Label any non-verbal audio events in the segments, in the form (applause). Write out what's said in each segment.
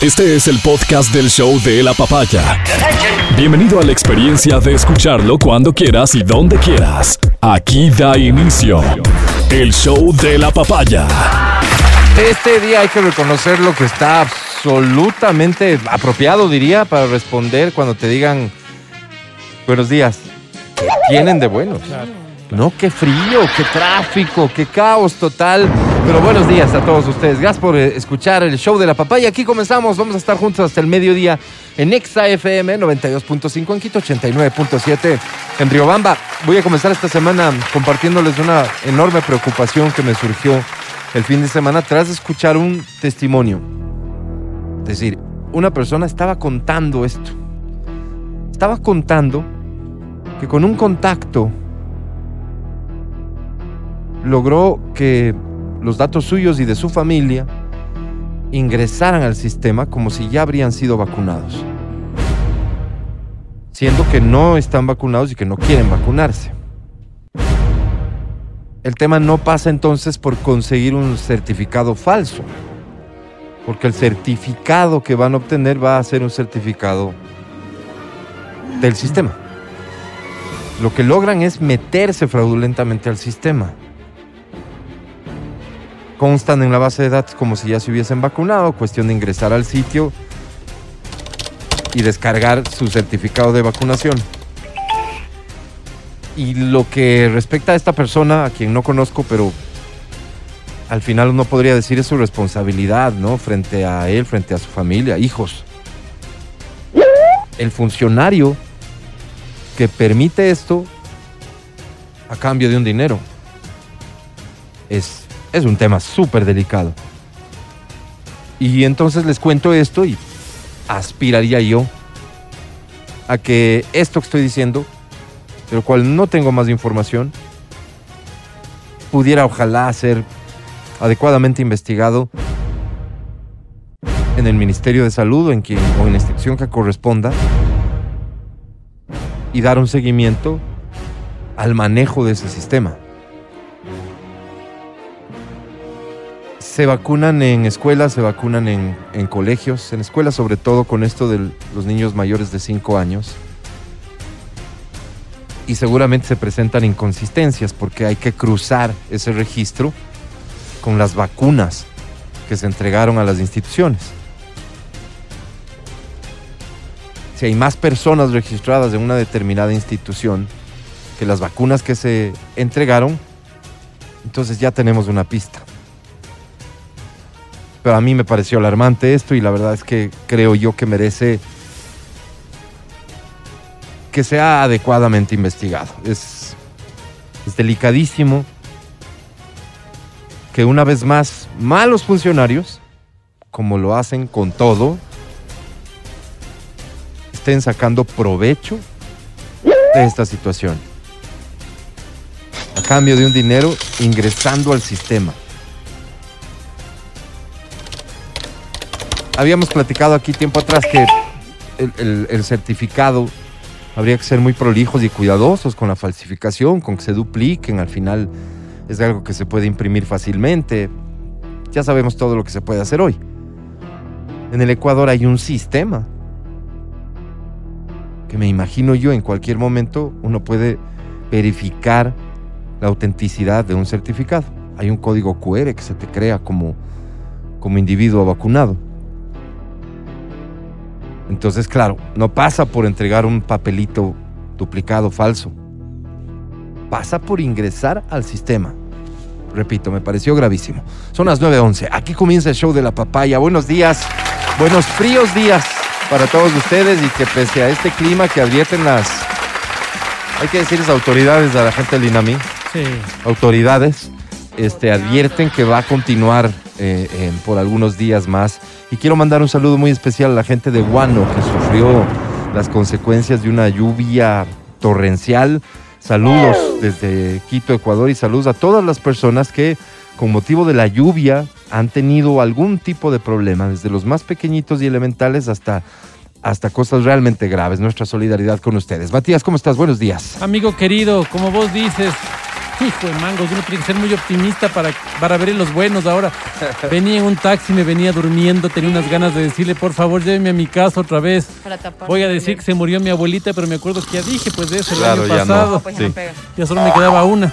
Este es el podcast del show de la papaya. Bienvenido a la experiencia de escucharlo cuando quieras y donde quieras. Aquí da inicio el show de la papaya. Este día hay que reconocer lo que está absolutamente apropiado, diría, para responder cuando te digan buenos días. ¿Qué tienen de buenos? No, qué frío, qué tráfico, qué caos total. Pero buenos días a todos ustedes. Gracias por eh, escuchar el show de la papaya. Aquí comenzamos. Vamos a estar juntos hasta el mediodía en Exa FM 92.5 en Quito, 89.7 en Riobamba. Voy a comenzar esta semana compartiéndoles una enorme preocupación que me surgió el fin de semana tras escuchar un testimonio. Es decir, una persona estaba contando esto. Estaba contando que con un contacto logró que los datos suyos y de su familia ingresaran al sistema como si ya habrían sido vacunados, siendo que no están vacunados y que no quieren vacunarse. El tema no pasa entonces por conseguir un certificado falso, porque el certificado que van a obtener va a ser un certificado del sistema. Lo que logran es meterse fraudulentamente al sistema constan en la base de datos como si ya se hubiesen vacunado, cuestión de ingresar al sitio y descargar su certificado de vacunación. Y lo que respecta a esta persona, a quien no conozco, pero al final uno podría decir es su responsabilidad, ¿no? Frente a él, frente a su familia, hijos. El funcionario que permite esto a cambio de un dinero es es un tema súper delicado. Y entonces les cuento esto y aspiraría yo a que esto que estoy diciendo, de lo cual no tengo más información, pudiera ojalá ser adecuadamente investigado en el Ministerio de Salud o en, quien, o en la institución que corresponda y dar un seguimiento al manejo de ese sistema. Se vacunan en escuelas, se vacunan en, colegios, en escuelas sobre todo con esto de los niños mayores de 5 años. Y seguramente se presentan inconsistencias porque hay que cruzar ese registro con las vacunas que se entregaron a las instituciones. Si hay más personas registradas en una determinada institución que las vacunas que se entregaron, entonces ya tenemos una pista. Pero a mí me pareció alarmante esto y la verdad es que creo yo que merece que sea adecuadamente investigado. Es, es delicadísimo que una vez más malos funcionarios, como lo hacen con todo, estén sacando provecho de esta situación. A cambio de un dinero ingresando al sistema. Habíamos platicado aquí tiempo atrás que el, certificado habría que ser muy prolijos y cuidadosos con la falsificación, con que se dupliquen, al final es algo que se puede imprimir fácilmente. Ya sabemos todo lo que se puede hacer hoy. En el Ecuador hay un sistema que me imagino yo en cualquier momento uno puede verificar la autenticidad de un certificado. Hay un código QR que se te crea como, como individuo vacunado. Entonces, claro, no pasa por entregar un papelito duplicado falso. Pasa por ingresar al sistema. Repito, me pareció gravísimo. Son las 9.11. Aquí comienza el show de la papaya. Buenos días, buenos fríos días para todos ustedes y que pese a este clima que advierten las, hay que decirles autoridades a la gente del sí. autoridades, este, advierten que va a continuar eh, por algunos días más y quiero mandar un saludo muy especial a la gente de Guano que sufrió las consecuencias de una lluvia torrencial. Saludos desde Quito, Ecuador y saludos a todas las personas que con motivo de la lluvia han tenido algún tipo de problema, desde los más pequeñitos y elementales hasta hasta cosas realmente graves. Nuestra solidaridad con ustedes. Matías, ¿cómo estás? Buenos días. Amigo querido, como vos dices, Hijo de mangos, uno tiene que ser muy optimista para, para ver los buenos ahora. Venía en un taxi, me venía durmiendo, tenía unas ganas de decirle, por favor, lléveme a mi casa otra vez. Para tapar. Voy a decir que se murió mi abuelita, pero me acuerdo que ya dije, pues de eso el Claro, año ya no. pasado. Pues ya no Sí. pega. Ya solo me quedaba una.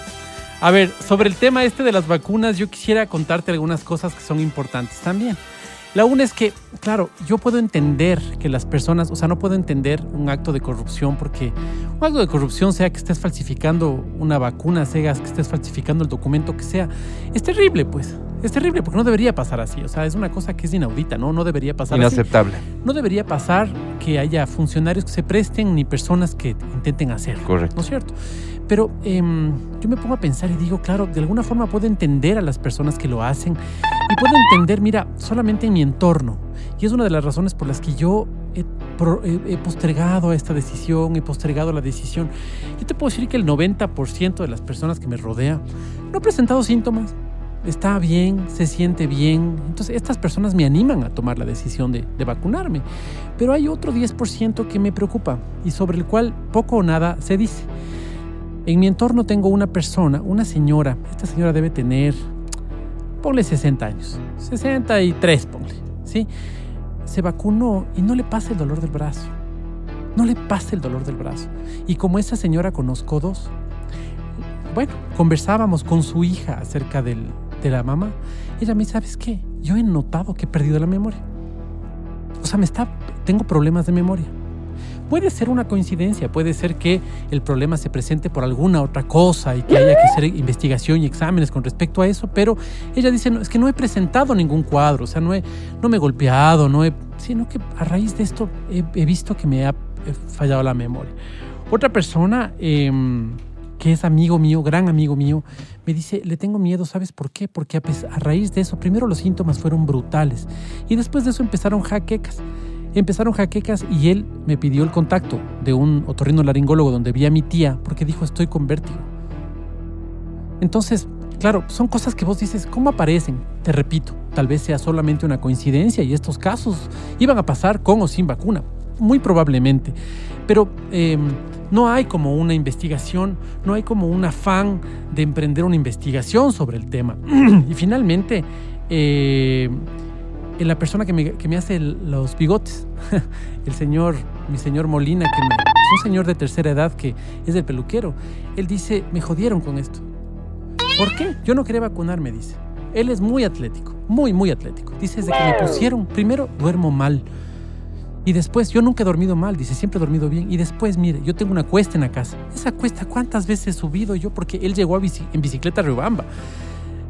A ver, sobre el tema este de las vacunas, yo quisiera contarte algunas cosas que son importantes también. La una es que, claro, yo puedo entender que las personas, o sea, no puedo entender un acto de corrupción porque un acto de corrupción, sea que estés falsificando una vacuna, sea que estés falsificando el documento que sea, es terrible, pues. Es terrible porque no debería pasar así. O sea, es una cosa que es inaudita, ¿no? No debería pasar así Inaceptable. no debería pasar que haya funcionarios que se presten ni personas que intenten hacerlo. Correcto. ¿No es cierto? Pero em, yo me pongo a pensar y digo, claro, de alguna forma puedo entender a las personas que lo hacen y puedo entender, mira, solamente en mi entorno. Y es una de las razones por las que yo he, pro- he- he postergado esta decisión, he postergado la decisión. Yo te puedo decir que el 90% de las personas que me rodea no ha presentado síntomas. Está bien, se siente bien. Entonces, estas personas me animan a tomar la decisión de, de vacunarme. Pero hay otro 10% que me preocupa y sobre el cual poco o nada se dice. En mi entorno tengo una persona, una señora. Esta señora debe tener, ponle 60 años. 63, ponle. ¿Sí? Se vacunó y no le pasa el dolor del brazo. No le pasa el dolor del brazo. Y como esa señora conozco dos, bueno, conversábamos con su hija acerca del, de la mamá. Ella me dice, ¿sabes qué? Yo he notado que he perdido la memoria. O sea, me está, tengo problemas de memoria. Puede ser una coincidencia, puede ser que el problema se presente por alguna otra cosa y que haya que hacer investigación y exámenes con respecto a eso, pero ella dice, no, es que no he presentado ningún cuadro, o sea, no, he, no me he golpeado, no he, sino que a raíz de esto he, visto que me ha fallado la memoria. Otra persona em, que es amigo mío, gran amigo mío, me dice, le tengo miedo, ¿sabes por qué? Porque a, a raíz de eso, primero los síntomas fueron brutales y después de eso empezaron jaquecas. Empezaron jaquecas y él me pidió el contacto de un otorrinolaringólogo donde vi a mi tía porque dijo, estoy con vértigo. Entonces, claro, son cosas que vos dices, ¿cómo aparecen? Te repito, tal vez sea solamente una coincidencia y estos casos iban a pasar con o sin vacuna, muy probablemente. Pero eh, no hay como una investigación, no hay como un afán de emprender una investigación sobre el tema. (clears throat) y finalmente, eh, la persona que me, que me hace el- los bigotes, (laughs) el señor, mi señor Molina, que me- es un señor de tercera edad que es el peluquero, él dice, me jodieron con esto. ¿Por qué? Yo no quería vacunarme, dice. Él es muy atlético, muy, muy atlético. Dice, desde que me pusieron, primero duermo mal. Y después, yo nunca he dormido mal, dice, siempre he dormido bien. Y después, mire, yo tengo una cuesta en la casa. Esa cuesta, ¿cuántas veces he subido yo? Porque él llegó a bici- en bicicleta a Riobamba.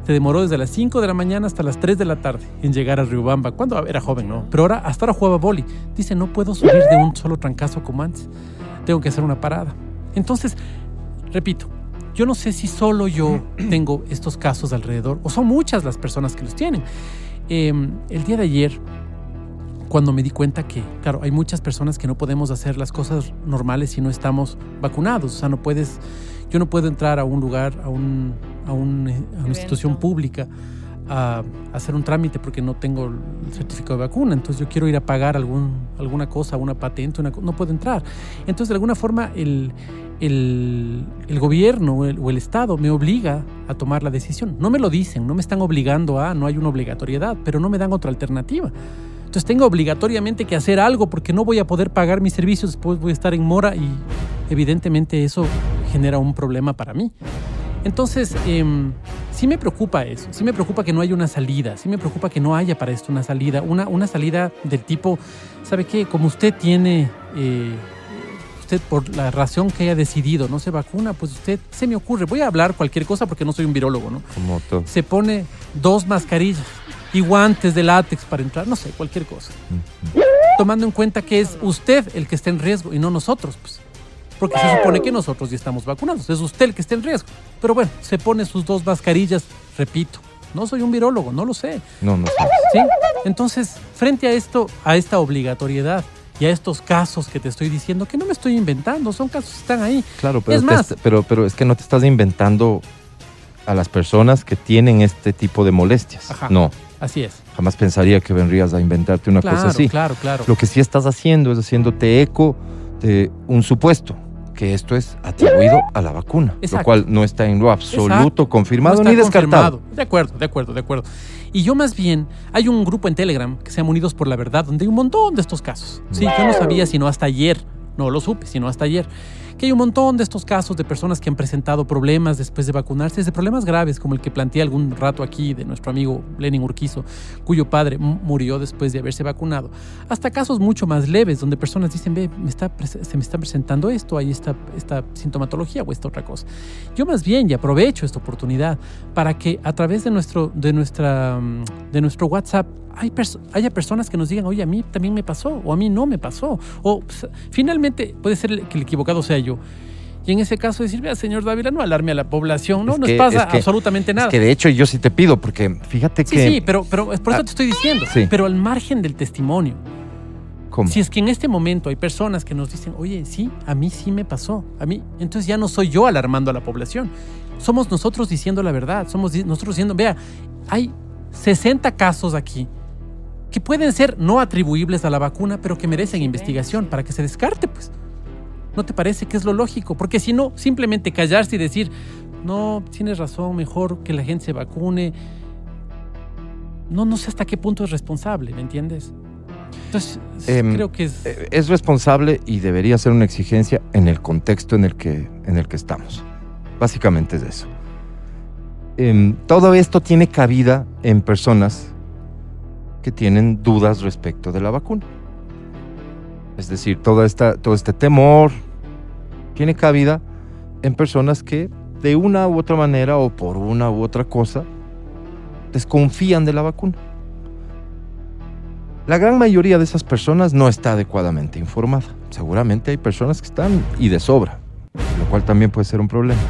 Se demoró desde las 5 de la mañana hasta las 3 de la tarde en llegar a Riobamba. Cuando era joven, ¿no? Pero ahora, hasta ahora jugaba boli. Dice, no puedo subir de un solo trancazo como antes. Tengo que hacer una parada. Entonces, repito, yo no sé si solo yo (clears throat) tengo estos casos alrededor o son muchas las personas que los tienen. Eh, el día de ayer, cuando me di cuenta que, claro, hay muchas personas que no podemos hacer las cosas normales si no estamos vacunados. O sea, no puedes, yo no puedo entrar a un lugar, a, un, a, un, eh, a una institución pública a, a hacer un trámite porque no tengo el certificado de vacuna. Entonces yo quiero ir a pagar algún, alguna cosa, una patente, una no puedo entrar. Entonces de alguna forma el, el, el gobierno o el, o el Estado me obliga a tomar la decisión. No me lo dicen, no me están obligando a, no hay una obligatoriedad, pero no me dan otra alternativa. Entonces tengo obligatoriamente que hacer algo porque no voy a poder pagar mis servicios, después voy a estar en mora y evidentemente eso genera un problema para mí. Entonces, em, sí me preocupa eso, sí me preocupa que no haya una salida, sí me preocupa que no haya para esto una salida, una, una salida del tipo, ¿sabe qué? Como usted tiene, eh, usted por la razón que haya decidido no se vacuna, pues usted, se me ocurre, voy a hablar cualquier cosa porque no soy un virólogo, ¿no? Como todo. Se pone dos mascarillas y guantes de látex para entrar, no sé, cualquier cosa. Tomando en cuenta que es usted el que está en riesgo y no nosotros, pues. Porque se supone que nosotros ya estamos vacunados, es usted el que está en riesgo. Pero bueno, se pone sus dos mascarillas, repito, no soy un virólogo, no lo sé. No, no sé. ¿Sí? Entonces, frente a esto, a esta obligatoriedad y a estos casos que te estoy diciendo, que no me estoy inventando, son casos que están ahí. Claro, pero, Es más- pero, pero es que no te estás inventando a las personas que tienen este tipo de molestias. Ajá. No, Así es. jamás pensaría que vendrías a inventarte una claro, cosa así. claro, claro. Lo que sí estás haciendo es haciéndote eco de un supuesto que esto es atribuido a la vacuna, lo cual no está en lo absoluto Exacto. confirmado No ni descartado. confirmado. De acuerdo, de acuerdo, de acuerdo. Y yo más bien, hay un grupo en Telegram que se llama Unidos por la Verdad, donde hay un montón de estos casos. Sí, yo no sabía sino hasta ayer, no lo supe, sino hasta ayer, que hay un montón de estos casos de personas que han presentado problemas después de vacunarse, desde problemas graves, como el que planteé algún rato aquí de nuestro amigo Lenin Urquizo, cuyo padre murió después de haberse vacunado, hasta casos mucho más leves, donde personas dicen, ve, me está, se me está presentando esto, hay esta, esta sintomatología o esta otra cosa. Yo más bien, y aprovecho esta oportunidad para que a través de nuestro, de nuestra, mm, de nuestro WhatsApp hay pers- haya personas que nos digan, oye, a mí también me pasó, o a mí no me pasó, o pues, finalmente puede ser que el equivocado sea yo. Y en ese caso decir, vea, señor Dávila, no alarme a la población, no Es nos que- pasa es que- absolutamente nada. Es que de hecho yo sí te pido, porque fíjate sí, que... sí, pero, pero es por eso Ah, te estoy diciendo. sí. Pero al margen del testimonio, ¿Cómo? si es que en este momento hay personas que nos dicen, oye, sí, a mí sí me pasó, a mí, entonces ya no soy yo alarmando a la población. Somos nosotros diciendo la verdad, somos nosotros diciendo, vea, hay 60 casos aquí que pueden ser no atribuibles a la vacuna, pero que merecen investigación para que se descarte, pues. ¿No te parece que es lo lógico? Porque si no, simplemente callarse y decir, no, tienes razón, mejor que la gente se vacune. No, no sé hasta qué punto es responsable, ¿me entiendes? Entonces, Em, creo que es... Eh, es responsable y debería ser una exigencia en el contexto en el que, en el que estamos. Básicamente es eso. Em, todo esto tiene cabida en personas tienen dudas respecto de la vacuna. Es decir, toda esta, todo este temor tiene cabida en personas que de una u otra manera o por una u otra cosa desconfían de la vacuna. La gran mayoría de esas personas no está adecuadamente informada. Seguramente hay personas que están y de sobra, lo cual también puede ser un problema.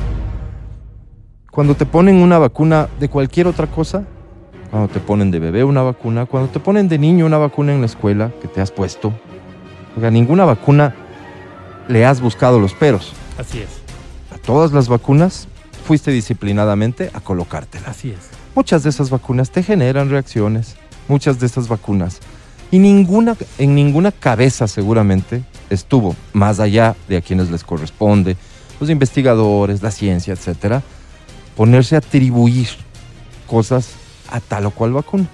Cuando te ponen una vacuna de cualquier otra cosa, cuando te ponen de bebé una vacuna, cuando te ponen de niño una vacuna en la escuela que te has puesto, oiga, ninguna vacuna le has buscado los peros. Así es, A todas las vacunas fuiste disciplinadamente a colocártelas. así es. Muchas de esas vacunas te generan reacciones, muchas de esas vacunas. Y ninguna, en ninguna cabeza seguramente estuvo, más allá de a quienes les corresponde, los investigadores, la ciencia, etcétera, ponerse a atribuir cosas a tal o cual vacuna.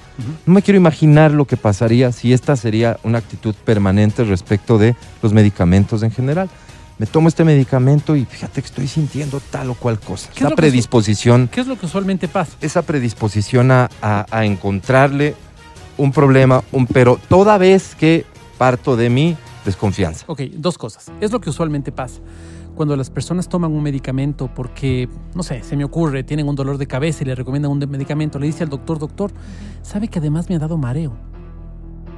No me quiero imaginar lo que pasaría si esta sería una actitud permanente respecto de los medicamentos en general. Me tomo este medicamento y fíjate que estoy sintiendo tal o cual cosa. ¿Qué es lo que predisposición ¿Qué es lo que usualmente pasa? esa predisposición a, a- a encontrarle un problema, un pero, toda vez que parto de mi desconfianza. Ok, dos cosas. Es lo que usualmente pasa. Cuando las personas toman un medicamento porque, no sé, se me ocurre, tienen un dolor de cabeza y le recomiendan un medicamento, le dice al doctor, doctor, ¿sabe que además me ha dado mareo?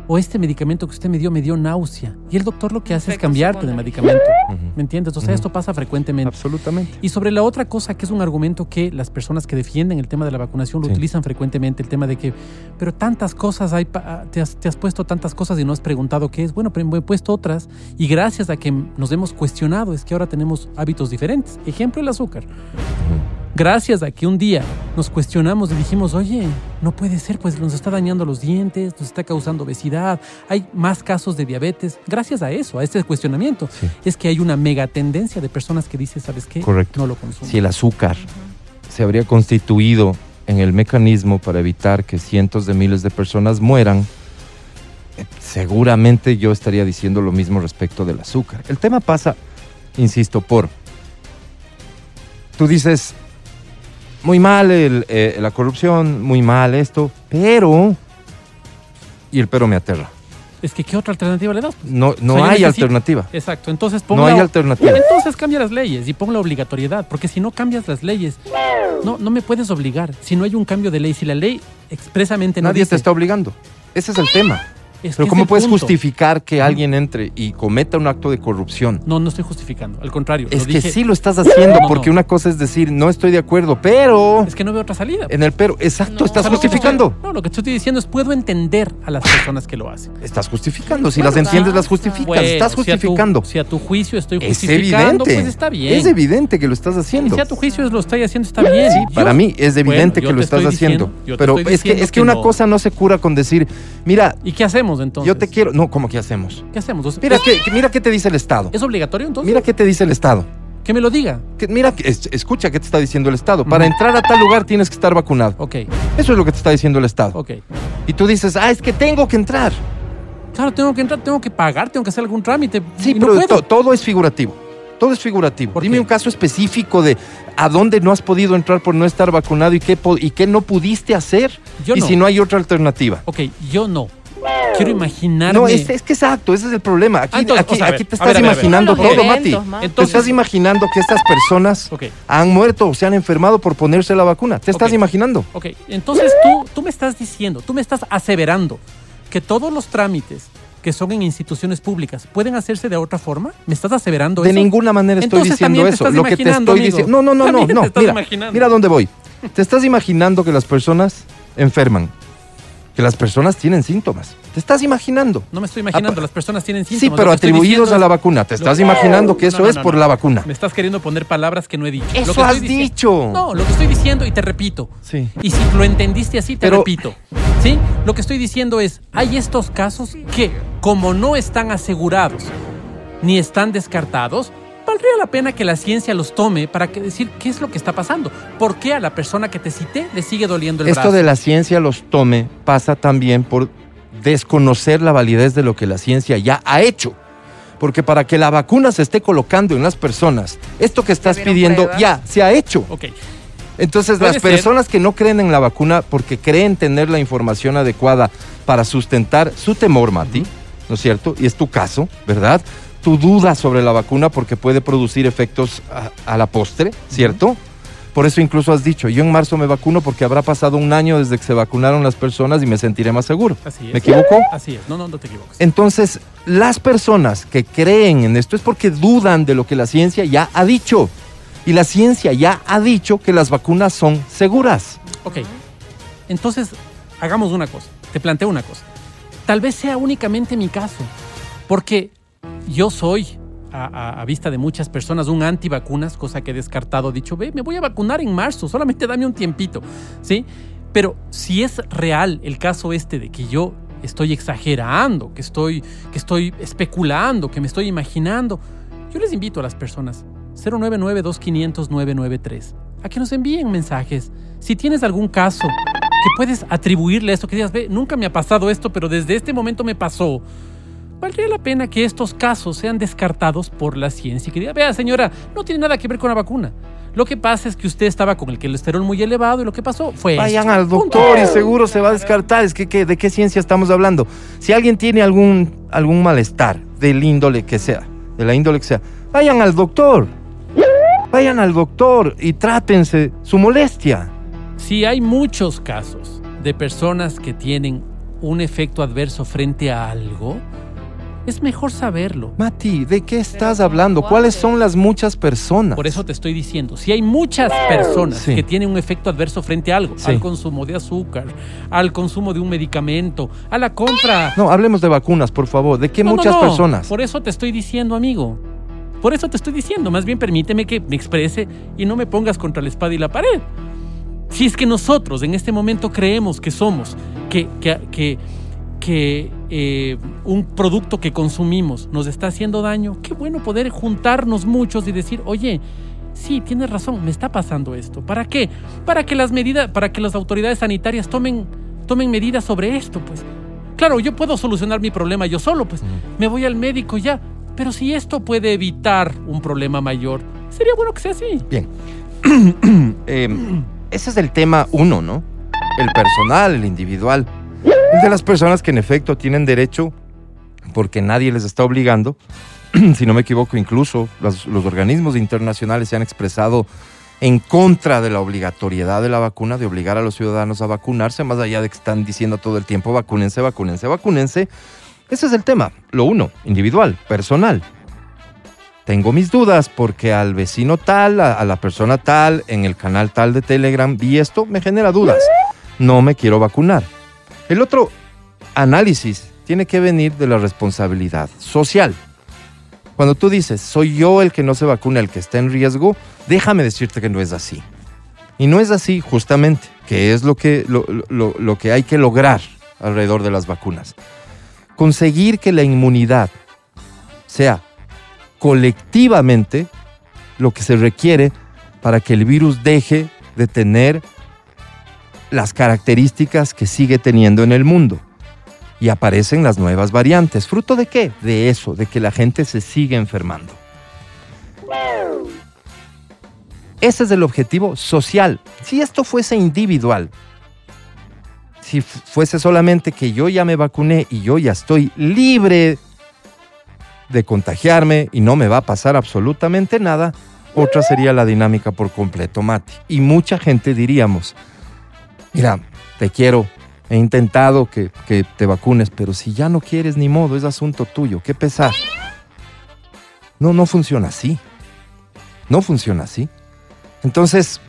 O este medicamento que usted me dio me dio náusea. Y el doctor lo que hace es cambiarte de medicamento. Ujú. ¿Me entiendes? O sea, Ujú. esto pasa frecuentemente. Absolutamente. Y sobre la otra cosa, que es un argumento que las personas que defienden el tema de la vacunación lo Sí. utilizan frecuentemente, el tema de que, pero tantas cosas hay, te has, te has puesto tantas cosas y no has preguntado qué es. Bueno, pero me he puesto otras y gracias a que nos hemos cuestionado es que ahora tenemos hábitos diferentes. Ejemplo, el azúcar. Gracias a que un día nos cuestionamos y dijimos, oye, no puede ser, pues nos está dañando los dientes, nos está causando obesidad, hay más casos de diabetes. Gracias a eso, a este cuestionamiento, Sí. es que hay una mega tendencia de personas que dicen, ¿sabes qué? Correcto. No lo consumo. Si el azúcar se habría constituido en el mecanismo para evitar que cientos de miles de personas mueran, seguramente yo estaría diciendo lo mismo respecto del azúcar. El tema pasa, insisto, por... Tú dices, muy mal el, eh, la corrupción, muy mal esto, pero... Y el pero me aterra. Es que ¿qué otra alternativa le das? No, no O sea, yo hay necesito- alternativa. Exacto, entonces pon No hay alternativa. Entonces cambia las leyes y pon la obligatoriedad, porque si no cambias las leyes, no, no me puedes obligar. Si no hay un cambio de ley, si la ley expresamente no Nadie dice, te está obligando. Ese es el tema. Es Pero es ¿cómo puedes punto. justificar que alguien entre y cometa un acto de corrupción? No, no estoy justificando, al contrario. lo Es que dije- sí lo estás haciendo, No, porque no. una cosa es decir, no estoy de acuerdo, pero Es que no veo otra salida. en el pero, exacto, No. estás O sea, justificando. estoy- no, lo que te estoy diciendo es puedo entender a las personas que lo hacen. Estás justificando. Si Bueno, las entiendes, las justificas. Bueno, estás si a tu- justificando. Si a, tu, juicio estoy es justificando, evidente. pues está bien. Es evidente que lo estás haciendo. Si a tu juicio lo estoy haciendo, está bien. Sí, para mí es evidente que lo estás haciendo. pero es que es que una cosa no se cura con decir, mira, ¿Y qué hacemos? Hacemos entonces? Yo te quiero. No, ¿cómo que hacemos? ¿Qué hacemos? Mira qué, mira qué te dice el Estado. ¿Es obligatorio entonces? Mira qué te dice el Estado. Que me lo diga. Que- mira, es- escucha qué te está diciendo el Estado. Para entrar a tal lugar tienes que estar vacunado. Ok, Eso es lo que te está diciendo el Estado. ok. Y tú dices, ah, es que tengo que entrar. Claro, tengo que entrar, tengo que pagar, tengo que hacer algún trámite. Sí, no pero to- todo es figurativo. Todo es figurativo. ¿Por Dime qué? un caso específico de a dónde no has podido entrar por no estar vacunado y qué, y qué no pudiste hacer. Yo y no. si no hay otra alternativa. Ok, yo no. Quiero imaginarme. No, es, es que exacto, ese es el problema. Aquí, Ah, entonces, aquí, o sea, a ver, aquí te ver, estás ver, ver. imaginando todo, Mati. man. Te Entonces- estás imaginando que estas personas han muerto o se han enfermado por ponerse la vacuna. Te estás imaginando. ok. Entonces tú, tú me estás diciendo, tú me estás aseverando que todos los trámites que son en instituciones públicas pueden hacerse de otra forma. ¿Me estás aseverando De eso? ninguna manera estoy Entonces diciendo eso. estás Lo que te estoy diciendo. No, no, no, no, También no. Mira, imaginando. mira dónde voy. Te estás imaginando que las personas enferman. Que las personas tienen síntomas. Te estás imaginando. No me estoy imaginando, Ah, las personas tienen Sí, síntomas. pero Lo que estoy atribuidos a la vacuna. Te estás Lo- imaginando que eso No, no, es por la vacuna. Me estás queriendo poner palabras que no he dicho. Lo Eso que estoy has diciendo- dicho. No, lo que estoy diciendo y te repito. Sí. Y si lo entendiste así, te Pero- repito. ¿Sí? Lo que estoy diciendo es, hay estos casos que, como no están asegurados ni están descartados, valdría la pena que la ciencia los tome para que decir qué es lo que está pasando. ¿Por qué a la persona que te cité le sigue doliendo el Esto brazo? de la ciencia los tome pasa también por desconocer la validez de lo que la ciencia ya ha hecho. Porque para que la vacuna se esté colocando en las personas, esto que estás pidiendo pruebas? ya se ha hecho. Ok, Entonces las ser. personas que no creen en la vacuna porque creen tener la información adecuada para sustentar su temor, Mati, ¿no es cierto? Y es tu caso, ¿verdad? Tu duda sobre la vacuna porque puede producir efectos a, a la postre, ¿cierto? Por eso incluso has dicho, yo en marzo me vacuno porque habrá pasado un año desde que se vacunaron las personas y me sentiré más seguro. así es. ¿Me equivoco? Así es, no, no, no te equivocas. Entonces, las personas que creen en esto es porque dudan de lo que la ciencia ya ha dicho. Y la ciencia ya ha dicho que las vacunas son seguras. Ok, entonces hagamos una cosa, te planteo una cosa. Tal vez sea únicamente mi caso, porque yo soy, a, vista de muchas personas, un antivacunas, cosa que he descartado, dicho, ve, me voy a vacunar en marzo, solamente dame un tiempito, ¿sí? Pero si es real el caso este de que yo estoy exagerando, que estoy, que estoy especulando, que me estoy imaginando, yo les invito a las personas 099-2500-993 a que nos envíen mensajes. Si tienes algún caso que puedes atribuirle a esto, que digas, ve, nunca me ha pasado esto, pero desde este momento me pasó. Valdría la pena que estos casos sean descartados por la ciencia y que diga, vea señora, no tiene nada que ver con la vacuna. Lo que pasa es que usted estaba con el colesterol muy elevado y lo que pasó fue... Vayan esto. al doctor y seguro se va a descartar. Es que, que- ¿de qué ciencia estamos hablando? Si alguien tiene algún, algún malestar del índole que sea, de la índole que sea, vayan al doctor. Vayan al doctor y trátense su molestia. Si hay muchos casos de personas que tienen un efecto adverso frente a algo, es mejor saberlo. Mati, ¿de qué estás hablando? ¿Cuáles son las muchas personas? Por eso te estoy diciendo, si hay muchas personas Sí. que tienen un efecto adverso frente a algo, Sí. al consumo de azúcar, al consumo de un medicamento, a la compra... No, hablemos de vacunas, por favor. ¿De qué No, no, muchas no. personas? Por eso te estoy diciendo, amigo. Por eso te estoy diciendo. Más bien permíteme que me exprese y no me pongas contra la espada y la pared. Si es que nosotros en este momento creemos que somos, que, que, que, que, eh, un producto que consumimos nos está haciendo daño, qué bueno poder juntarnos muchos y decir, oye, sí, tienes razón, me está pasando esto. ¿Para qué? Para que las medidas, para que las autoridades sanitarias tomen, tomen medidas sobre esto, pues. Claro, yo puedo solucionar mi problema yo solo, pues me voy al médico ya. Pero si esto puede evitar un problema mayor, sería bueno que sea así. Bien. Eh, (clears throat) ese es el tema uno, ¿no? El personal, el individual. De las personas que en efecto tienen derecho, porque nadie les está obligando. (clears throat) si no me equivoco, incluso los, los organismos internacionales se han expresado en contra de la obligatoriedad de la vacuna, de obligar a los ciudadanos a vacunarse, más allá de que están diciendo todo el tiempo vacúnense, vacúnense, vacúnense. Ese es el tema. Lo uno, individual, personal. Tengo mis dudas porque al vecino tal, a la persona tal, en el canal tal de Telegram, vi esto, me genera dudas. No me quiero vacunar. El otro análisis tiene que venir de la responsabilidad social. Cuando tú dices, soy yo el que no se vacuna, el que está en riesgo, déjame decirte que no es así. Y no es así, justamente, que es lo que, lo, lo- lo que hay que lograr alrededor de las vacunas. conseguir que la inmunidad sea colectivamente lo que se requiere para que el virus deje de tener las características que sigue teniendo en el mundo. Y aparecen las nuevas variantes. ¿Fruto de qué? De eso, de que la gente se sigue enfermando. Ese es el objetivo social. Si esto fuese individual, si fuese solamente que yo ya me vacuné y yo ya estoy libre de contagiarme y no me va a pasar absolutamente nada, otra sería la dinámica por completo, Mati. Y mucha gente diríamos, mira, te quiero, he intentado que, que, te vacunes, pero si ya no quieres ni modo, es asunto tuyo, qué pesar. No, no funciona así. No funciona así. Entonces,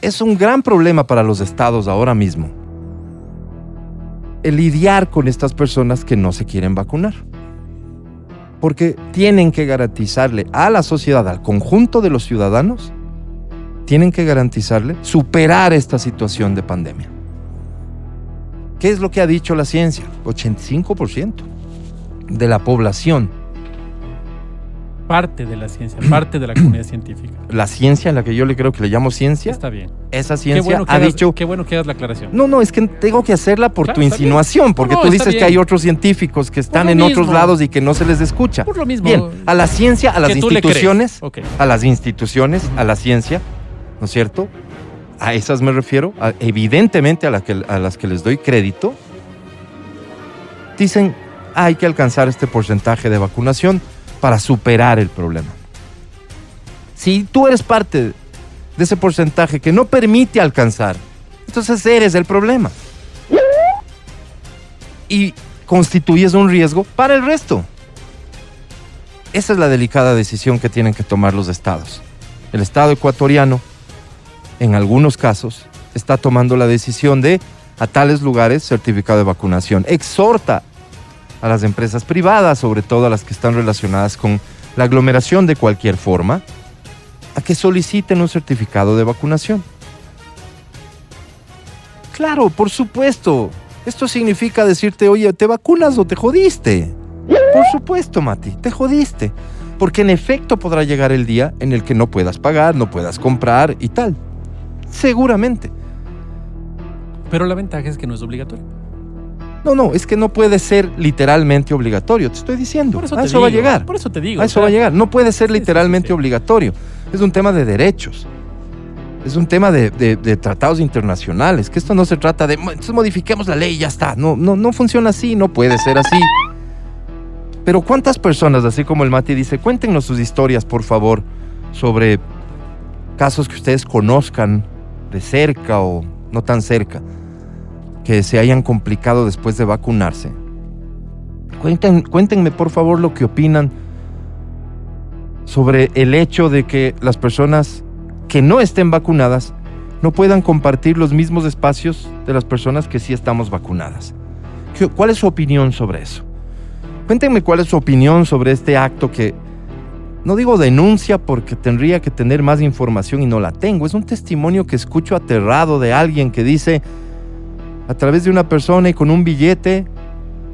es un gran problema para los estados ahora mismo el lidiar con estas personas que no se quieren vacunar. Porque tienen que garantizarle a la sociedad, al conjunto de los ciudadanos, tienen que garantizarle superar esta situación de pandemia. ¿Qué es lo que ha dicho la ciencia? 85% de la población parte de la ciencia, parte de la comunidad (clears throat) científica. La ciencia, en la que yo le creo que le llamo ciencia. Está bien. Esa ciencia ha dicho. Qué bueno que hagas la aclaración. No, no, es que tengo que hacerla por tu insinuación, porque tú dices que hay otros científicos que están en otros lados y que no se les escucha. Por lo mismo. Bien, a la ciencia, a las instituciones, a las instituciones, a la ciencia, ¿no es cierto? A esas me refiero, evidentemente a, que, a las que les doy crédito. Dicen, hay que alcanzar este porcentaje de vacunación para superar el problema. Si tú eres parte de ese porcentaje que no permite alcanzar, entonces eres el problema. Y constituyes un riesgo para el resto. Esa es la delicada decisión que tienen que tomar los estados. El estado ecuatoriano, en algunos casos, está tomando la decisión de a tales lugares certificado de vacunación. Exhorta a las empresas privadas, sobre todo a las que están relacionadas con la aglomeración de cualquier forma, a que soliciten un certificado de vacunación. Claro, por supuesto. Esto significa decirte, oye, ¿te vacunas o te jodiste? Por supuesto, Mati, te jodiste. Porque en efecto podrá llegar el día en el que no puedas pagar, no puedas comprar y tal. Seguramente. Pero la ventaja es que no es obligatorio. No, no, es que no puede ser literalmente obligatorio, te estoy diciendo. Por eso, a te eso va a llegar. Por eso te digo. A eso va a llegar. No puede ser literalmente obligatorio. Es un tema de derechos. Es un tema de, tratados internacionales. Que esto no se trata de. Entonces modifiquemos la ley y ya está. No, no, no funciona así, no puede ser así. Pero ¿cuántas personas, así como el Mati dice, cuéntenos sus historias, por favor, sobre casos que ustedes conozcan de cerca o no tan cerca? que se hayan complicado después de vacunarse. cuéntenme por favor lo que opinan sobre el hecho de que las personas que no estén vacunadas no puedan compartir los mismos espacios de las personas que sí estamos vacunadas. ¿Cuál es su opinión sobre eso? Cuéntenme cuál es su opinión sobre este acto que, no digo denuncia porque tendría que tener más información y no la tengo, es un testimonio que escucho aterrado de alguien que dice, a través de una persona y con un billete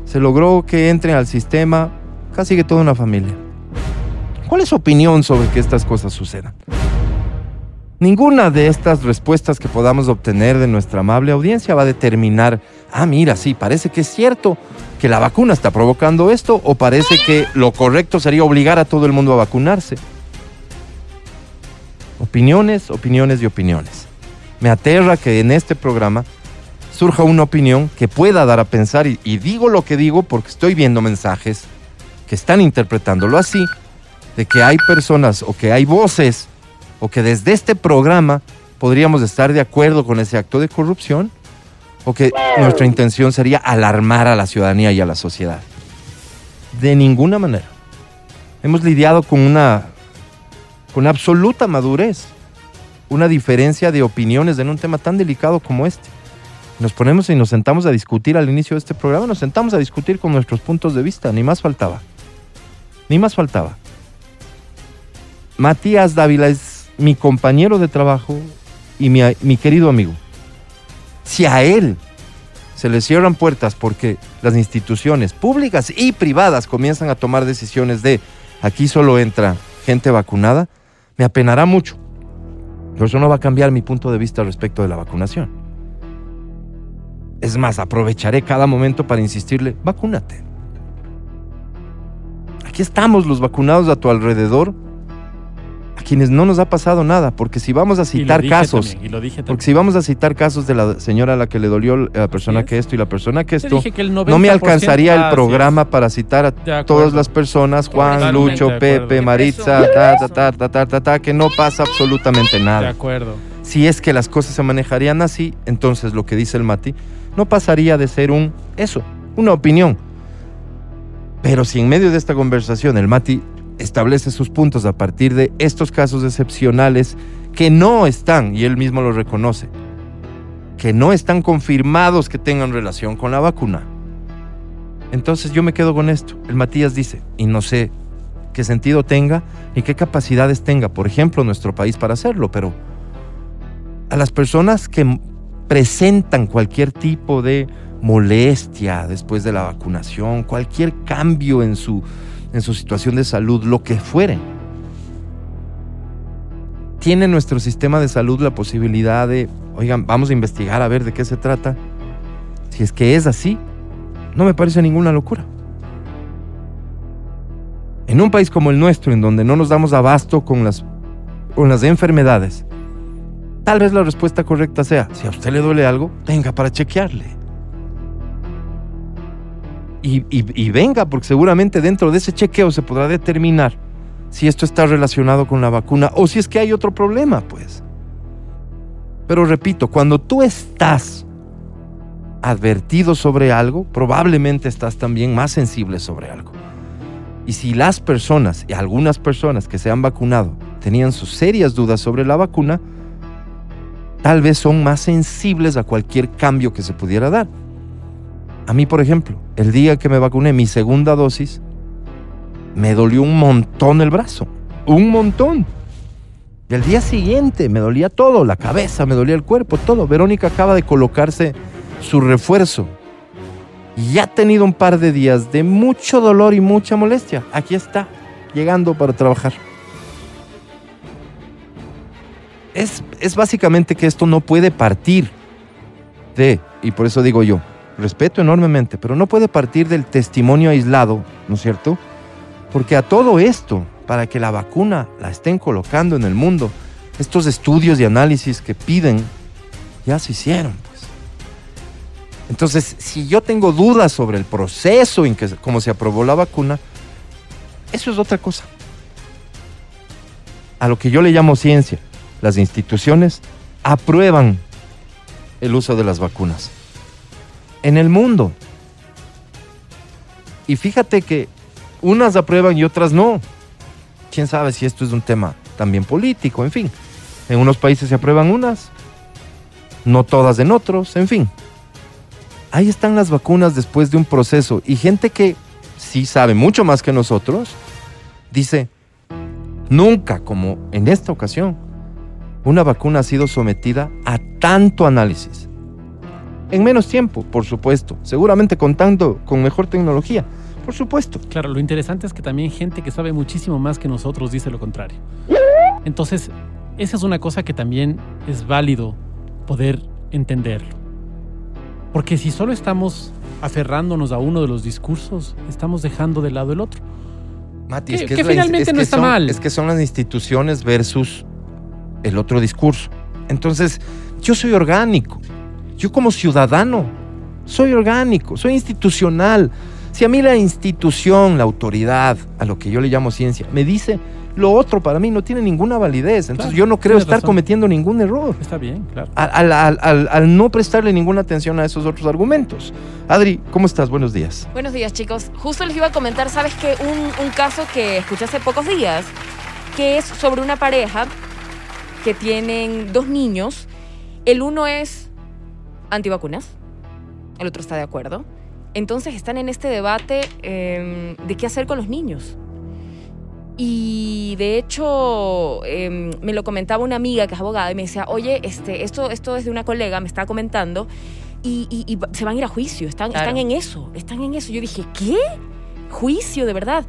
se logró que entren al sistema casi que toda una familia. ¿Cuál es su opinión sobre que estas cosas sucedan? Ninguna de estas respuestas que podamos obtener de nuestra amable audiencia va a determinar, ah, mira, sí, parece que es cierto que la vacuna está provocando esto o parece que lo correcto sería obligar a todo el mundo a vacunarse. Opiniones, opiniones y opiniones. Me aterra que en este programa surja una opinión que pueda dar a pensar, y, digo lo que digo porque estoy viendo mensajes que están interpretándolo así, de que hay personas o que hay voces o que desde este programa podríamos estar de acuerdo con ese acto de corrupción o que nuestra intención sería alarmar a la ciudadanía y a la sociedad. De ninguna manera. Hemos lidiado con una con absoluta madurez, una diferencia de opiniones en un tema tan delicado como este nos ponemos y nos sentamos a discutir al inicio de este programa, nos sentamos a discutir con nuestros puntos de vista, ni más faltaba. Ni más faltaba. Matías Dávila es mi compañero de trabajo y mi, querido amigo. Si a él se les cierran puertas porque las instituciones públicas y privadas comienzan a tomar decisiones de aquí solo entra gente vacunada, me apenará mucho. Pero eso no va a cambiar mi punto de vista respecto de la vacunación. Es más, aprovecharé cada momento para insistirle, vacúnate. Aquí estamos los vacunados a tu alrededor, a quienes no nos ha pasado nada, porque si vamos a citar casos, también, y lo dije porque si vamos a citar casos de la señora a la que le dolió la persona es. que esto y la persona que esto, que no me 90% alcanzaría el es. programa para citar a De todas las personas, Juan, Lucho, de. Pepe, Maritza, ta, ta, ta, ta, ta, ta, ta, que no pasa absolutamente De nada. acuerdo. Si es que las cosas se manejarían así, entonces lo que dice el Mati no pasaría de ser un eso, una opinión. Pero si en medio de esta conversación el Mati establece sus puntos a partir de estos casos excepcionales que no están, y él mismo lo reconoce, que no están confirmados que tengan relación con la vacuna. Entonces yo me quedo con esto. El Matías dice, y no sé qué sentido tenga ni qué capacidades tenga, por ejemplo, nuestro país para hacerlo, pero a las personas que presentan cualquier tipo de molestia después de la vacunación, cualquier cambio en su, en su situación de salud, lo que fuere, ¿tiene nuestro sistema de salud la posibilidad de, oigan, vamos a investigar a ver de qué se trata? Si es que es así, no me parece ninguna locura. En un país como el nuestro, en donde no nos damos abasto con las, con las enfermedades, Tal vez la respuesta correcta sea, si a usted le duele algo, venga para chequearle. Y, venga, porque seguramente dentro de ese chequeo se podrá determinar si esto está relacionado con la vacuna o si es que hay otro problema, pues. Pero repito, cuando tú estás advertido sobre algo, probablemente estás también más sensible sobre algo. Y si las personas, y algunas personas que se han vacunado, tenían sus serias dudas sobre la vacuna, tal vez son más sensibles a cualquier cambio que se pudiera dar. A mí, por ejemplo, el día que me vacuné mi segunda dosis, me dolió un montón el brazo, un montón. Y al día siguiente me dolía todo, la cabeza, me dolía el cuerpo, todo. Verónica acaba de colocarse su refuerzo. Y ya ha tenido un par de días de mucho dolor y mucha molestia. Aquí está, llegando para trabajar. es, es básicamente que esto no puede partir de, y por eso digo yo, respeto enormemente, pero no puede partir del testimonio aislado, ¿no es cierto? Porque a todo esto, para que la vacuna la estén colocando en el mundo, estos estudios y análisis que piden, ya se hicieron, pues. Entonces, si yo tengo dudas sobre el proceso en que se aprobó la vacuna, eso es otra cosa. A lo que yo le llamo ciencia, las instituciones aprueban el uso de las vacunas en el mundo. Y fíjate que unas aprueban y otras no. ¿Quién sabe si esto es un tema también político? En fin, en unos países se aprueban unas, no todas en otros, en fin. Ahí están las vacunas después de un proceso y gente que sí sabe mucho más que nosotros, dice, nunca como en esta ocasión, una vacuna ha sido sometida a tanto análisis. En menos tiempo, por supuesto. Seguramente contando con mejor tecnología, por supuesto. Claro, lo interesante es que también gente que sabe muchísimo más que nosotros dice lo contrario. Entonces, esa es una cosa que también es válido poder entenderlo. Porque si solo estamos aferrándonos a uno de los discursos, estamos dejando de lado el otro. Mati, Que- es que, es finalmente es no está son- mal. Es que son las instituciones versus el otro discurso. Entonces, yo soy orgánico. Yo como ciudadano soy orgánico, soy institucional. Si a mí la institución, la autoridad, a lo que yo le llamo ciencia, me dice lo otro para mí no tiene ninguna validez. Entonces Claro, yo no creo estar razón. cometiendo ningún error. Está bien, claro. Al, al- al- al- al no prestarle ninguna atención a esos otros argumentos. Adri, ¿cómo estás? Buenos días. Buenos días, chicos. Justo les iba a comentar, ¿sabes qué? Un, un caso que escuché hace pocos días, que es sobre una pareja que tienen dos niños. El uno es antivacunas, el otro está de acuerdo. Entonces están en este debate eh, de qué hacer con los niños. Y de hecho, eh, me lo comentaba una amiga que es abogada y me decía, oye, este, esto, esto es de una colega, me estaba comentando y, y- y se van a ir a juicio. Están, Claro. están en eso, están en eso. Yo dije, ¿qué? Juicio, de verdad.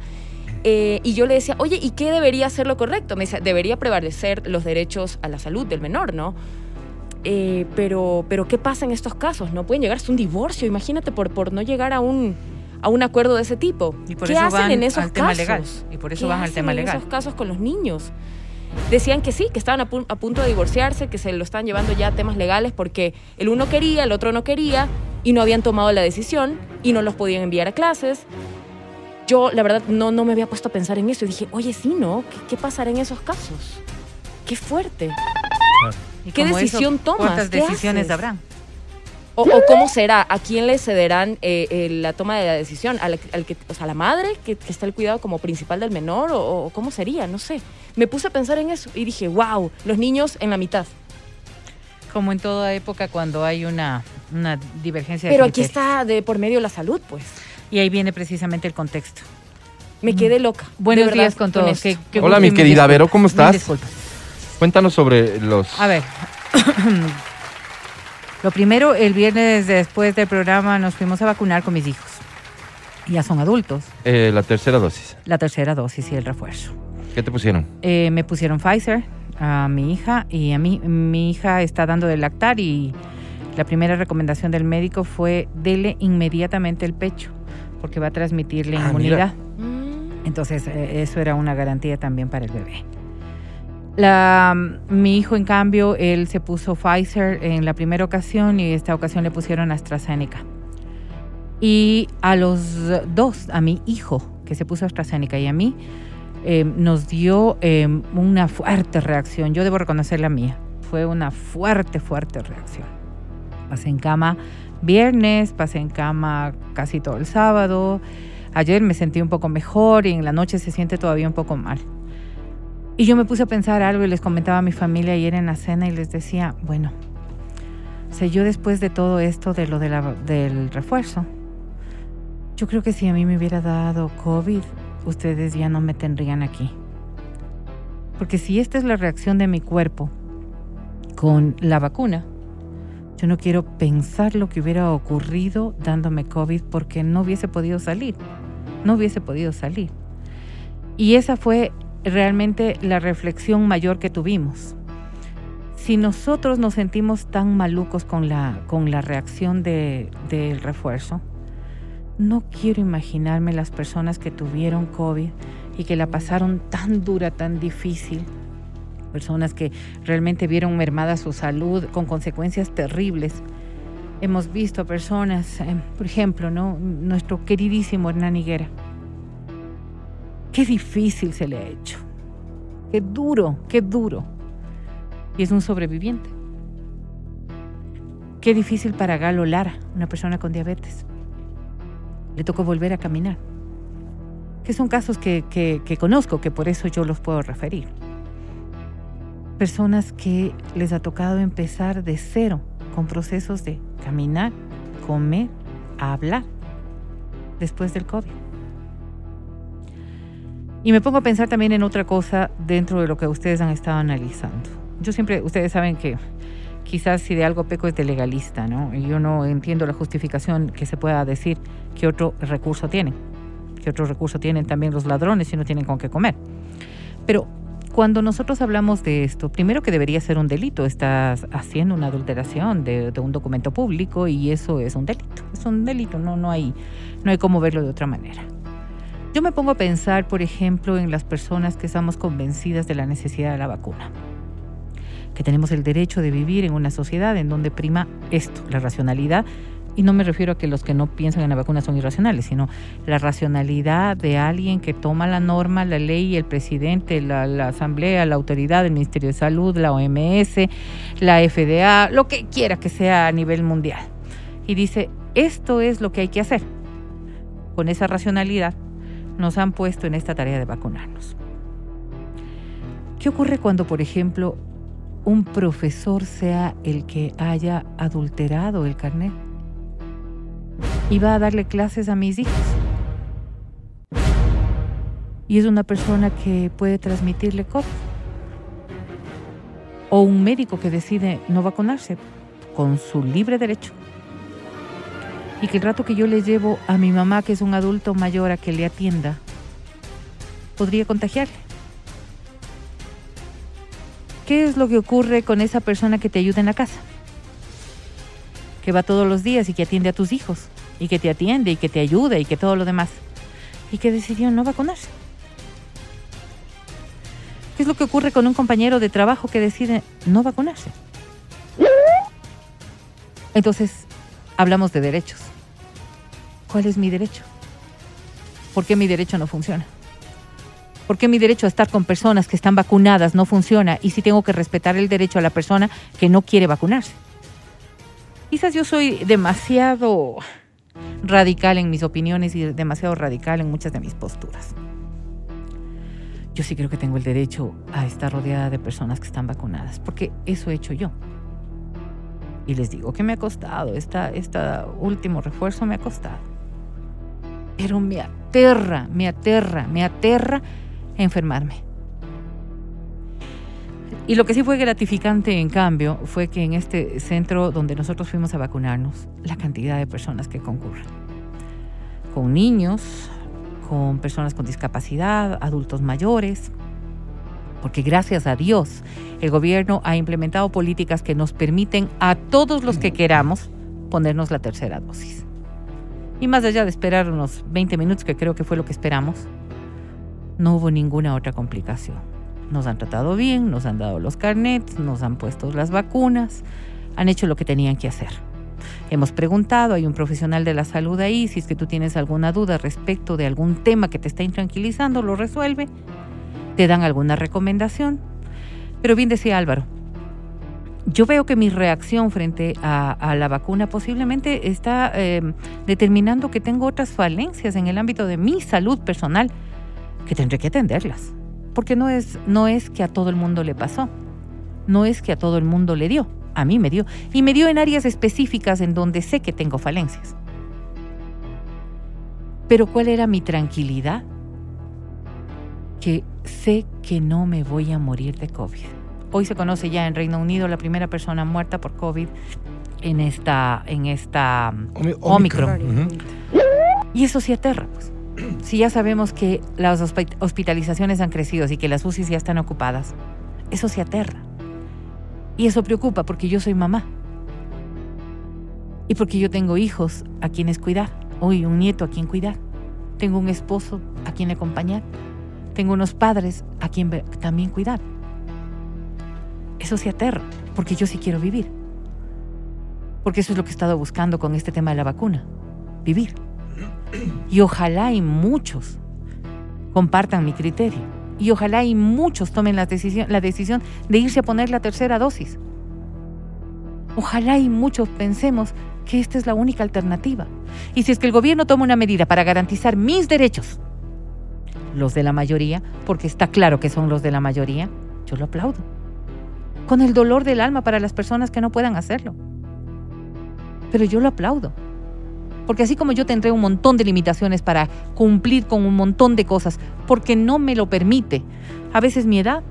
Eh, y yo le decía, oye, ¿y qué debería ser lo correcto? Me decía, debería prevalecer los derechos a la salud del menor, ¿no? Eh, pero, pero, ¿qué pasa en estos casos? No pueden llegar hasta un divorcio, imagínate, por, por no llegar a un, a un acuerdo de ese tipo. Y por ¿Qué eso hacen van en esos al tema casos? legal. Y por eso ¿Qué van al hacen tema en legal. esos casos con los niños? Decían que sí, que estaban a, pu- a punto de divorciarse, que se lo estaban llevando ya a temas legales porque el uno quería, el otro no quería y no habían tomado la decisión y no los podían enviar a clases. Yo, la verdad, no, no me había puesto a pensar en eso y dije, oye, sí, ¿no? ¿Qué, qué pasará en esos casos? Qué fuerte. Y ¿Qué decisión eso, tomas? ¿Cuántas ¿Qué decisiones haces? habrán? O, o cómo será? ¿A quién le cederán eh, eh, la toma de la decisión? ¿A la, al que, o sea, ¿a la madre que, que está el cuidado como principal del menor? ¿O, o cómo sería? No sé. Me puse a pensar en eso y dije, wow, los niños en la mitad. Como en toda época cuando hay una, una divergencia de Pero aquí está de por medio la salud, pues. Y ahí viene precisamente el contexto. Me quedé loca. de Buenos días con todos. esto. Qué- qué Hola, mi querida. Vero, ¿cómo estás? disculpas. Cuéntanos sobre los... A ver. (coughs) Lo primero, el viernes después del programa nos fuimos a vacunar con mis hijos. Ya son adultos. eh, la tercera dosis. La tercera dosis y el refuerzo. ¿Qué te pusieron? Eh, me pusieron Pfizer a mi hija y a mí, mi hija está dando de lactar y la primera recomendación del médico fue dele inmediatamente el pecho porque va a transmitirle Ah, inmunidad. Entonces, eh, eso era una garantía también para el bebé. La, mi hijo, en cambio, él se puso Pfizer en la primera ocasión y esta ocasión le pusieron AstraZeneca. Y a los dos, a mi hijo, que se puso AstraZeneca, y a mí, eh, nos dio eh, una fuerte reacción. Yo debo reconocer la mía. Fue una fuerte, fuerte reacción. Pasé en cama viernes, pasé en cama casi todo el sábado. Ayer me sentí un poco mejor y en la noche se siente todavía un poco mal. Y yo me puse a pensar algo y les comentaba a mi familia ayer en la cena y les decía, bueno, sea, yo después de todo esto de lo del refuerzo, yo creo que si a mí me hubiera dado COVID, ustedes ya no me tendrían aquí. Porque si esta es la reacción de mi cuerpo con la vacuna, yo no quiero pensar lo que hubiera ocurrido dándome COVID porque no hubiese podido salir. No hubiese podido salir. Y esa fue realmente la reflexión mayor que tuvimos. Si nosotros nos sentimos tan malucos con la, con la reacción de- del refuerzo, no quiero imaginarme las personas que tuvieron COVID y que la pasaron tan dura, tan difícil. Personas que realmente vieron mermada su salud con consecuencias terribles. Hemos visto a personas, eh, por ejemplo, ¿no? nuestro queridísimo Hernán Higuera. Qué difícil se le ha hecho. Qué duro, qué duro. Y es un sobreviviente. Qué difícil para Galo Lara, una persona con diabetes. Le tocó volver a caminar. Que son casos que, que- conozco, que por eso yo los puedo referir. Personas que les ha tocado empezar de cero con procesos de caminar, comer, hablar después del COVID. Y me pongo a pensar también en otra cosa dentro de lo que ustedes han estado analizando. Yo siempre, ustedes saben que quizás si de algo peco es de legalista, ¿no? Y yo no entiendo la justificación que se pueda decir que otro recurso tienen. Que otro recurso tienen también los ladrones si no tienen con qué comer. Pero cuando nosotros hablamos de esto, primero que debería ser un delito, estás haciendo una adulteración de, de un documento público y eso es un delito. Es un delito, no, no, hay, no hay cómo verlo de otra manera. Yo me pongo a pensar, por ejemplo, en las personas que estamos convencidas de la necesidad de la vacuna, que tenemos el derecho de vivir en una sociedad en donde prima esto, la racionalidad, y no me refiero a que los que no piensan en la vacuna son irracionales, sino la racionalidad de alguien que toma la norma, la ley, el presidente, la, la asamblea, la autoridad, el Ministerio de Salud, la OMS, la FDA, lo que quiera que sea a nivel mundial. Y dice, esto es lo que hay que hacer. Con esa racionalidad nos han puesto en esta tarea de vacunarnos. ¿Qué ocurre cuando, por ejemplo, un profesor sea el que haya adulterado el carnet y va a darle clases a mis hijos? Y es una persona que puede transmitirle COVID. O un médico que decide no vacunarse con su libre derecho. Y que el rato que yo le llevo a mi mamá, que es un adulto mayor, a que le atienda, podría contagiarle. ¿Qué es lo que ocurre con esa persona que te ayuda en la casa? Que va todos los días y que atiende a tus hijos, y que te atiende y que te ayuda y que todo lo demás, y que decidió no vacunarse. ¿Qué es lo que ocurre con un compañero de trabajo que decide no vacunarse? Entonces, hablamos de derechos. ¿Cuál es mi derecho? ¿Por qué mi derecho no funciona? ¿Por qué mi derecho a estar con personas que están vacunadas no funciona y si tengo que respetar el derecho a la persona que no quiere vacunarse? Quizás yo soy demasiado radical en mis opiniones y demasiado radical en muchas de mis posturas. Yo sí creo que tengo el derecho a estar rodeada de personas que están vacunadas, porque eso he hecho yo. Y les digo que me ha costado, este último refuerzo me ha costado. Pero me aterra, me aterra, me aterra enfermarme. Y lo que sí fue gratificante, en cambio, fue que en este centro donde nosotros fuimos a vacunarnos, la cantidad de personas que concurren. Con niños, con personas con discapacidad, adultos mayores, porque gracias a Dios el gobierno ha implementado políticas que nos permiten a todos los que queramos ponernos la tercera dosis. Y más allá de esperar unos 20 minutos, que creo que fue lo que esperamos, no hubo ninguna otra complicación. Nos han tratado bien, nos han dado los carnets, nos han puesto las vacunas, han hecho lo que tenían que hacer. Hemos preguntado, hay un profesional de la salud ahí, si es que tú tienes alguna duda respecto de algún tema que te está intranquilizando, lo resuelve, te dan alguna recomendación. Pero bien decía Álvaro, yo veo que mi reacción frente a, la vacuna posiblemente está eh, determinando que tengo otras falencias en el ámbito de mi salud personal que tendré que atenderlas. Porque no es, no es que a todo el mundo le pasó, no es que a todo el mundo le dio, a mí me dio, y me dio en áreas específicas en donde sé que tengo falencias. Pero ¿cuál era mi tranquilidad? Que sé que no me voy a morir de COVID. Hoy se conoce ya en Reino Unido la primera persona muerta por COVID en esta, en esta Omicron. Y eso sí aterra, pues si ya sabemos que las hospitalizaciones han crecido y que las UCIs ya están ocupadas, eso se aterra. Y eso preocupa porque yo soy mamá. Y porque yo tengo hijos a quienes cuidar. Hoy un nieto a quien cuidar. Tengo un esposo a quien acompañar. Tengo unos padres a quien también cuidar. Eso se aterra porque yo sí quiero vivir. Porque eso es lo que he estado buscando con este tema de la vacuna. Vivir. Y ojalá y muchos compartan mi criterio. Y ojalá y muchos tomen la decisión, la decisión de irse a poner la tercera dosis. Ojalá y muchos pensemos que esta es la única alternativa. Y si es que el gobierno toma una medida para garantizar mis derechos, los de la mayoría, porque está claro que son los de la mayoría, yo lo aplaudo. Con el dolor del alma para las personas que no puedan hacerlo. Pero yo lo aplaudo. Porque así como yo tendré un montón de limitaciones para cumplir con un montón de cosas, porque no me lo permite, a veces mi edad,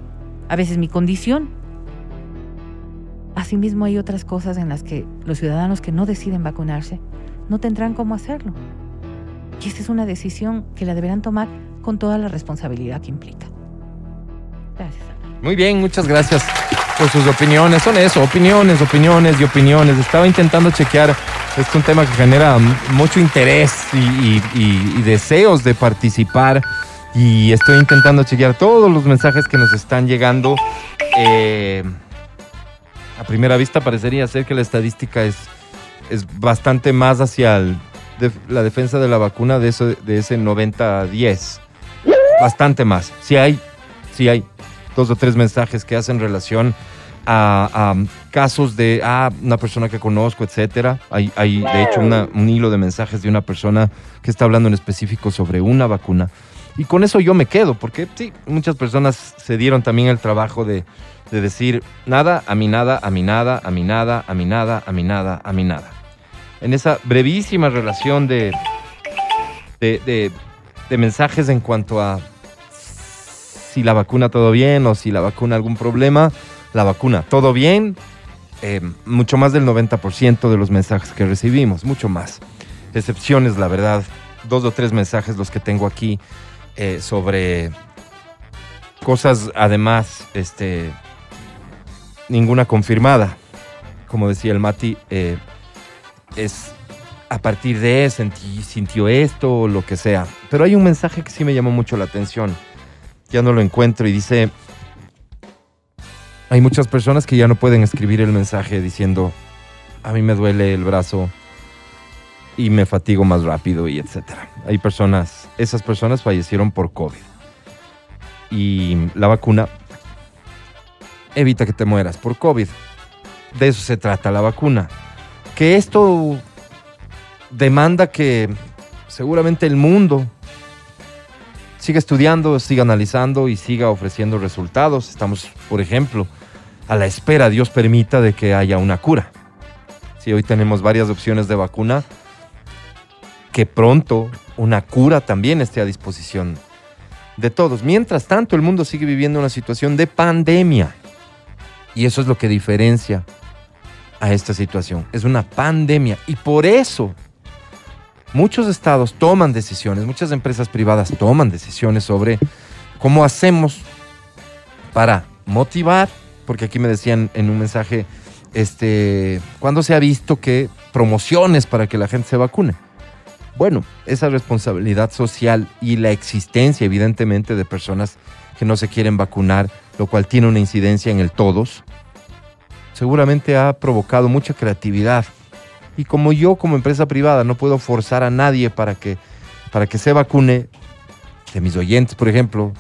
a veces mi condición. Asimismo hay otras cosas en las que los ciudadanos que no deciden vacunarse no tendrán cómo hacerlo. Y esta es una decisión que la deberán tomar con toda la responsabilidad que implica. Gracias. Muy bien, muchas gracias por sus opiniones. Son eso, opiniones, opiniones y opiniones. Estaba intentando chequear es un tema que genera mucho interés y, deseos de participar. Y estoy intentando chequear todos los mensajes que nos están llegando. Eh, a primera vista parecería ser que la estadística es, es bastante más hacia la defensa de la vacuna de, eso, de ese 90-10. Bastante más. Si hay, sí hay dos o tres mensajes que hacen relación a, casos de ah, una persona que conozco, etcétera. Hay, hay de hecho un hilo de mensajes de una persona que está hablando en específico sobre una vacuna. Y con eso yo me quedo, porque sí, muchas personas se dieron también el trabajo de, de decir nada, a mí nada, a mí nada, a mí nada, a mí nada, a mí nada, a mí nada. En esa brevísima relación de, de, de, mensajes en cuanto a si la vacuna todo bien o si la vacuna algún problema, la vacuna. ¿Todo bien? Eh, mucho más del 90% de los mensajes que recibimos, mucho más. decepciones, la verdad. Dos o tres mensajes los que tengo aquí eh, sobre cosas, además, este, ninguna confirmada. Como decía el Mati, eh, es a partir de sentí, sintió esto o lo que sea. Pero hay un mensaje que sí me llamó mucho la atención. Ya no lo encuentro y dice, hay muchas personas que ya no pueden escribir el mensaje diciendo, a mí me duele el brazo y me fatigo más rápido y etcétera. Hay personas, esas personas fallecieron por COVID. Y la vacuna evita que te mueras por COVID. De eso se trata la vacuna. Que esto demanda que seguramente el mundo siga estudiando, siga analizando y siga ofreciendo resultados. Estamos, por ejemplo, a la espera, Dios permita, de que haya una cura. Si hoy tenemos varias opciones de vacuna, que pronto una cura también esté a disposición de todos. Mientras tanto, el mundo sigue viviendo una situación de pandemia. Y eso es lo que diferencia a esta situación. Es una pandemia. Y por eso muchos estados toman decisiones, muchas empresas privadas toman decisiones sobre cómo hacemos para motivar, porque aquí me decían en un mensaje, este, ¿cuándo se ha visto que promociones para que la gente se vacune? Bueno, esa responsabilidad social y la existencia, evidentemente, de personas que no se quieren vacunar, lo cual tiene una incidencia en el todos, seguramente ha provocado mucha creatividad y como yo como empresa privada no puedo forzar a nadie para que, para que se vacune, de mis oyentes, por ejemplo,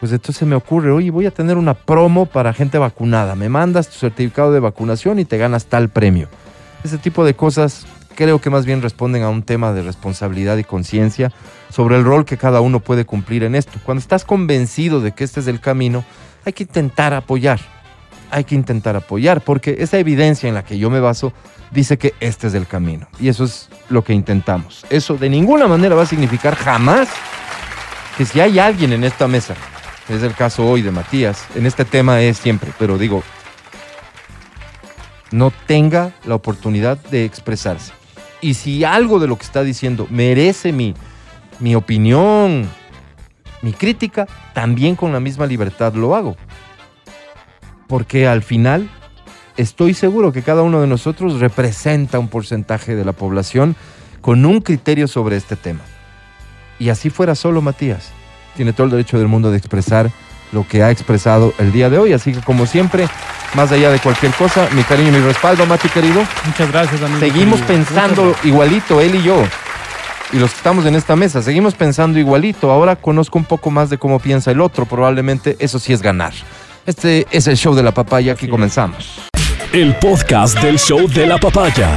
pues entonces me ocurre, oye, voy a tener una promo para gente vacunada. Me mandas tu certificado de vacunación y te ganas tal premio. Ese tipo de cosas creo que más bien responden a un tema de responsabilidad y conciencia sobre el rol que cada uno puede cumplir en esto. Cuando estás convencido de que este es el camino, hay que intentar apoyar. Hay que intentar apoyar, porque esa evidencia en la que yo me baso dice que este es el camino. Y eso es lo que intentamos. Eso de ninguna manera va a significar jamás que si hay alguien en esta mesa, es el caso hoy de Matías, en este tema es siempre, pero digo, no tenga la oportunidad de expresarse. Y si algo de lo que está diciendo merece mi, mi opinión, mi crítica, también con la misma libertad lo hago. Porque al final estoy seguro que cada uno de nosotros representa un porcentaje de la población con un criterio sobre este tema. Y así fuera solo Matías. Tiene todo el derecho del mundo de expresar lo que ha expresado el día de hoy. Así que como siempre, más allá de cualquier cosa, mi cariño y mi respaldo, Mati querido. Muchas gracias, amigo. Seguimos querido. pensando igualito, él y yo. Y los que estamos en esta mesa, seguimos pensando igualito. Ahora conozco un poco más de cómo piensa el otro. Probablemente eso sí es ganar. Este es el show de la papaya. Aquí comenzamos. El podcast del show de la papaya.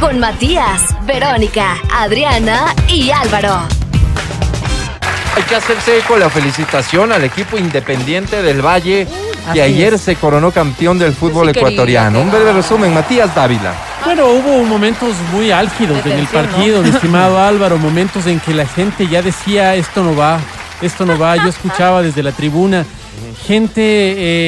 Con Matías, Verónica, Adriana y Álvaro. Hay que hacerse eco la felicitación al equipo independiente del Valle Así que ayer es. se coronó campeón del fútbol Sí, ecuatoriano. Un breve resumen, Matías Dávila. Bueno, hubo momentos muy álgidos en el partido, mi (laughs) estimado Álvaro, momentos en que la gente ya decía, esto no va, esto no va. Yo (laughs) escuchaba desde la tribuna gente,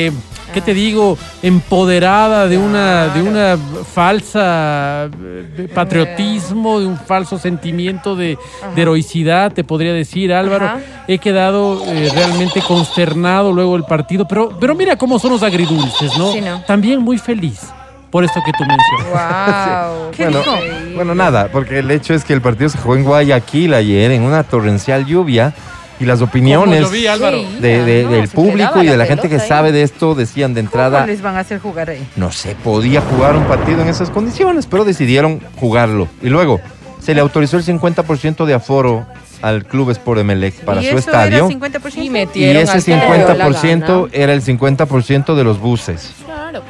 eh, ¿qué te digo?, empoderada de una, de una falsa eh, patriotismo, de un falso sentimiento de, de heroicidad, te podría decir, Álvaro. Ajá. He quedado eh, realmente consternado luego del partido, pero, pero mira cómo son los agridulces, ¿no? Sí, ¿no? También muy feliz por esto que tú mencionas. Wow. (laughs) ¿Qué bueno, dijo? bueno, nada, porque el hecho es que el partido se jugó en Guayaquil ayer en una torrencial lluvia y las opiniones Como yo vi, Álvaro. Sí. de- de- no, del público y de la gente que sabe de esto decían de ¿Cómo entrada, les van a hacer jugar ahí? no se podía jugar un partido en esas condiciones, pero decidieron jugarlo. Y luego se le autorizó el 50% de aforo al Club Sport Emelec para ¿Y su eso estadio. era 50%? Y Y ese al que le dio la 50% gana. era el 50% de los buses. Claro.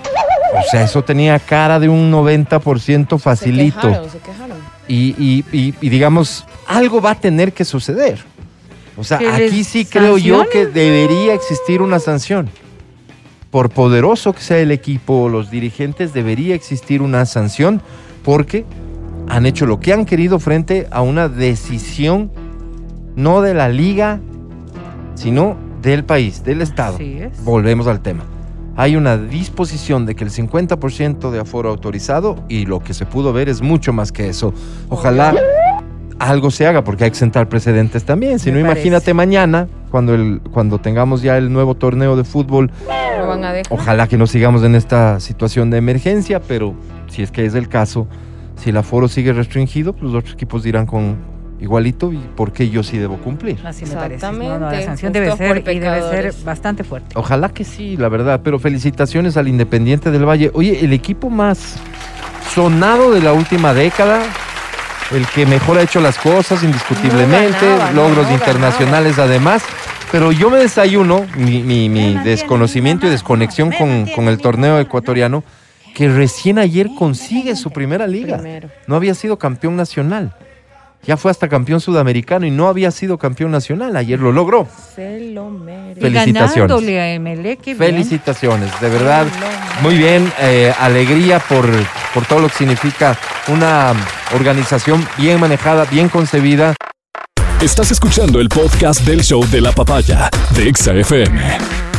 O sea, eso tenía cara de un 90% facilito. Se quejaron, se quejaron. Y, y- y- y digamos, algo va a tener que suceder. O sea, ¿Que aquí sí creo yo que debería existir una sanción. Por poderoso que sea el equipo o los dirigentes, debería existir una sanción porque han hecho lo que han querido frente a una decisión no de la liga, sino del país, del Estado. Así es. Volvemos al tema. hay una disposición de que el 50% de aforo autorizado y lo que se pudo ver es mucho más que eso. Ojalá algo se haga porque hay que sentar precedentes también. Si Me no, parece. imagínate mañana, cuando, el, cuando tengamos ya el nuevo torneo de fútbol, Lo van a dejar. ojalá que no sigamos en esta situación de emergencia, pero si es que es el caso, si el aforo sigue restringido, pues los otros equipos dirán con igualito y por qué yo sí debo cumplir. Así me parece. No, no, la sanción debe ser y debe ser bastante fuerte. Ojalá que sí, la verdad, pero felicitaciones al Independiente del Valle. Oye, el equipo más sonado de la última década, el que mejor ha hecho las cosas indiscutiblemente, No ganaba, no, logros no internacionales además, pero yo me desayuno, mi, mi- mi desconocimiento y desconexión con, con el torneo ecuatoriano, que recién ayer consigue su primera liga. Primero. No había sido campeón nacional. Ya fue hasta campeón sudamericano y no había sido campeón nacional. Ayer lo logró. Se lo merece. Y Felicitaciones. ganándole a Emelec, qué bien. Felicitaciones, de verdad. Muy bien, eh, alegría por, por todo lo que significa una organización bien manejada, bien concebida. Estás escuchando el podcast del show de la papaya de Exa FM. La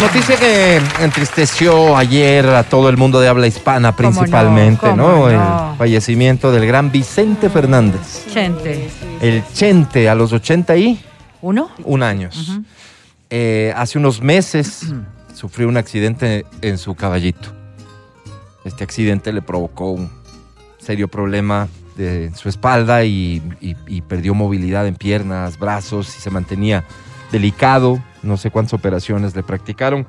noticia que entristeció ayer a todo el mundo de habla hispana ¿Cómo no? principalmente, ¿Cómo ¿no? no? El fallecimiento del gran Vicente Fernández. Chente. El Chente a los 81 ¿Uno? años. Ujú. Eh, hace unos meses sufrió un accidente en su caballito. Este accidente le provocó un serio problema de en su espalda y, y- y perdió movilidad en piernas, brazos y se mantenía delicado. No sé cuántas operaciones le practicaron.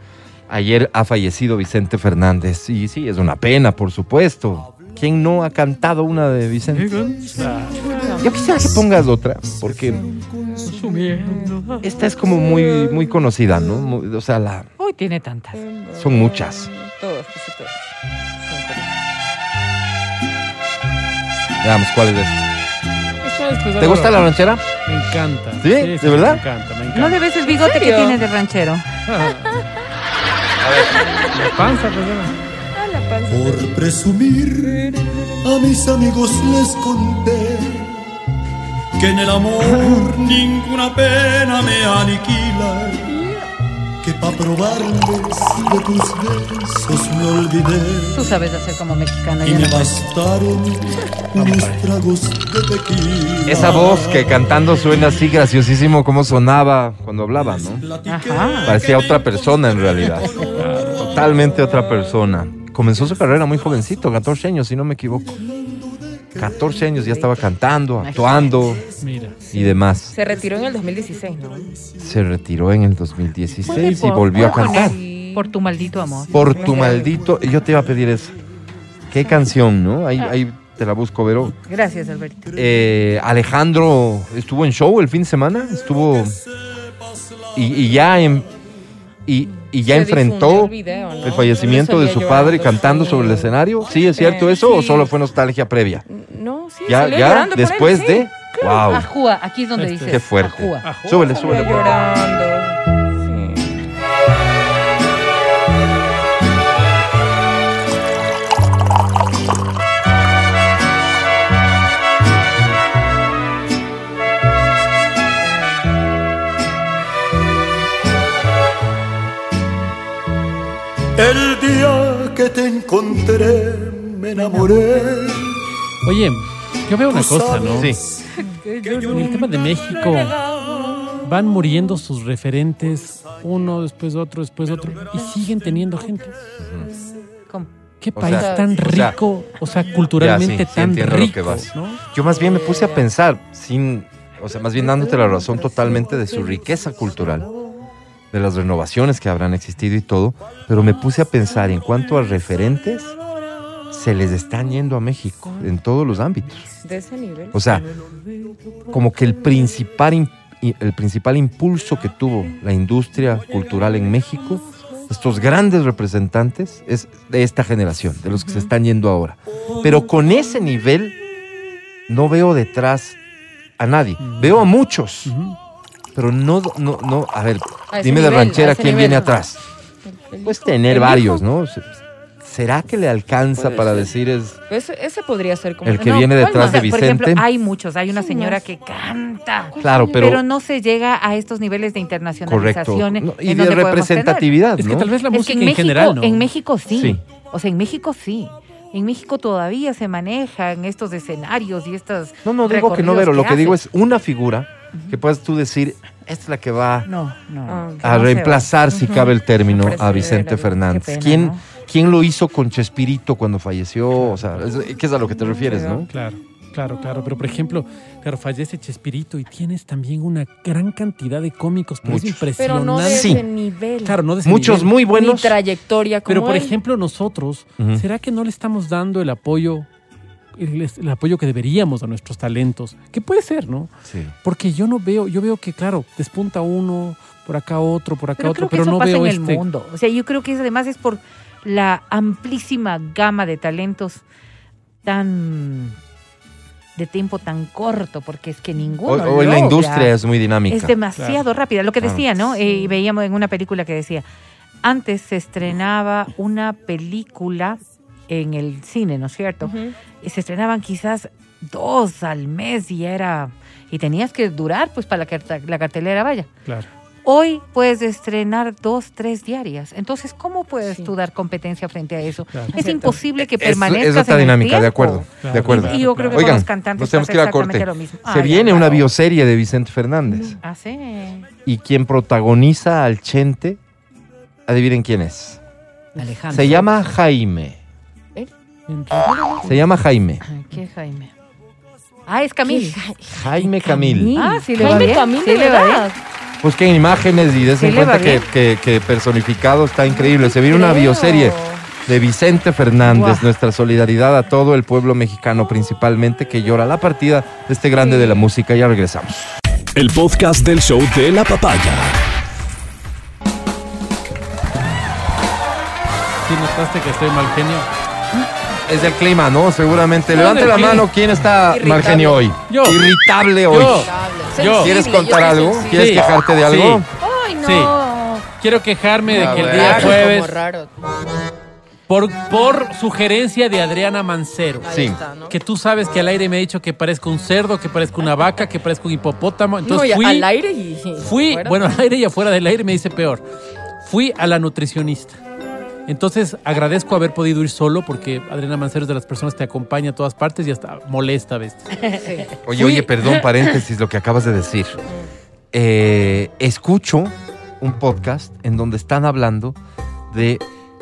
Ayer ha fallecido Vicente Fernández. Y sí, es una pena, por supuesto. ¿Quién no ha cantado una de Vicente? Yo quisiera que pongas otra, porque esta es como muy, muy conocida, ¿no? Muy- o sea, la, Uy, tiene tantas. son muchas. Todos, todos. Veamos cuál es esta. Pues, ¿Te gusta la ranchera? Me encanta. ¿Sí? ¿De verdad? Me encanta, me encanta. ¿No le ves el bigote que serio? tiene de ranchero? (laughs) La panza, pues. Ah, la panza. Por presumir, a mis amigos les conté que en el amor ninguna pena me aniquila. Que pa' probarles de tus besos me olvidé Tú sabes hacer como mexicano. y me no. bastaron (laughs) unos tragos de tequila. Esa voz que cantando suena así graciosísimo como sonaba cuando hablaba, ¿no? Ajá. Parecía otra persona en realidad. Totalmente otra persona. Comenzó su carrera muy jovencito, 14 años, si no me equivoco. 14 años ya estaba cantando, actuando Mira. y demás. Se retiró en el 2016, ¿no? Se retiró en el 2016 y volvió a cantar. Por tu maldito amor. Por tu maldito. Yo te iba a pedir eso. Qué canción, ¿no? Ahí, ahí te la busco, Vero. Gracias, Alberto. Eh, Alejandro estuvo en show el fin de semana. Estuvo. Y, y ya en- y, y ya enfrentó el video, ¿no? el fallecimiento de su padre cantando sí. sobre el escenario. ¿Sí es cierto eso o solo fue nostalgia previa? No, sí, Ya, ya, él, después sí. de. ¡Wow! Ajúa, aquí es donde Este. dices. ¡Qué fuerte! Ajúa. Ajúa. Súbele, súbele. llorando. El día que te encontré me enamoré. Oye, yo veo una cosa, ¿no? Sí. En el tema de México van muriendo sus referentes, uno después otro, después otro, y siguen teniendo gente. ¿Cómo? Qué O país sea, tan o sea, rico, o sea, culturalmente ya, sí, sí tan lo rico, que vas. ¿no? Yo más bien me puse a pensar, sin, o sea, más bien dándote la razón totalmente de su riqueza cultural, de las renovaciones que habrán existido y todo, pero me puse a pensar en cuanto a referentes, se les están yendo a México en todos los ámbitos. De ese nivel. O sea, como que el principal, el principal impulso que tuvo la industria cultural en México, estos grandes representantes, es de esta generación, de los que se están yendo ahora. Pero con ese nivel, no veo detrás a nadie. Veo a muchos. Pero no, no, no. A ver, A dime de nivel, ranchera quién nivel. viene atrás. Puedes tener varios, hijo. ¿no? Se- ¿será que le alcanza Puede para ser. decir es Ese, ese podría ser como... el que No, viene ¿cuál detrás de Por Vicente? ejemplo, hay muchos. Hay una señora que canta. Claro, pero, Pero, no se llega a estos niveles de internacionalización. No, y en de donde representatividad, Es que ¿no? tal vez la. Es música que en en México, general, ¿no? en México sí. Sí. O sea, en México sí. En México todavía se manejan estos escenarios y estas. No, no digo que no, pero lo que digo es una figura que puedas tú decir, esta es la que va No, no. Ah, a reemplazar, si cabe el término, a Vicente Fernández. qué pena, ¿Quién, ¿no? ¿Quién lo hizo con Chespirito cuando falleció? O sea, es, que es a lo que te refieres, ¿no? Claro, claro, claro. Pero por ejemplo, claro, fallece Chespirito y tienes también una gran cantidad de cómicos, pero es Muchos. Pero impresionante. no de Sí. ese nivel. Claro, no de ese Muchos nivel. muy Ni buenos. trayectoria como Pero por él. ejemplo, nosotros. ¿será que no le estamos dando el apoyo, el, el apoyo que deberíamos a nuestros talentos? Que puede ser, ¿no? Sí. Porque yo no veo, yo veo que, claro, despunta uno, por acá otro, por acá Pero otro, creo que pero eso no pasa veo en el este. mundo. O sea, yo creo que eso además es por la amplísima gama de talentos tan de tiempo tan corto, porque es que O, ninguno. o la logra. industria es muy dinámica. Es demasiado rápida. Lo que decía, ¿no? Sí. Eh, y veíamos en una película que decía, antes se estrenaba una película en el cine, ¿no es cierto? Y se estrenaban quizás dos al mes y era y tenías que durar pues para la, carta- la cartelera vaya. Claro. Hoy puedes estrenar dos, tres diarias. Entonces, ¿cómo puedes Sí. tú dar competencia frente a eso? Claro. Es imposible que Es- permanezcas es otra en el dinámica, de acuerdo, Claro. de acuerdo. Y yo creo que Oigan, con los cantantes nos tenemos pasa que ir a corte. lo mismo. Se Ay, viene una bioserie de Vicente Fernández. Ah, sí. Y quien protagoniza al Chente, adivinen quién es. Alejandro. Se llama Jaime. Se llama Jaime. Ay, ¿Qué Jaime? Ah, es Camil. Jaime Camil. Ah, sí le va Jaime bien. Camil, Sí de le va bien. Busquen imágenes y des Sí le va cuenta que, bien. que- que personificado está increíble. Se viene una Creo. bioserie de Vicente Fernández. Guau. Nuestra solidaridad a todo el pueblo mexicano, principalmente, que llora la partida de este grande de la música. Ya regresamos. El podcast del show de la papaya. ¿Sí notaste que estoy mal genio? Es el clima, ¿no? Seguramente. No, Levante la clima. mano. ¿Quién está Irritable. mal genio hoy? Yo. Irritable hoy. Yo. ¿Quieres contar algo? sensible. ¿Quieres Sí. quejarte de algo? Sí. Ay, no. Sí. Quiero quejarme de que el día Raro, jueves, como raro. por, por sugerencia de Adriana Mancero, Ahí Sí. está, ¿no? que tú sabes que al aire me ha dicho que parezco un cerdo, que parezco una vaca, que parezco un hipopótamo. No, Entonces y fui, al aire y... fui fuera. bueno, al aire y afuera del aire me dice peor. Fui a la nutricionista. Entonces agradezco haber podido ir solo porque Adriana Mancero es de las personas que te acompaña a todas partes y hasta molesta a veces. Oye, oye, perdón, (laughs) paréntesis, lo que acabas de decir. Eh, escucho un podcast en donde están hablando de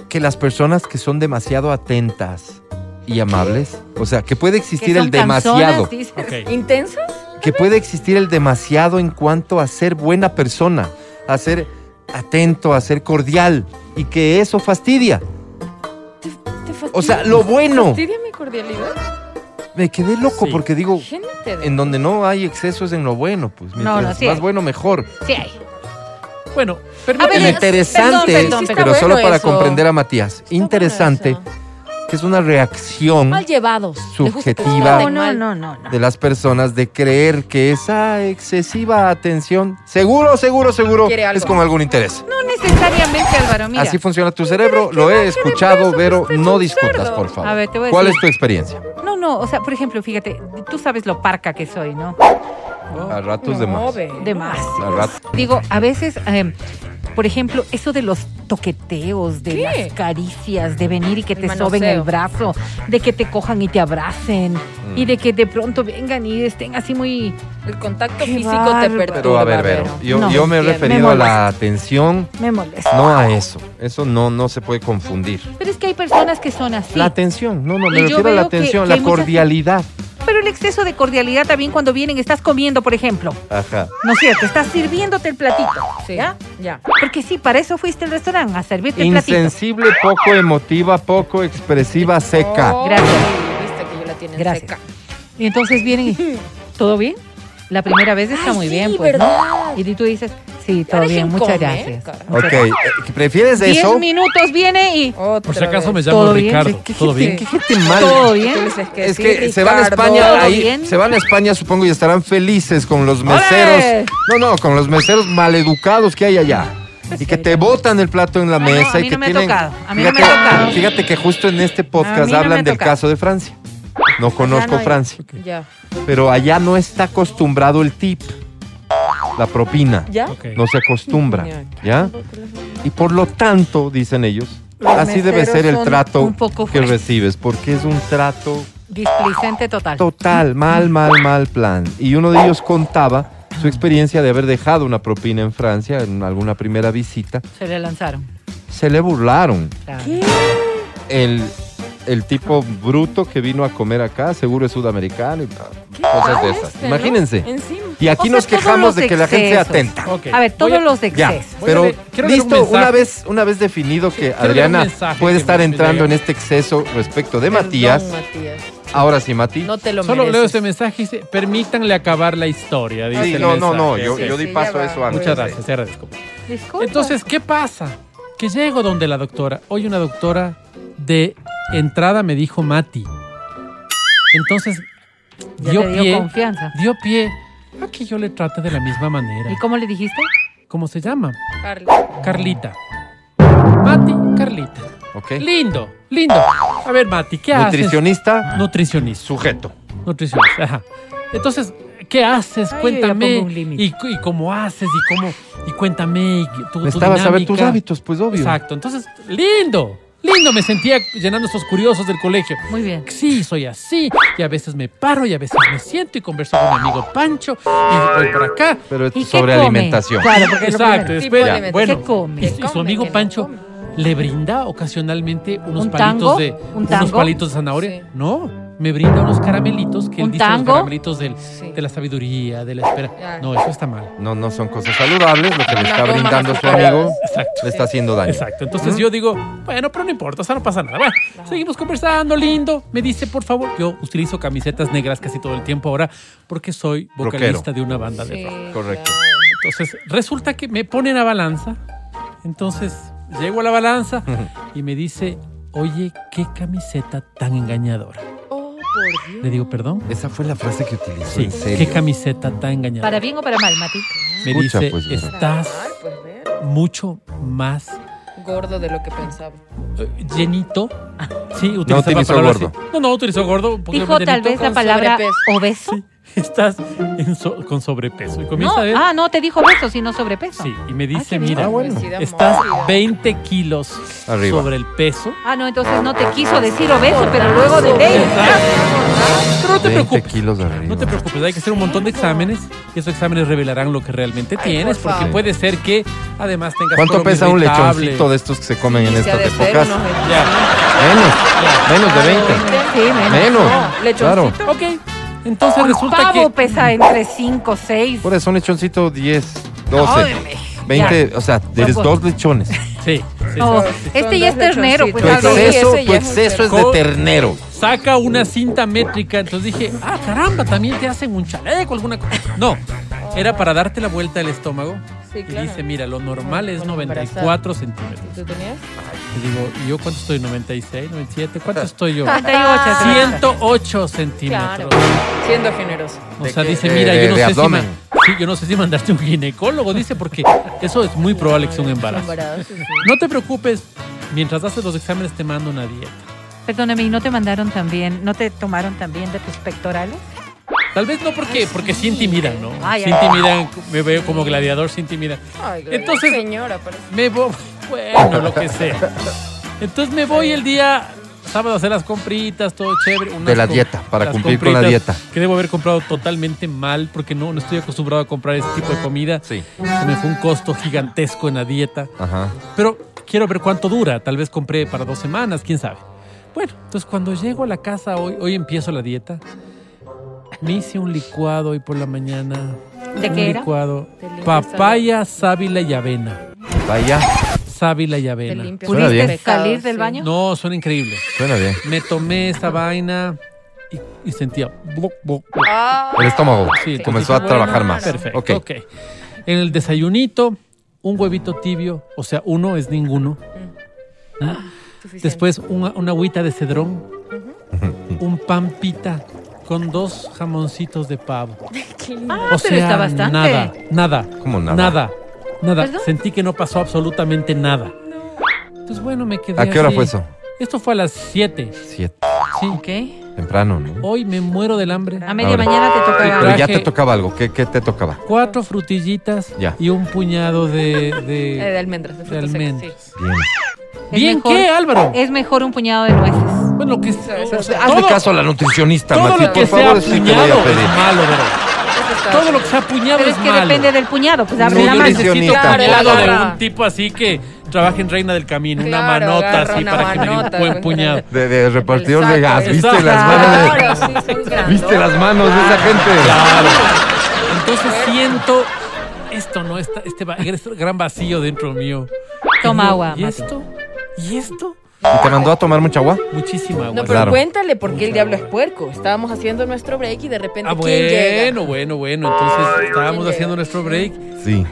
que las personas que son demasiado atentas y amables, o sea, que puede Que existir son el demasiado, canzonas, dices. Ok. ¿Intensas? que puede existir el demasiado en cuanto a ser buena persona, a ser atento, a ser cordial, y que eso fastidia. ¿Te fastidia? O sea, lo bueno. ¿Fastidia mi cordialidad? Me quedé loco Sí. porque digo, Gente de... en donde no hay excesos en lo bueno, pues mientras no, sí más hay. bueno, mejor. Sí hay. Bueno, es- interesante, perdón, perdón, pero perdón. solo Está para eso. comprender a Matías. Está interesante bueno. Que es una reacción Mal llevados. Subjetiva. No, no, mal. no, no, no. de las personas de creer que esa excesiva atención, seguro, seguro, seguro, es con algún interés. No necesariamente, Álvaro, mira. Así funciona tu cerebro, lo he escuchado, Vero, no discutas, por favor. A ver, te voy a ¿Cuál decir. es tu experiencia? No, no, o sea, por ejemplo, fíjate, tú sabes lo parca que soy, ¿no? A ratos de No, más. ve. De más. A ratos. Digo, a veces, eh, por ejemplo, eso de los toqueteos, de ¿Qué? las caricias, de venir y que El te soben el brazo, de que te cojan y te abracen, y de que de pronto vengan y estén así muy... El contacto Qué físico te perturba. Pero a ver, Vero, yo, No, yo me he referido Me a la atención, Me molesta. no a eso. Eso no, no se puede confundir. Pero es que hay personas que son así. La atención, no, no, me Y refiero a la atención, que la muchas- cordialidad. Pero el exceso de cordialidad también cuando vienen, estás comiendo, por ejemplo. Ajá. ¿No es cierto? Estás sirviéndote el platito. Sí, ¿Ya? ya. Porque sí, para eso fuiste al restaurante, a servirte el platito. Insensible, poco emotiva, poco expresiva, seca. Oh, Gracias. Viste que yo la tienen Gracias. seca. Y entonces vienen y, (laughs) ¿todo bien? La primera vez está Ay, muy sí, bien, pues, ¿verdad? ¿no? Y tú dices, sí, todo bien, muchas comer, gracias. Ok, eh, ¿prefieres Diez eso? minutos viene y Otra Por si acaso me llamo ¿Todo bien? Ricardo. ¿Qué ¿Todo gente, bien? qué gente mal? todo bien. que Es sí, que se van a. España, ¿Todo ahí, bien? se van a España, supongo, y estarán felices con los meseros. No, no, con los meseros maleducados que hay allá. y que te botan el plato en la no, mesa a y mí que no me ha tienen. tocado, a mí no me fíjate, ha tocado. fíjate que justo en este podcast hablan ha del tocado. caso de Francia. No conozco no hay- Francia, Ya. pero allá no está acostumbrado el tip, la propina. ¿Ya? Ok. No se acostumbra, Ya. Y por lo tanto, dicen ellos, Los así debe meseros ser el son trato un poco que fuertes. recibes, porque es un trato Displicente total. total, mal, mal, mal plan. Y uno de ellos contaba su experiencia de haber dejado una propina en Francia en alguna primera visita. Se le lanzaron. Se le burlaron. Claro. El, el tipo bruto que vino a comer acá, seguro es sudamericano y cosas de esas. Este. Imagínense. Y aquí O sea, nos quejamos de que la gente sea excesos. atenta. A ver, todos los de Ya, exceso. Voy a pero leer- un listo, una vez, una vez definido que Quiero Adriana puede estar entrando en este exceso respecto de Perdón, Matías. Matías. Ahora sí, Mati. No te lo Solo mereces. leo este mensaje y dice, permítanle acabar la historia. Dice Sí, el no, no, no, yo, di Sí, paso a eso antes. Muchas gracias, te agradezco. Disculpa. Entonces, ¿qué pasa? Que llego donde la doctora. Hoy una doctora de entrada me dijo Mati. Entonces, ya dio te dio pie, confianza. dio pie a que yo le trate de la misma manera. ¿Y cómo le dijiste? ¿Cómo se llama? Carla. Carlita. Mati, Carlita. Ok. Lindo, lindo. A ver, Mati, ¿qué haces? Nutricionista, Nutricionista. sujeto. Nutricionista, ajá. Entonces, ¿qué haces? Ay, cuéntame. Y, y cómo haces y cómo y cuéntame y tu, tu Necesitabas saber tus hábitos, pues obvio. Exacto. Entonces, lindo. Lindo me sentía llenando esos curiosos del colegio. Muy bien. Sí, soy así. Y a veces me paro y a veces me siento y converso con mi amigo Pancho y voy por acá. Pero es ¿Y qué sobre come? alimentación. Claro, porque es Exacto. Después, de alimentación. bueno, ¿Qué come? y, y ¿Qué su amigo ¿Qué no Pancho le brinda ocasionalmente unos ¿Un palitos tango? de ¿Un unos tango? palitos de zanahoria. Sí. No, me brinda unos caramelitos que él ¿Un dice los tango? caramelitos del, Sí. de la sabiduría, de la espera. No, eso está mal. No, no son cosas saludables. Lo que le está brindando su amigo Exacto. le está haciendo daño. Exacto. Entonces yo digo, bueno, pero no importa, o sea, no pasa nada. Bueno, seguimos conversando, lindo. Me dice, por favor, yo utilizo camisetas negras casi todo el tiempo ahora porque soy vocalista Rockero. de una banda de rock. Correcto. Entonces, resulta que me ponen a balanza. Entonces, llego a la balanza y me dice, oye, qué camiseta tan engañadora. Por Dios. Le digo, perdón. Esa fue la frase que utilizó. Sí, en serio. qué camiseta tan engañadora. ¿Para bien o para mal, Mati? me Escucha, dice, pues, estás Ay, pues mucho más Gordo de lo que pensaba. eh, llenito. Sí, No utilizaba utilizó gordo. así. No, no, utilizó gordo. Dijo tal llenito. vez la palabra sobrepeso. obeso. Sí, estás en so- con sobrepeso. Y comienza No, a ver. ah, no te dijo obeso, sino sobrepeso. Sí, y me Ah, dice, mira, Ah, bueno. Obesidad estás mórbida. 20 kilos Arriba. sobre el peso. Ah, no, entonces no te quiso decir obeso, pero luego de ley. Pero no te 20 preocupes. kilos de arriba. No te preocupes, hay que hacer un montón de exámenes y esos exámenes revelarán lo que realmente tienes, por porque puede ser que además tengas ¿Cuánto pesa un lechoncito de estos que se comen en estas épocas? Ya, Menos, menos de 20. Sí, menos. Menos. No, lechoncito. Claro. ok. Entonces Un resulta pavo que pesa entre 5, 6. Por eso un lechoncito 10, 12, 20, o sea, eres Pues, dos lechones. sí, sí, No, este ya es ternero, Tu pues Sí, exceso, tu ya es exceso es de ternero. saca una cinta métrica, entonces dije, ah, caramba, también te hacen un chaleco, alguna cosa. No, era para darte la vuelta al estómago. Sí, Y dice, mira, lo normal es Bueno, 94 centímetros. ¿Tú tenías? Y digo, ¿y yo cuánto estoy? ¿96, 97? ¿Cuánto estoy yo? 98. 108 centímetros. Claro. Siendo generoso. O ¿De sea, qué? dice, De- mira, de- yo no de sé si abdomen. ma- sí, yo no sé si mandarte un ginecólogo, dice, porque eso es muy probable que sea un embarazo. Embarazo, sí. No te preocupes, mientras haces los exámenes te mando una dieta. Perdóname, ¿y no te mandaron también, no te tomaron también de tus pectorales? Tal vez no porque, porque sí intimidan, ¿no? Ay, sí ay. intimidan, me veo como gladiador, sí intimidan. Ay, Gloria, Entonces- señora, parece. Me voy, (laughs) bueno, lo que sea. Entonces me voy el día sábado a hacer las compritas, todo chévere. unas De la dieta, para cumplir con la dieta. Que debo haber comprado totalmente mal porque no, no estoy acostumbrado a comprar ese tipo de comida. Sí. Se me fue un costo gigantesco en la dieta. Ajá. Pero quiero ver cuánto dura. Tal vez compré para dos semanas, quién sabe. Bueno, entonces cuando llego a la casa hoy, hoy empiezo la dieta. Me hice un licuado hoy por la mañana. ¿De un qué era? licuado. Te Papaya, sábila y avena. Vaya, Sábila y avena. Suena bien. ¿Pudiste salir del sí. baño? No, suena increíble. suena bien. Me tomé esa vaina y, y sentía. Ah, El estómago Sí, comenzó a trabajar bueno, más. Perfecto. Ok. ok. En el desayunito, un huevito tibio, o sea, uno es ninguno. Suficiente. Después una, una agüita de cedrón, un pan pita con dos jamoncitos de pavo. (laughs) Qué lindo. Ah, o pero sea, está bastante. nada, nada, ¿Cómo nada? nada, Nada, ¿Perdón? sentí que no pasó absolutamente nada. Entonces, bueno, me quedé ¿A qué hora así. fue eso? Esto fue a las 7. Siete. Sí. Ok. Temprano, ¿no? Hoy me muero del hambre. A media Ahora. mañana te toca. Pero ya te tocaba algo. ¿Qué, qué te tocaba? Cuatro frutillitas Ya. y un puñado de, de (laughs) de, almendras, de de frutos secos, almendras. sí. Bien. Es ¿Bien mejor- qué, Álvaro? Es mejor un puñado de nueces. Bueno, lo que es, eso- o sea, Hazle todo, caso a la nutricionista, todo Mati. lo que Por sea favor, sí te voy puñado a es pedir. malo, bro. Todo lo que sea puñado Pero es, es que malo. depende del puñado, pues No, abre la yo mano. necesito Nutricionista. Claro, de un tipo así que trabaja en Reina del Camino, una Claro, manota agarra así una para que me dé un manota, buen puñado. De, de repartidor de gas. ¿Viste saco. las manos? de- Claro, sí, son grandes. ¿Viste las manos de esa gente? Claro. Entonces siento esto, ¿no? Esta, este, este gran vacío dentro mío. Toma Y yo, agua, ¿Y Mati. esto? ¿Y esto? ¿Y te mandó a tomar mucha agua? Muchísima agua. No, pero Claro. cuéntale por qué el diablo es puerco. Estábamos haciendo nuestro break y de repente Ah, ¿quién llega? bueno, bueno, bueno. Entonces estábamos llega? haciendo nuestro break Sí.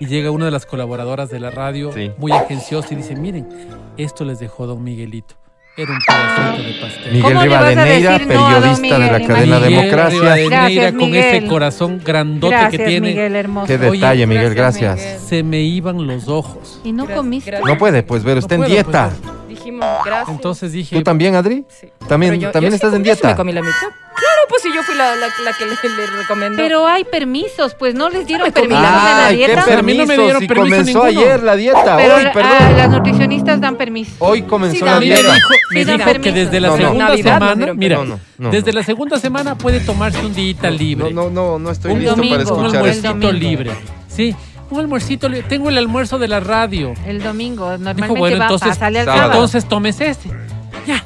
y llega una de las colaboradoras de la radio, Sí. muy agenciosa, y dice, miren, esto les dejó don Miguelito. Era un pedacito de pastel. Miguel ¿Cómo le vas a Rivadeneira, no periodista de la Miguel? cadena Miguel Democracia. Rivadeneira Gracias, con ese Miguel. corazón grandote Gracias, que tiene. Miguel hermoso. Qué Oye, detalle, Miguel, gracias, gracias. Miguel. Se me iban los ojos. Y no Gracias, comiste. gracias. No puede, pues, ver, está No en puedo, dieta. pues, Dijimos gracias. Entonces dije, ¿Tú también, Adri? Sí. ¿También, yo- también yo sí estás en comí- yo sí dieta? me comí la mitad. Claro, pues si yo fui la, la, la que le, le recomendó. Pero hay permisos, pues no les dieron comí permisos en la Ay, qué dieta. A mí no me permiso, dieron si permiso comenzó ninguno. ayer la dieta. Pero Hoy, ah, perdón. las nutricionistas dan permiso. Hoy comenzó Sí, la a mí me dieta. dijo, me Sí, dijo que desde la No, no. segunda Navidad semana, mira. No, no, no, desde no. la segunda semana puede tomarse un día libre. No, no, no, no estoy un listo domingo, para un escuchar esto. almuercito domingo. libre. Sí, un almuercito. Tengo el almuerzo de la radio. El domingo, normalmente Dijo, bueno, va entonces, sale al sábado. sábado. entonces tómese este. Ya.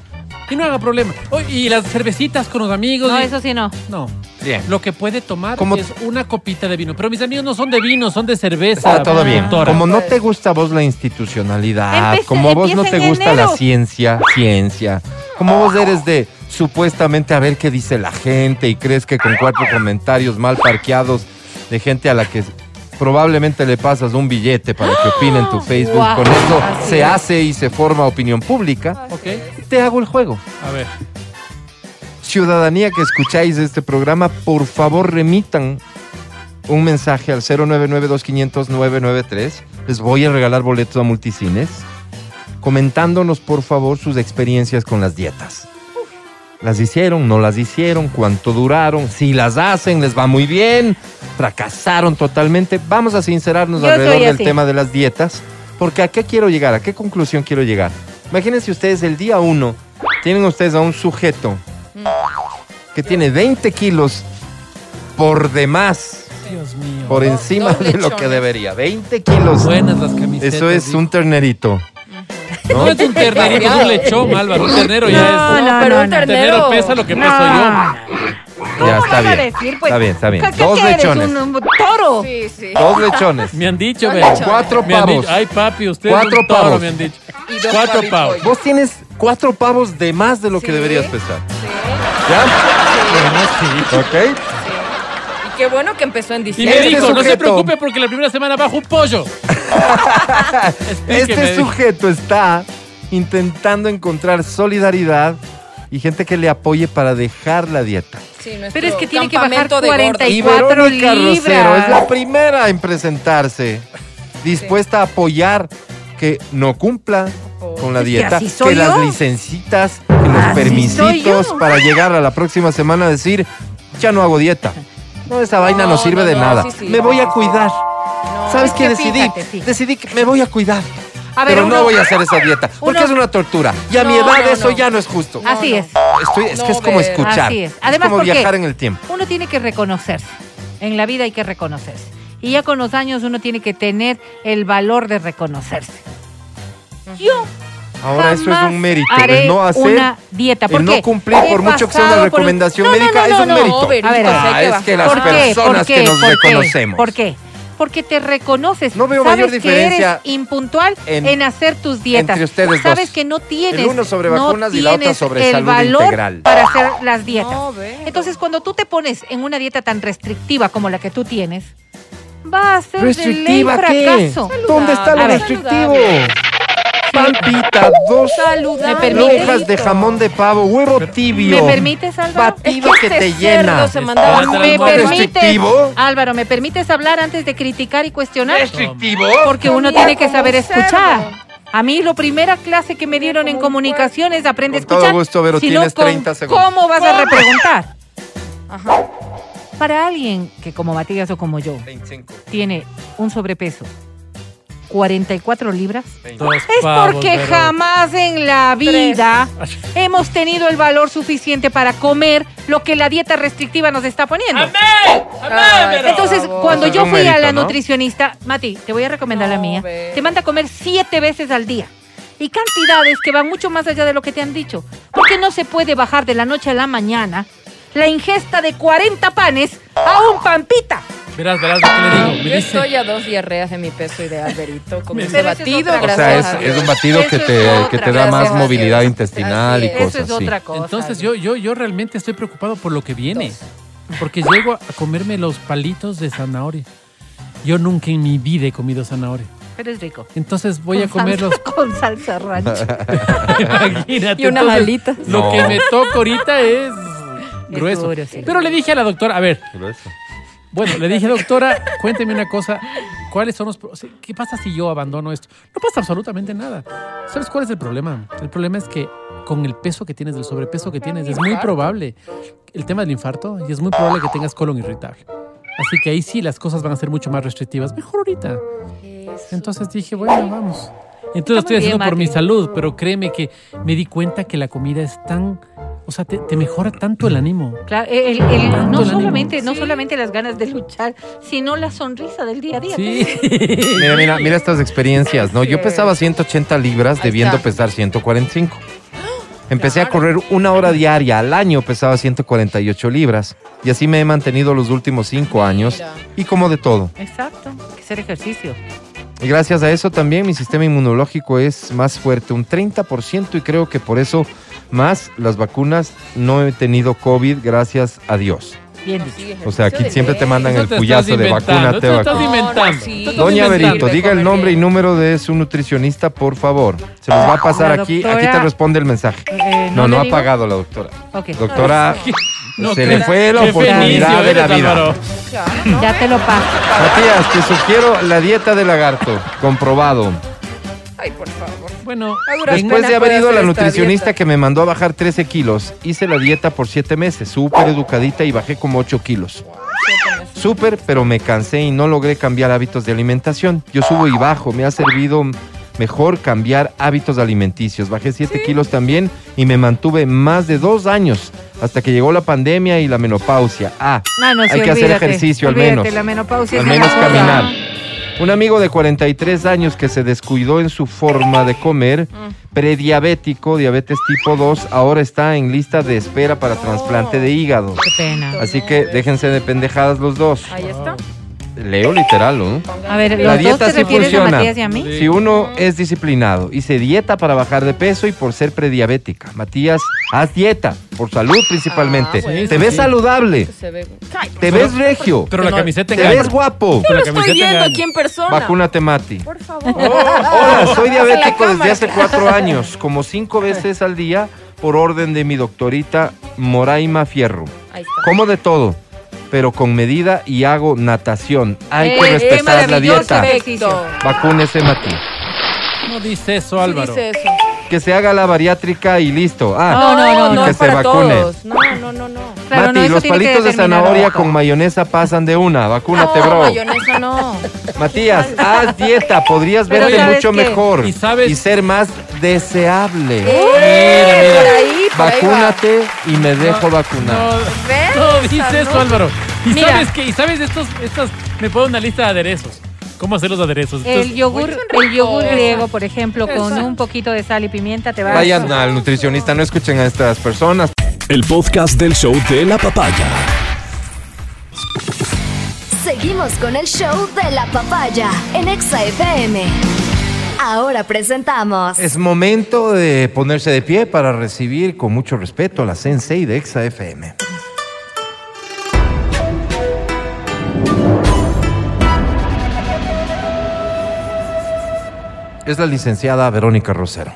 Y no haga problema. Oh, y las cervecitas con los amigos. No, y- eso sí no. No. Bien. Lo que puede tomar Como- es una copita de vino. Pero mis amigos no son de vino, son de cerveza. Está todo bien. doctora. Como no te gusta a vos la institucionalidad, Empecé- como a vos no empieza te en gusta enero. la ciencia, ciencia, como vos eres de supuestamente a ver qué dice la gente y crees que con cuatro comentarios mal parqueados de gente a la que probablemente le pasas un billete para que opine en tu (gasps) Facebook, con eso Así se es. hace y se forma opinión pública, Ok. te hago el juego. A ver. Ciudadanía que escucháis este programa, por favor remitan un mensaje al 099-2500-993. Les voy a regalar boletos a multicines, comentándonos por favor sus experiencias con las dietas. ¿Las hicieron? ¿No las hicieron? ¿Cuánto duraron? Si las hacen, les va muy bien. ¿Fracasaron totalmente? Vamos a sincerarnos Yo alrededor del tema de las dietas, porque ¿a qué quiero llegar? ¿A qué conclusión quiero llegar? Imagínense ustedes el día uno, tienen ustedes a un sujeto que tiene 20 kilos por demás, Dios mío. por encima de lo que debería. 20 kilos. Buenas las camisetas. Eso es un ternerito. No es un ternerito, es un lechón, Álvaro. Un ternero ya es. no, pero no, un no. Un ternero ternero. pesa lo que No. peso yo. Ya está ¿Cómo vas a bien. decir, pues? Está bien, está bien. ¿Qué- qué Dos lechones. Un, un toro. Sí, sí. Dos lechones. Me han dicho, ve. Cuatro Me han pavos. dicho, ay papi, usted Cuatro un toro, pavos. me han dicho. Y dos Cuatro pavos. pavos. Vos tienes cuatro pavos de más de lo que deberías pesar. Sí, ¿Ya? Bueno, sí. ¿Ok? Qué bueno que empezó en Y me diciembre. Este dijo, no se sujeto- preocupe porque la primera semana bajo un pollo. (laughs) Explíqueme, Este sujeto está intentando encontrar solidaridad y gente que le apoye para dejar la dieta. Sí, nuestro Pero es que tiene que bajar campamento de 40 gordos. y Y cuatro Verónica libras. Rosero es la primera en presentarse, dispuesta a apoyar que no cumpla con la Es que dieta, así soy que las yo. licencitas, que los Así soy permisitos yo. para llegar a la próxima semana a decir, ya no hago dieta. No, esa vaina no No, sirve no, de nada. sí, sí. Me voy a cuidar. ¿Sabes es qué que decidí? fíjate. Decidí que me voy a cuidar. A ver, pero uno- no voy a hacer esa (laughs) dieta, porque uno- es una tortura. Y a mi edad no, eso no. ya no es justo. Así es. Estoy, es que es como escuchar. Así es. Además, como ¿por qué? viajar en el tiempo. Uno tiene que reconocerse. En la vida hay que reconocerse. Y ya con los años uno tiene que tener el valor de reconocerse. Yo Ahora eso es un mérito. haré El no hacer, una dieta. ¿Por el qué? no cumplir, por mucho que sea una pasado por- recomendación No, no, médica, no, es un no, mérito. no, Verito, A ver, Ah, que es que las ¿Por qué? personas ¿Por que nos ¿Por reconocemos. ¿Por qué? Porque te reconoces. No veo Sabes mayor que diferencia eres impuntual en- en, hacer tus dietas. entre ustedes Sabes dos. que no tienes. El uno sobre no vacunas y la otra tienes sobre el salud valor integral. para hacer las dietas. No. Entonces, cuando tú te pones en una dieta tan restrictiva como la que tú tienes, va a ser ¿Restrictiva de qué? ley fracaso. ¿Dónde está lo restrictivo? Pampita, dos Saludable. lonjas de jamón de pavo, huevo tibio. ¿Me permites, Álvaro? Batido Es que que te este llena. se mandaba ¿Me permites. Álvaro, ¿me permites hablar antes de criticar y cuestionar? ¿Restrictivo? Porque uno tiene que saber escuchar. A mí la primera clase que me dieron en comunicaciones aprende a Con todo escuchar. gusto, Vero, tienes con 30 segundos. ¿Cómo vas a repreguntar? Ajá. Para alguien que como Matías o como yo 25. tiene un sobrepeso 44 libras, Dos es pavos, porque pero- jamás en la vida (laughs) hemos tenido el valor suficiente para comer lo que la dieta restrictiva nos está poniendo. Ay, por Entonces, cuando yo fui a la nutricionista, Mati, te voy a recomendar la mía, ve. te manda a comer siete veces al día. Y cantidades que van mucho más allá de lo que te han dicho. Porque no se puede bajar de la noche a la mañana la ingesta de 40 panes a un pampita. Verás, verás lo que le digo. Me Yo dice, estoy a dos diarreas de mi peso ideal, Verito, con ese Pero eso es batido, otra O sea, gracias es, Dios. un batido que Eso es te, otra, que te da gracias más movilidad intestinal y es. cosas Eso es así. otra cosa. entonces yo, yo, yo realmente estoy preocupado por lo que viene. Porque llego a comerme los palitos de zanahoria. Yo nunca en mi vida he comido zanahoria. Pero es rico. Entonces voy a Con salsa- (laughs) Con salsa ranch. (laughs) Imagínate. Y entonces, alitas. Lo No. que me toca ahorita es grueso. duro, sí. Pero le dije a la doctora, a ver, bueno, le dije, doctora, cuénteme una cosa. ¿Cuáles son los ¿Qué pasa si yo abandono esto? No pasa absolutamente nada. ¿Sabes cuál es el problema? El problema es que con el peso que tienes, el sobrepeso que tienes, es muy probable el tema del infarto y es muy probable que tengas colon irritable. Así que ahí sí las cosas van a ser mucho más restrictivas. Mejor ahorita. Entonces dije, bueno, vamos. Entonces lo estoy bien, haciendo por mi salud, pero créeme que me di cuenta que la comida es tan, o sea, te, te mejora tanto el ánimo. Claro, el- no, el ánimo. solamente, no Sí. solamente las ganas de luchar, sino la sonrisa del día a día. Sí. (laughs) Mira, mira, mira estas experiencias, ¿no? Yo pesaba 180 libras debiendo pesar 145. Empecé a correr una hora diaria. Al año pesaba 148 libras. Y así me he mantenido los últimos cinco años. Y como de todo. Exacto, hay que hacer ejercicio. Y gracias a eso también mi sistema inmunológico es más fuerte, un 30%. Y creo que por eso más las vacunas no he tenido COVID, gracias a Dios. Bien dicho. O sea, aquí siempre te mandan Eso el puyazo de vacuna, te estás vacunan. inventando. No, Doña. Berito, diga el nombre y número de su nutricionista, por favor. Se los va a pasar aquí. Aquí te responde el mensaje. Eh, No, no ha pagado la doctora. Doctora, No, se le fue la oportunidad de la vida. Álvaro. Claro, ¿no? Ya te lo paso. Matías, te sugiero la dieta de lagarto. Comprobado. Ay, por favor. Bueno, Después de haber ido a la hacer nutricionista que me mandó a bajar 13 kilos, hice la dieta por 7 meses, súper educadita y bajé como 8 kilos. Súper, pero me cansé y no logré cambiar hábitos de alimentación. Yo subo y bajo, me ha servido mejor cambiar hábitos alimenticios. Bajé 7 kilos también y me mantuve más de dos años hasta que llegó la pandemia y la menopausia. Ah, No, no, sí, hay que hacer olvídate, ejercicio al olvídate, menos. La menopausia al es menos caminar. Un amigo de 43 años que se descuidó en su forma de comer, prediabético, diabetes tipo 2, ahora está en lista de espera para trasplante de hígado. Qué pena. Así que déjense de pendejadas los dos. Ahí está. Leo literal, ¿no? A ver, La ¿los dos dieta te sí refieres a funciona. Matías y a mí? Sí. Si uno es disciplinado, hice dieta para bajar de peso y por ser prediabética. Matías, haz dieta, por salud principalmente. Ah, bueno. Te ves sí. saludable, Se ve. Ay, te ves regio, pero la camiseta te engaña. ves guapo. Pero la Lo estoy viendo engaña. aquí en persona. Vacúnate, Mati. Por favor. Hola, soy (laughs) diabético desde hace cuatro años, como cinco veces al día, por orden de mi doctorita Moraima Fierro. Ahí está. Como de todo, pero con medida y hago natación. Hay Eh, que respetar la dieta. ejercicio. Vacúnese, Mati. No dice eso, Sí Álvaro. dice eso. Que se haga la bariátrica y listo. Ah, No, no, no, no, que es se para vacune. todos. No, no, no, no. Claro, Mati, no, los palitos de zanahoria con mayonesa pasan de una. Vacúnate, no, bro. mayonesa no. Matías, haz dieta. Podrías Pero verte ¿sabes mucho qué? mejor Y sabes- ser más deseable. Eh, mira. Por ahí, por ahí va. Vacúnate y me dejo vacunar. No, ¿Ves? no dice eso, No. Álvaro. ¿Y Mira. sabes qué? ¿Y sabes de estos, estos? Me pongo una lista de aderezos. ¿Cómo hacer los aderezos? El yogur, el yogur griego, por ejemplo, con un poquito de sal y pimienta te va Vayan al nutricionista, no escuchen a estas personas. El podcast del show de la papaya. Seguimos con el show de la papaya en Exa FM. Ahora presentamos Es momento de ponerse de pie para recibir con mucho respeto a la Sensei de Exa FM. es la licenciada Verónica Rosero.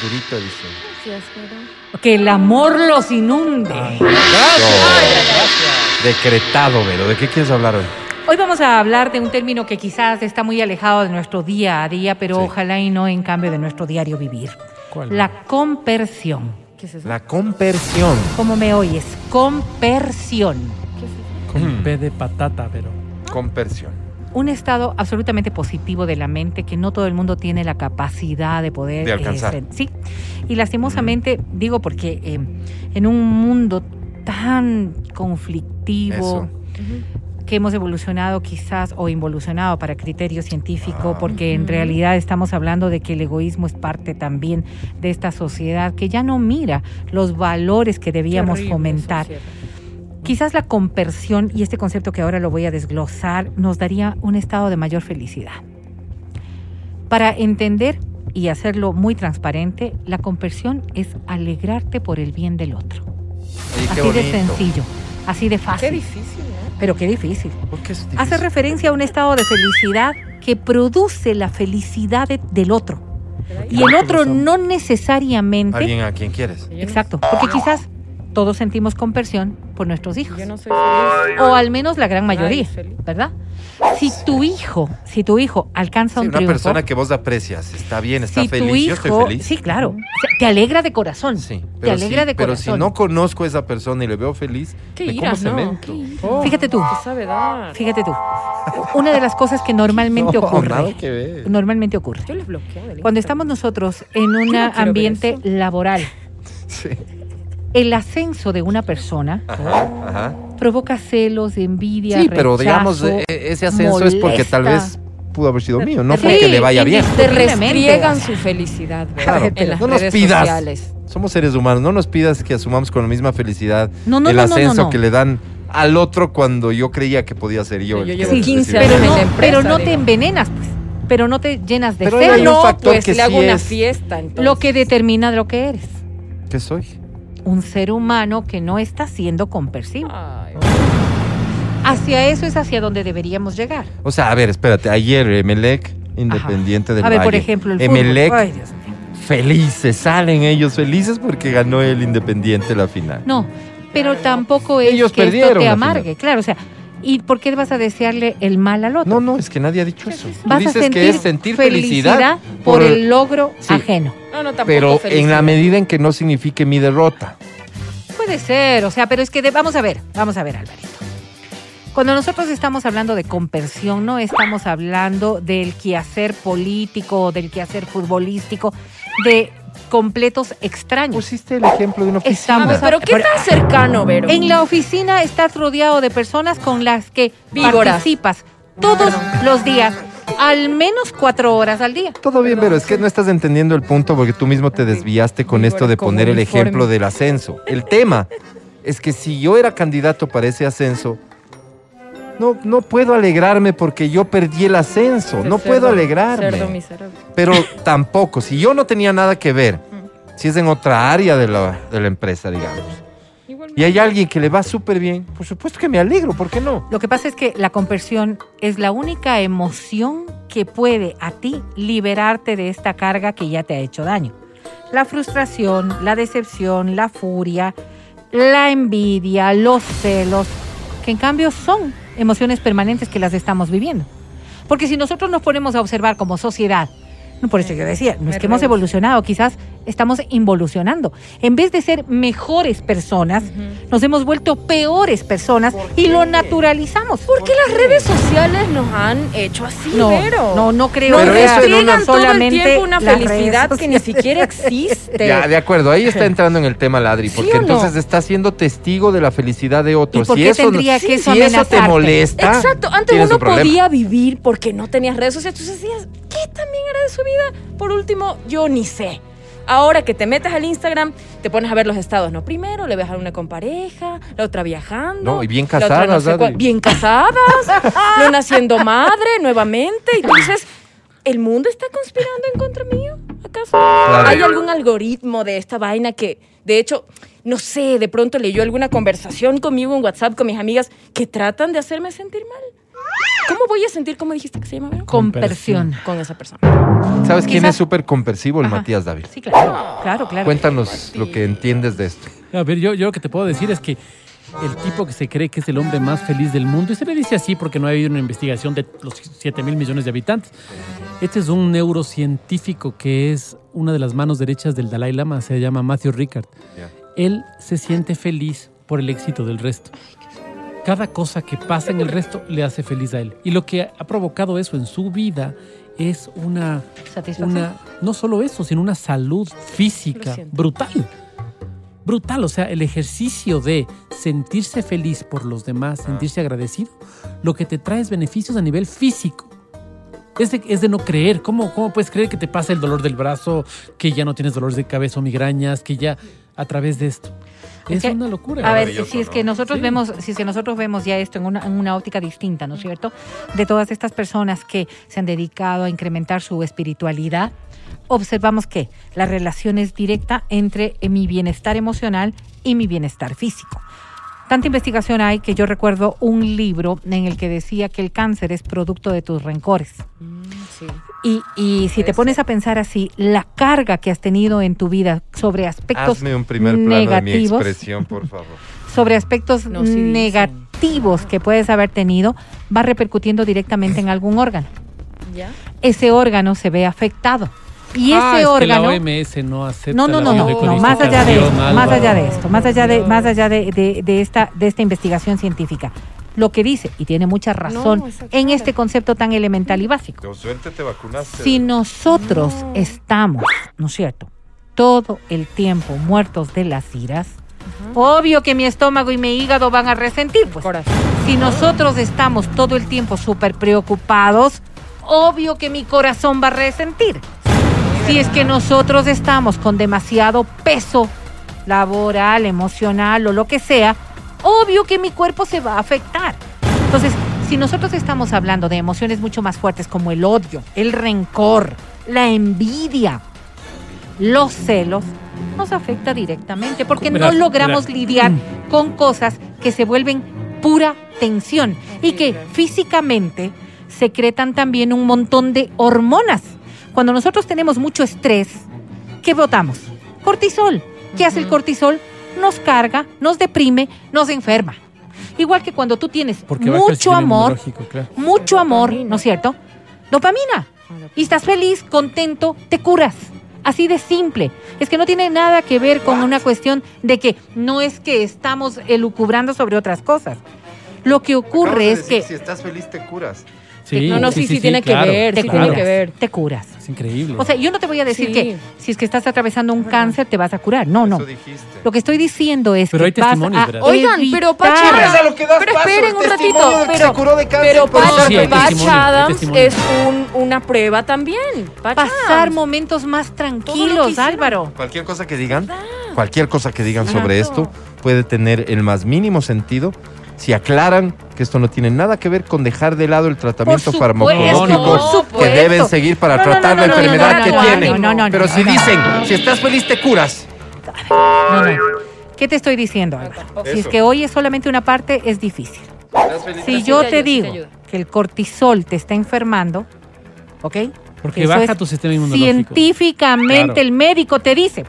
Dice. Gracias, Vero. Que el amor los inunde. Decretado, Vero. ¿De qué quieres hablar hoy? Hoy vamos a hablar de un término que quizás está muy alejado de nuestro día a día, pero Sí. ojalá y no en cambio de nuestro diario vivir. ¿Cuál? La compersión. ¿Qué es eso? La compersión. ¿Cómo me oyes? Compersión. Con P de patata, pero. Compersión. Un estado absolutamente positivo de la mente que no todo el mundo tiene la capacidad de poder De alcanzar. eh, sí, y lastimosamente digo porque eh, en un mundo tan conflictivo Eso. que hemos evolucionado quizás o involucionado para criterio científico, Ah. porque en realidad estamos hablando de que el egoísmo es parte también de esta sociedad que ya no mira los valores que debíamos fomentar. Quizás la compersión, y este concepto que ahora lo voy a desglosar, nos daría un estado de mayor felicidad. Para entender y hacerlo muy transparente, la compersión es alegrarte por el bien del otro. Qué así de sencillo, así de Qué fácil. difícil, ¿no? Pero qué difícil. ¿Por qué es Hace referencia a un estado de felicidad que produce la felicidad de- del otro. Y el otro no necesariamente... Alguien a quien quieres. Exacto, porque quizás todos sentimos compersión por nuestros hijos. Yo no soy feliz. o al menos la gran mayoría, feliz. ¿verdad? Si tu hijo, si tu hijo alcanza Sí, un una triunfo, persona que vos aprecias, está bien, está si tu feliz, yo hijo, estoy feliz. sí, claro, te alegra de corazón, Sí, te pero, alegra si, de pero corazón. si no conozco a esa persona y le veo feliz, ¿Qué me como no? cemento. ¿Qué ira? Fíjate tú, ¿Qué sabe dar? fíjate tú, una de las cosas que normalmente (laughs) No, ocurre, nada que ver. normalmente ocurre, Yo les bloqueo cuando estamos nosotros en un no ambiente laboral, (laughs) Sí. El ascenso de una persona Ajá, ajá. provoca celos, envidia, Sí, pero digamos, rechazo, eh, ese ascenso es porque tal vez pudo haber sido mío, no Sí, porque le vaya bien. Te restriegan su felicidad ¿verdad? Claro, en las no nos pidas. sociales. Somos seres humanos, no nos pidas que asumamos con la misma felicidad No, no, el no, no, no, ascenso no. que le dan al otro cuando yo creía que podía ser yo. Yo el que llevo era el 15 presidente. pero años en no, la empresa, pero no te envenenas, pues, pero no te llenas de Pero celos. hay un no, pues que le hago sí una es- fiesta. Entonces. lo que determina lo que eres. ¿Qué soy? Un ser humano que no está siendo compersivo. Ay, Hacia eso es hacia donde deberíamos llegar. O sea, a ver, espérate, ayer Emelec, Independiente del A ver, por ejemplo, el Emelec, fútbol. Ay, Dios mío. felices, salen ellos felices porque ganó el Independiente la final. No, pero tampoco es Ellos que esto perdieron te la amargue. Claro, o sea, ¿y por qué vas a desearle el mal al otro? No, no, es que nadie ha dicho eso. Tú Vas a dices sentir que es sentir felicidad, por, el logro Sí. ajeno. No, no, tampoco pero en la medida en que no signifique mi derrota. Puede ser, o sea, pero es que de- vamos a ver, vamos a ver, Alvarito. Cuando nosotros estamos hablando de compersión, no estamos hablando del quehacer político o del quehacer futbolístico, de completos extraños. Pusiste el ejemplo de una oficina. Estamos A ver, pero ¿qué Pero- tan cercano, Vero? En la oficina estás rodeado de personas con las que Víboras. participas todos los días, al menos cuatro horas al día. Todo bien, pero es que no estás entendiendo el punto porque tú mismo te desviaste con esto de poner el ejemplo del ascenso. El tema es que si yo era candidato para ese ascenso, no, no puedo alegrarme porque yo perdí el ascenso. No puedo alegrarme. Cerdo miserable. Pero tampoco, si yo no tenía nada que ver, si es en otra área de la, de la empresa, digamos, y hay alguien que le va súper bien, por supuesto que me alegro, ¿por qué no? Lo que pasa es que la compersión es la única emoción que puede a ti liberarte de esta carga que ya te ha hecho daño. La frustración, la decepción, la furia, la envidia, los celos, que en cambio son emociones permanentes que las estamos viviendo. Porque si nosotros nos ponemos a observar como sociedad, no por eso yo decía, no es que hemos evolucionado, quizás estamos involucionando. En vez de ser mejores personas, nos hemos vuelto peores personas y lo naturalizamos. ¿Por qué las redes sociales nos han hecho así, No, Vero? no, no creo Nos Pero que eso en restriegan una- todo el solamente tiempo una felicidad que ni siquiera (laughs) existe. Ya, de acuerdo, ahí está (laughs) entrando en el tema Ladri, ¿Sí porque no? entonces está siendo testigo de la felicidad de otros. ¿Y por si qué eso, tendría que eso si eso te molesta, Exacto, antes uno podía vivir porque no tenías redes sociales. Tú decías, ¿qué también era de su vida? Por último, yo ni sé. Ahora que te metes al Instagram, te pones a ver los estados. No, primero le ves a una con pareja, la otra viajando. No, y bien casadas, sé Adri. cuál- bien casadas, no naciendo madre nuevamente. Entonces, ¿el mundo está conspirando en contra mío? ¿Acaso? ¿Hay algún algoritmo de esta vaina que, de hecho, no sé, de pronto leyó alguna conversación conmigo en WhatsApp con mis amigas que tratan de hacerme sentir mal? ¿Cómo voy a sentir, cómo dijiste que se llama? Vero? Compersión. Con esa persona. ¿Sabes quién Quizás- es súper compersivo? El Ajá. Matías David. Sí, claro. Claro, claro. Cuéntanos lo que entiendes de esto. A ver, yo, yo lo que te puedo decir es que el tipo que se cree que es el hombre más feliz del mundo, y se le dice así porque no ha habido una investigación de los 7 mil millones de habitantes. Este es un neurocientífico que es una de las manos derechas del Dalai Lama, se llama Matthew Ricard. Ya. Él se siente feliz por el éxito del resto. Cada cosa que pasa en el resto le hace feliz a él. Y lo que ha provocado eso en su vida es una Satisfacción. una, no solo eso, sino una salud física brutal. Brutal, o sea, el ejercicio de sentirse feliz por los demás, sentirse agradecido, lo que te trae es beneficios a nivel físico. Es de, es de no creer. ¿Cómo, ¿Cómo puedes creer que te pasa el dolor del brazo, que ya no tienes dolores de cabeza o migrañas, que ya a través de esto? Es que, una locura. A ver, si es ¿no? que nosotros Sí. vemos, si es que nosotros vemos ya esto en una, en una óptica distinta, ¿no es cierto? De todas estas personas que se han dedicado a incrementar su espiritualidad, observamos que la relación es directa entre mi bienestar emocional y mi bienestar físico. Tanta investigación hay que yo recuerdo un libro en el que decía que el cáncer es producto de tus rencores. Sí. Y, y si te pones a pensar así, la carga que has tenido en tu vida sobre aspectos Hazme un primer plano de mi negativos, expresión, por favor. sobre aspectos No, sí negativos que puedes haber tenido, va repercutiendo directamente en algún órgano. ¿Ya? Ese órgano se ve afectado. Y Ah, ese es que órgano... la OMS no acepta No, no, la no, no, no, más allá de esto, más allá de esto, más allá de, más allá de, de- de esta, de esta investigación científica. Lo que dice, y tiene mucha razón, esa en este concepto tan elemental y básico. Con suerte te vacunaste. Si nosotros estamos, ¿no es cierto?, todo el tiempo muertos de las iras, obvio que mi estómago y mi hígado van a resentir, pues. Si nosotros estamos todo el tiempo súper preocupados, obvio que mi corazón va a resentir. Si es que nosotros estamos con demasiado peso laboral, emocional o lo que sea, obvio que mi cuerpo se va a afectar. Entonces, si nosotros estamos hablando de emociones mucho más fuertes como el odio, el rencor, la envidia, los celos, nos afecta directamente porque no logramos lidiar con cosas que se vuelven pura tensión y que físicamente secretan también un montón de hormonas. Cuando nosotros tenemos mucho estrés, ¿qué botamos? Cortisol. ¿Qué hace el cortisol? Nos carga, nos deprime, nos enferma. Igual que cuando tú tienes Porque mucho amor, claro. mucho amor. ¿no es cierto? Dopamina. Y estás feliz, contento, te curas. Así de simple. Es que no tiene nada que ver con una cuestión de que no es que estamos elucubrando sobre otras cosas. Lo que ocurre es que Si estás feliz, te curas. Sí, No, no, sí, sí, tiene que claro, ver, te sí claro. tiene que ver. te curas. Es increíble. O sea, yo no te voy a decir Sí. que si es que estás atravesando un cáncer te vas a curar. No, no. Eso dijiste. Lo que estoy diciendo es Pero que hay vas testimonios, a ¿verdad? Oigan, pero evitar- Pacha, Pero pero esperen un ratito, pero, se curó de cáncer pero Adams testimonio. es un- una prueba también. Patch pasar momentos más tranquilos. Álvaro. Cualquier cosa que digan, cualquier cosa que digan sobre esto puede tener el más mínimo sentido si aclaran que esto no tiene nada que ver con dejar de lado el tratamiento farmacológico que deben seguir para No, tratar no, la enfermedad no, que no, tienen. no, no, no, Pero no, si no. dicen, si estás feliz te curas. No, no. ¿Qué te estoy diciendo, Álvaro? Si es que hoy es solamente una parte, es difícil. Si yo te digo que el cortisol te está enfermando, ¿ok? Porque Eso baja tu sistema inmunológico. Científicamente Claro. el médico te dice.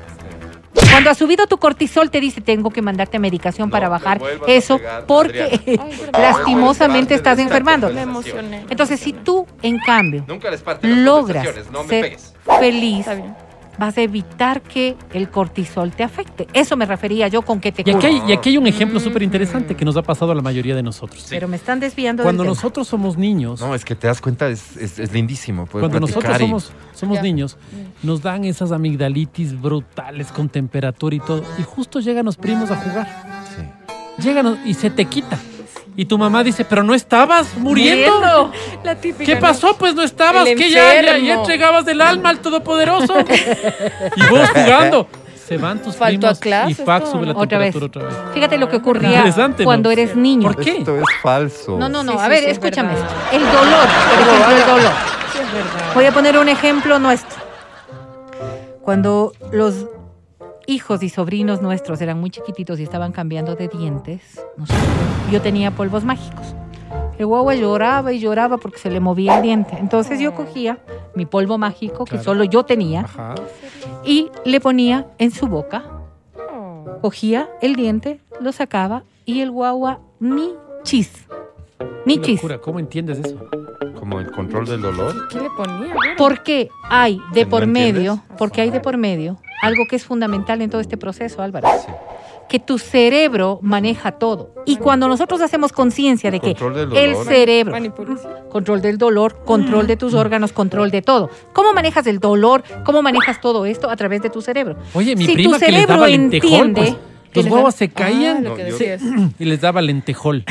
Cuando ha subido tu cortisol te dice tengo que mandarte medicación para bajar eso pegar, porque. (laughs) Ay, lastimosamente estás enfermando. Me emocioné. Entonces si tú en cambio Nunca les parte las logras conversaciones, no me ser pegues. feliz, Está bien. Vas a evitar que el cortisol te afecte. Eso me refería yo con que te Y aquí, hay, y aquí hay un ejemplo súper interesante que nos ha pasado a la mayoría de nosotros. Pero me están desviando Cuando del tema. nosotros somos niños, No, es que te das cuenta, es, es, es lindísimo. cuando nosotros y- somos, somos Ya. niños, nos dan esas amigdalitis brutales con temperatura y todo. Y justo llegan los primos a jugar. Sí. Llegan y se te quita. Y tu mamá dice, pero no estabas muriendo. La típica. ¿Qué pasó? Pues no estabas, El que ya, ya, entregabas del alma al Todopoderoso. y vos jugando. Se van tus Faltó a primos y clases, fax todo, sube la. Otra vez. temperatura otra vez. Fíjate lo que ocurría Interesante, ¿no? cuando eres niño. ¿Por qué? Esto es falso. No, no, no. Sí, a sí, ver, sí, es escúchame esto. El dolor, por ejemplo, el dolor. Sí, es verdad. Voy a poner un ejemplo nuestro. Cuando los hijos y sobrinos nuestros eran muy chiquititos y estaban cambiando de dientes, nosotros- yo tenía polvos mágicos. El guagua lloraba y lloraba porque se le movía el diente. Entonces yo cogía mi polvo mágico, que Claro. solo yo tenía, Ajá. y le ponía en su boca, cogía el diente, lo sacaba y el guagua ni chis. Ni chis. ¿Cómo entiendes eso? Como el control del dolor. ¿Qué le ponía? Porque hay de ¿No por entiendes? medio, porque hay de por medio algo que es fundamental en todo este proceso, Álvaro, Sí. que tu cerebro maneja todo. Y cuando nosotros hacemos conciencia de que Control del el dolor. cerebro, Manipulación. control del dolor, control de tus órganos, control de todo. ¿Cómo manejas el dolor? ¿Cómo manejas todo esto a través de tu cerebro? Oye, mi Si tu prima que les cerebro daba lentejol, entiende pues, los huevos se Ah, caían No, yo- decías. y les daba lentejol.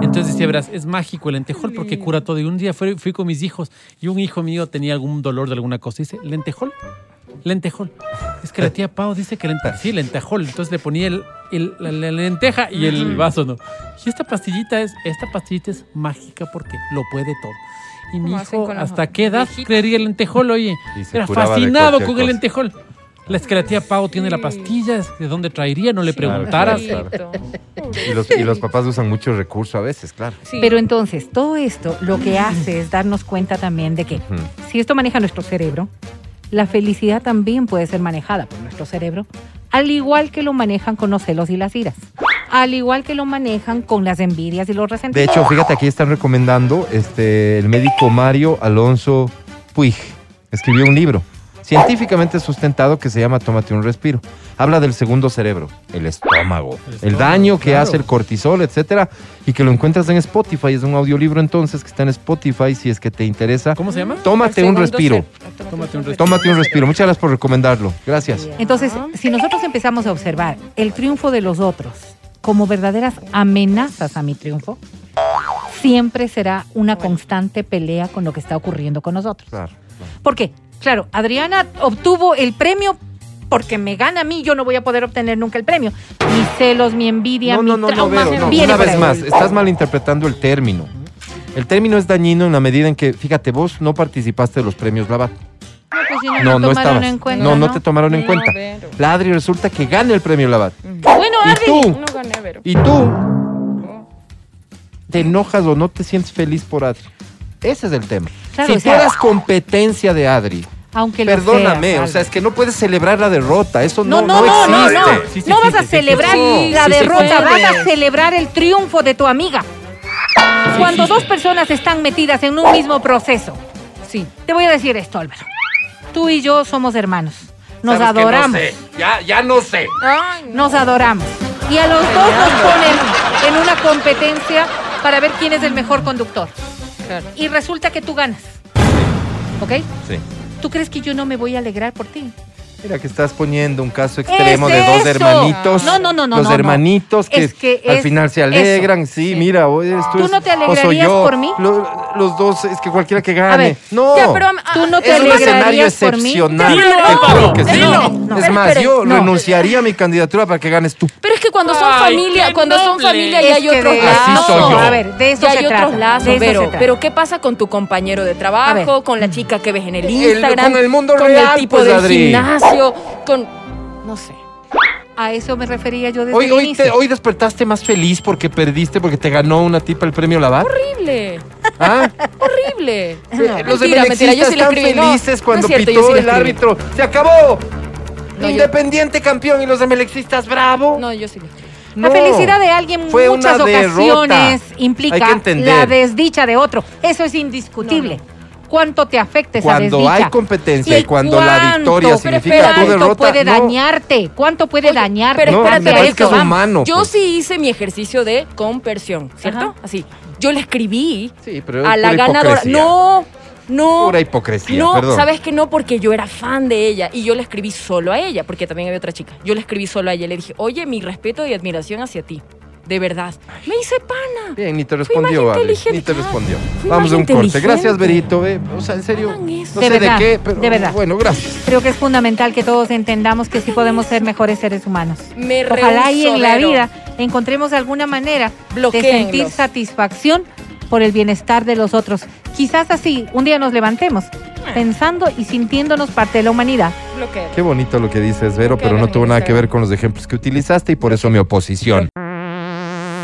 Entonces decía, verás, es mágico el lentejol porque cura todo. Y un día fui, fui con mis hijos y un hijo mío tenía algún dolor de alguna cosa. Dice, lentejol, lentejol. Es que la tía Pau dice que lentejol. Sí, lentejol. Entonces le ponía el, el- la, la lenteja y el vaso no. Y esta pastillita es, esta pastillita es mágica porque lo puede todo. Y mi ¿Cómo hacen hijo, ¿hasta qué edad creería el lentejol, oye? Era fascinado con el lentejol. La es que la tía Pau tiene la pastilla, ¿de dónde traería? No le Claro, preguntaras. claro. (laughs) Y los, y los papás usan mucho recurso a veces, claro. Sí. Pero entonces, todo esto lo que hace es darnos cuenta también de que si esto maneja nuestro cerebro, la felicidad también puede ser manejada por nuestro cerebro, al igual que lo manejan con los celos y las iras, al igual que lo manejan con las envidias y los De resentimientos. hecho, fíjate, aquí están recomendando este, el médico Mario Alonso Puig. Escribió un libro científicamente sustentado que se llama Tómate un respiro. Habla del segundo cerebro, el estómago, El daño que claro. hace el cortisol, etcétera, y que lo encuentras en Spotify. Es un audiolibro entonces que está en Spotify si es que te interesa. ¿Cómo se llama? Tómate un respiro. Tómate un respiro. Tómate un respiro. Muchas gracias por recomendarlo. Gracias. Entonces, si nosotros empezamos a observar el triunfo de los otros como verdaderas amenazas a mi triunfo, siempre será una constante pelea con lo que está ocurriendo con nosotros. Claro. ¿Por qué? Claro, Adriana obtuvo el premio porque me gana a mí, yo no voy a poder obtener nunca el premio. Mis celos, mi envidia, No, mi no, no, no, trauma, Vero, no. viene Una vez ahí. más, estás malinterpretando el término. El término es dañino en la medida en que, fíjate, vos no participaste de los premios Blavat. No, pues si no, No, no estabas. en cuenta, no, no te tomaron en No, cuenta. Vero. La Adri resulta que gana el premio Labat. Bueno, Y Adri, tú, No gané, Vero. y tú, te enojas o no te sientes feliz por Adri. Ese es el tema. Claro, si o sea- tú eras competencia de Adri, aunque lo perdóname, seas, o sea, es que no puedes celebrar la derrota. Eso no, No, no, no, no, existe. no. Sí, sí no vas a celebrar la derrota, vas a celebrar el triunfo de tu amiga. Cuando dos personas están metidas en un mismo proceso, Sí. te voy a decir esto, Álvaro. Tú y yo somos hermanos. Nos Sabes adoramos. No sé. Ya, ya no sé. Ay, no. Nos adoramos. Y a los dos nos ponen en una competencia para ver quién es el mejor conductor. Claro. Y resulta que tú ganas. ¿Ok? Sí. ¿Tú crees que yo no me voy a alegrar por ti? Mira que estás poniendo un caso extremo Es de dos eso. hermanitos. No, no, no, no, Los no, no. hermanitos que, Es que al final se alegran. Sí, Sí. mira, tú. ¿Tú no te alegrarías yo. por mí? Lo- los dos, es que cualquiera que gane. ver, no. Ya, pero, ¿Tú no te es un escenario alegrarías por mí? excepcional. Te sí. No, es más, yo no. renunciaría a mi candidatura para que ganes tú. Pero es que cuando son Ay, familia, cuando son familia ya hay otros lazos. Así soy yo. A ver, de eso ya se hay trata. otros de lazos, pero, ¿qué pasa con tu compañero de trabajo, con la chica que ves en el El- Instagram, con el mundo con real, el tipo pues, del Adri. gimnasio, con no sé. A eso me refería yo desde Hoy, el hoy, inicio. te- hoy despertaste más feliz porque perdiste, porque te ganó una tipa el premio Lavar. Horrible, ¿Ah? horrible. Eh, Los Mentira, mentira, yo le están escribí. No, felices no cuando es cierto, yo pitó sí el escribí. árbitro. ¡Se acabó! No, yo- Independiente campeón y los emelexistas, bravo. No, yo sí le escribí. La No. felicidad de alguien en Fue muchas una ocasiones derrota. implica la desdicha de otro. Eso es indiscutible. ¿Cuánto te afecta esa Cuando desdicha? hay competencia y cuando la victoria pero significa espérate, tu ¿Cuánto derrota, puede no. dañarte? ¿Cuánto puede Oye, dañarte? Pero No, espérate, me esto que es humano, Yo pues. sí hice mi ejercicio de compersión, ¿cierto? Ajá. Así. Yo le escribí Sí, pero es a la ganadora. hipocresía. No, no. Pura hipocresía, No, perdón. sabes que no, porque yo era fan de ella y yo le escribí solo a ella, porque también había otra chica. Yo le escribí solo a ella y le dije, oye, mi respeto y admiración hacia ti. De verdad. Me hice pana. Bien, ni te Fui respondió, Ale. Ni te respondió. Fui Vamos a un corte. Gracias, Berito. eh. O sea, en serio, no sé De qué, pero de verdad. bueno, gracias. Creo que es fundamental que todos entendamos que sí podemos ser mejores seres humanos. Me Ojalá y en la vida encontremos alguna manera de sentir satisfacción por el bienestar de los otros. Quizás así un día nos levantemos pensando y sintiéndonos parte de la humanidad. Bloqueo. Qué bonito lo que dices, Vero, pero no tuvo nada eso. que ver con los ejemplos que utilizaste y por eso mi oposición.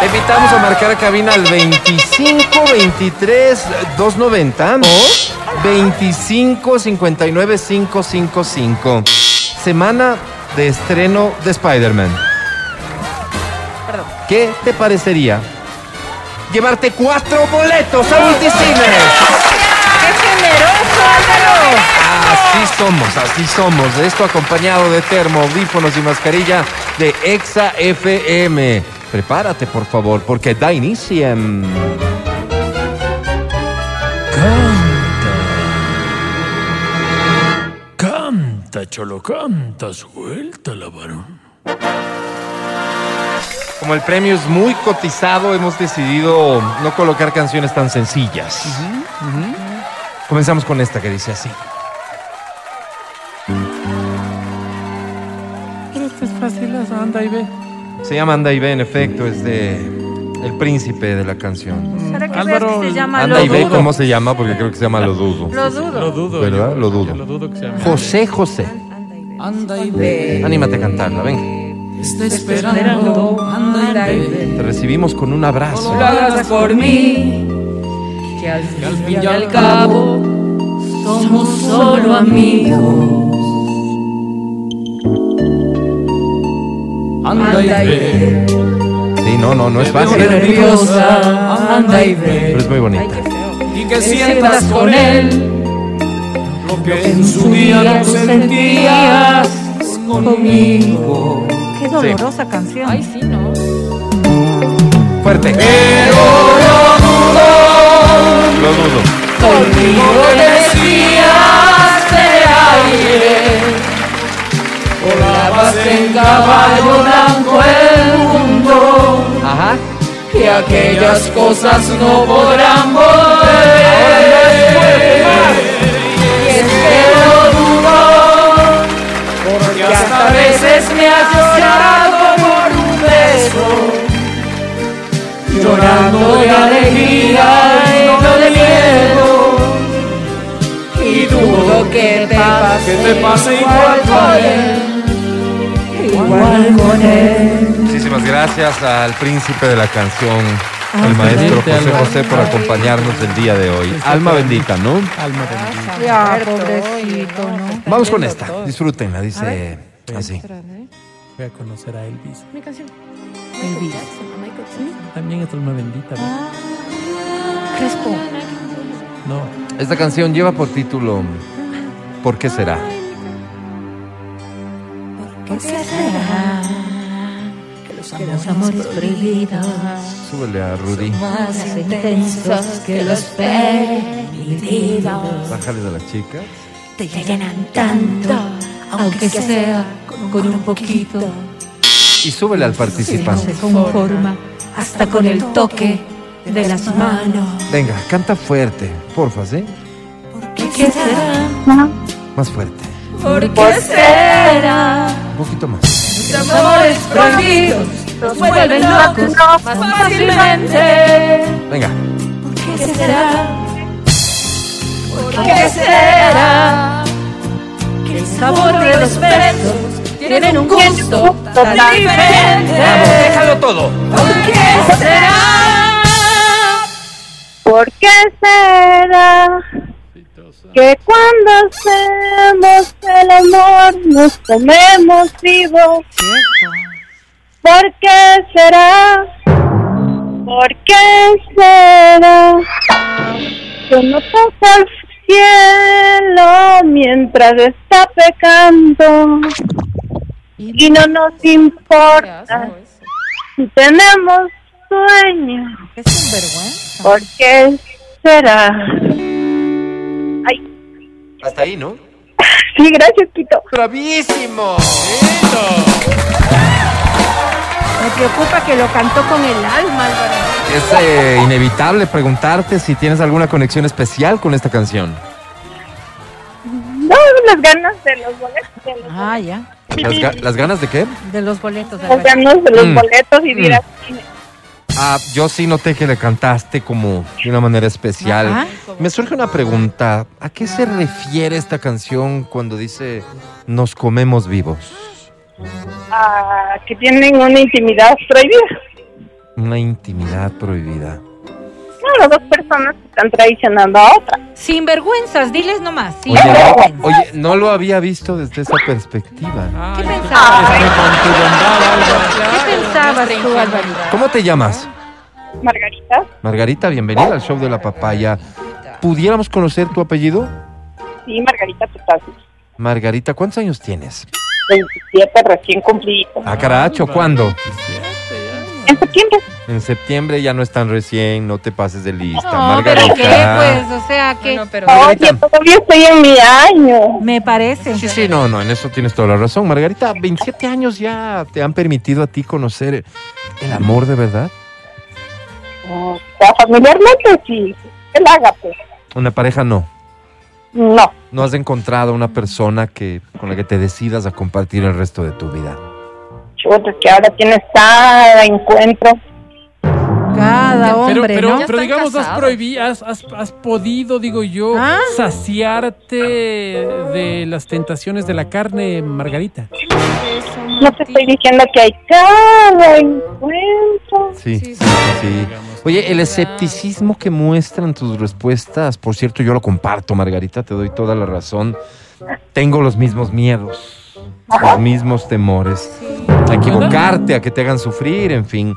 Te invitamos a marcar cabina al 25 23 290 o 25 59 555. Semana de estreno de Spider-Man. ¿Qué te parecería llevarte cuatro boletos a Multicines? Así somos, así somos. Esto acompañado de termo, audífonos y mascarilla de Exa FM. Prepárate, por favor, porque da inicio. en- Canta, cholo, canta, suelta la varón. Como el premio es muy cotizado, hemos decidido no colocar canciones tan sencillas. Comenzamos con esta que dice así. Pero esto es fácil, anda y ve. Se llama Anda y ve, en efecto, es de El Príncipe de la canción. ¿Será que Álvaro, se llama Anda Lo y ve, Dudo? ¿cómo se llama? Porque creo que se llama Lo Dudo. Lo dudo. Lo dudo. ¿Verdad? yo. Lo dudo. Lo dudo que se llama. José José. Anda y ve, Anímate a cantarla, venga. está esperando, anda y ve. Te recibimos con un abrazo. Lo hagas por mí, que al fin y al cabo somos solo amigos. Anda y ve, Sí, no, no, no es fácil. nerviosa, anda y ve. Pero es muy bonita. Y que sientas con él lo que en su día tú sentías conmigo. Qué dolorosa canción. Ay, sí, ¿no? Fuerte. Pero no dudo, Lo dudo. conmigo decías de aire. Volabas en caballo blanco el mundo. Ajá. y aquellas cosas no podrán volver. Y es que lo dudo, porque hasta a veces me has llorado por un beso, llorando de alegría dudo que te pase, que te pase igual con él, igual con él. Muchísimas gracias al príncipe de la canción, el maestro José Alma. José, por acompañarnos el día de hoy. Alma bendita, ¿no? Alma bendita. Ya, pobrecito, ¿no? Vamos con esta. Disfrútenla, dice así. Voy a conocer a Elvis. Mi canción. Elvis. También es alma bendita. Crespo. No. Esta canción lleva por título ¿Por qué será? ¿Por qué será que los amores prohibidos Súbele a Rudy. más intensos que los permitidos Bájale de la chica. te llenan tanto, aunque sea con un poquito? Y súbele al participante. se conforma hasta con el toque de las manos. Venga, canta fuerte, porfa, ¿sí? ¿Qué será? Más fuerte. ¿Por qué será? Un poquito más. Los amores prohibidos nos vuelven locos más fácilmente. Venga. ¿Qué será? ¿Por qué será? Que el sabor de los besos tienen un gusto tan diferente. Déjalo todo. ¿Por qué será? ¿Por qué será que cuando hacemos el amor nos comemos vivos? ¿Por qué será? ¿Por qué será? Que no toca el cielo mientras está pecando y no nos importa si tenemos sueño. Es sinvergüenza. ¿Por qué será? Ay, Hasta ahí, ¿no? (laughs) sí, gracias, Quito. ¡Bravísimo! Me preocupa que lo cantó con el alma, Álvaro. Es eh, inevitable preguntarte si tienes alguna conexión especial con esta canción. No, las ganas de los boletos. De los, Ah, ya. ¿Las, ga- las ganas de qué? De los boletos. las ganas de los Mm. boletos y Mm. cine. Ah, yo sí noté que le cantaste como de una manera especial. Ajá. Me surge una pregunta. ¿A qué se refiere esta canción cuando dice nos comemos vivos? Ah, que tienen una intimidad prohibida. Una intimidad prohibida. Claro, dos personas que están traicionando a otra. Sinvergüenzas, diles nomás. Oye, no, oye, no lo había visto desde esa perspectiva. ¿Qué Ay, pensabas? con tu bondad, Álvaro. ¿Qué pensabas tú, Álvaro? ¿Cómo te llamas? Margarita, Margarita, bienvenida al show de la papaya. ¿Pudiéramos conocer tu apellido? sí, Margarita total. Margarita, ¿cuántos años tienes? 27 recién cumplido. Ah, caracho, ¿cuándo? En septiembre. En septiembre ya no es tan recién, no te pases de lista. No, pero Margarita. ¿qué? Pues, o sea, que Bueno, pero Oye, todavía estoy en mi año. me parece. Sí, sí, no, no, en eso tienes toda la razón. Margarita, 27 años ya te han permitido a ti conocer el amor de verdad. O sea, familiarmente sí. El ágape. Una pareja no. No. No has encontrado una persona que con la que te decidas a compartir el resto de tu vida. Chuta, que ahora tienes cada encuentro. Cada Pero, hombre, pero, ¿no? Pero digamos, has, casados. prohibi- has, has, has podido, digo yo, Ah. saciarte de las tentaciones de la carne, Margarita. No te estoy diciendo que hay cada encuentro. Sí, sí. sí. Oye, el escepticismo que muestran tus respuestas, por cierto, yo lo comparto, Margarita, te doy toda la razón. Tengo los mismos miedos, los mismos temores. A equivocarte, a que te hagan sufrir, en fin.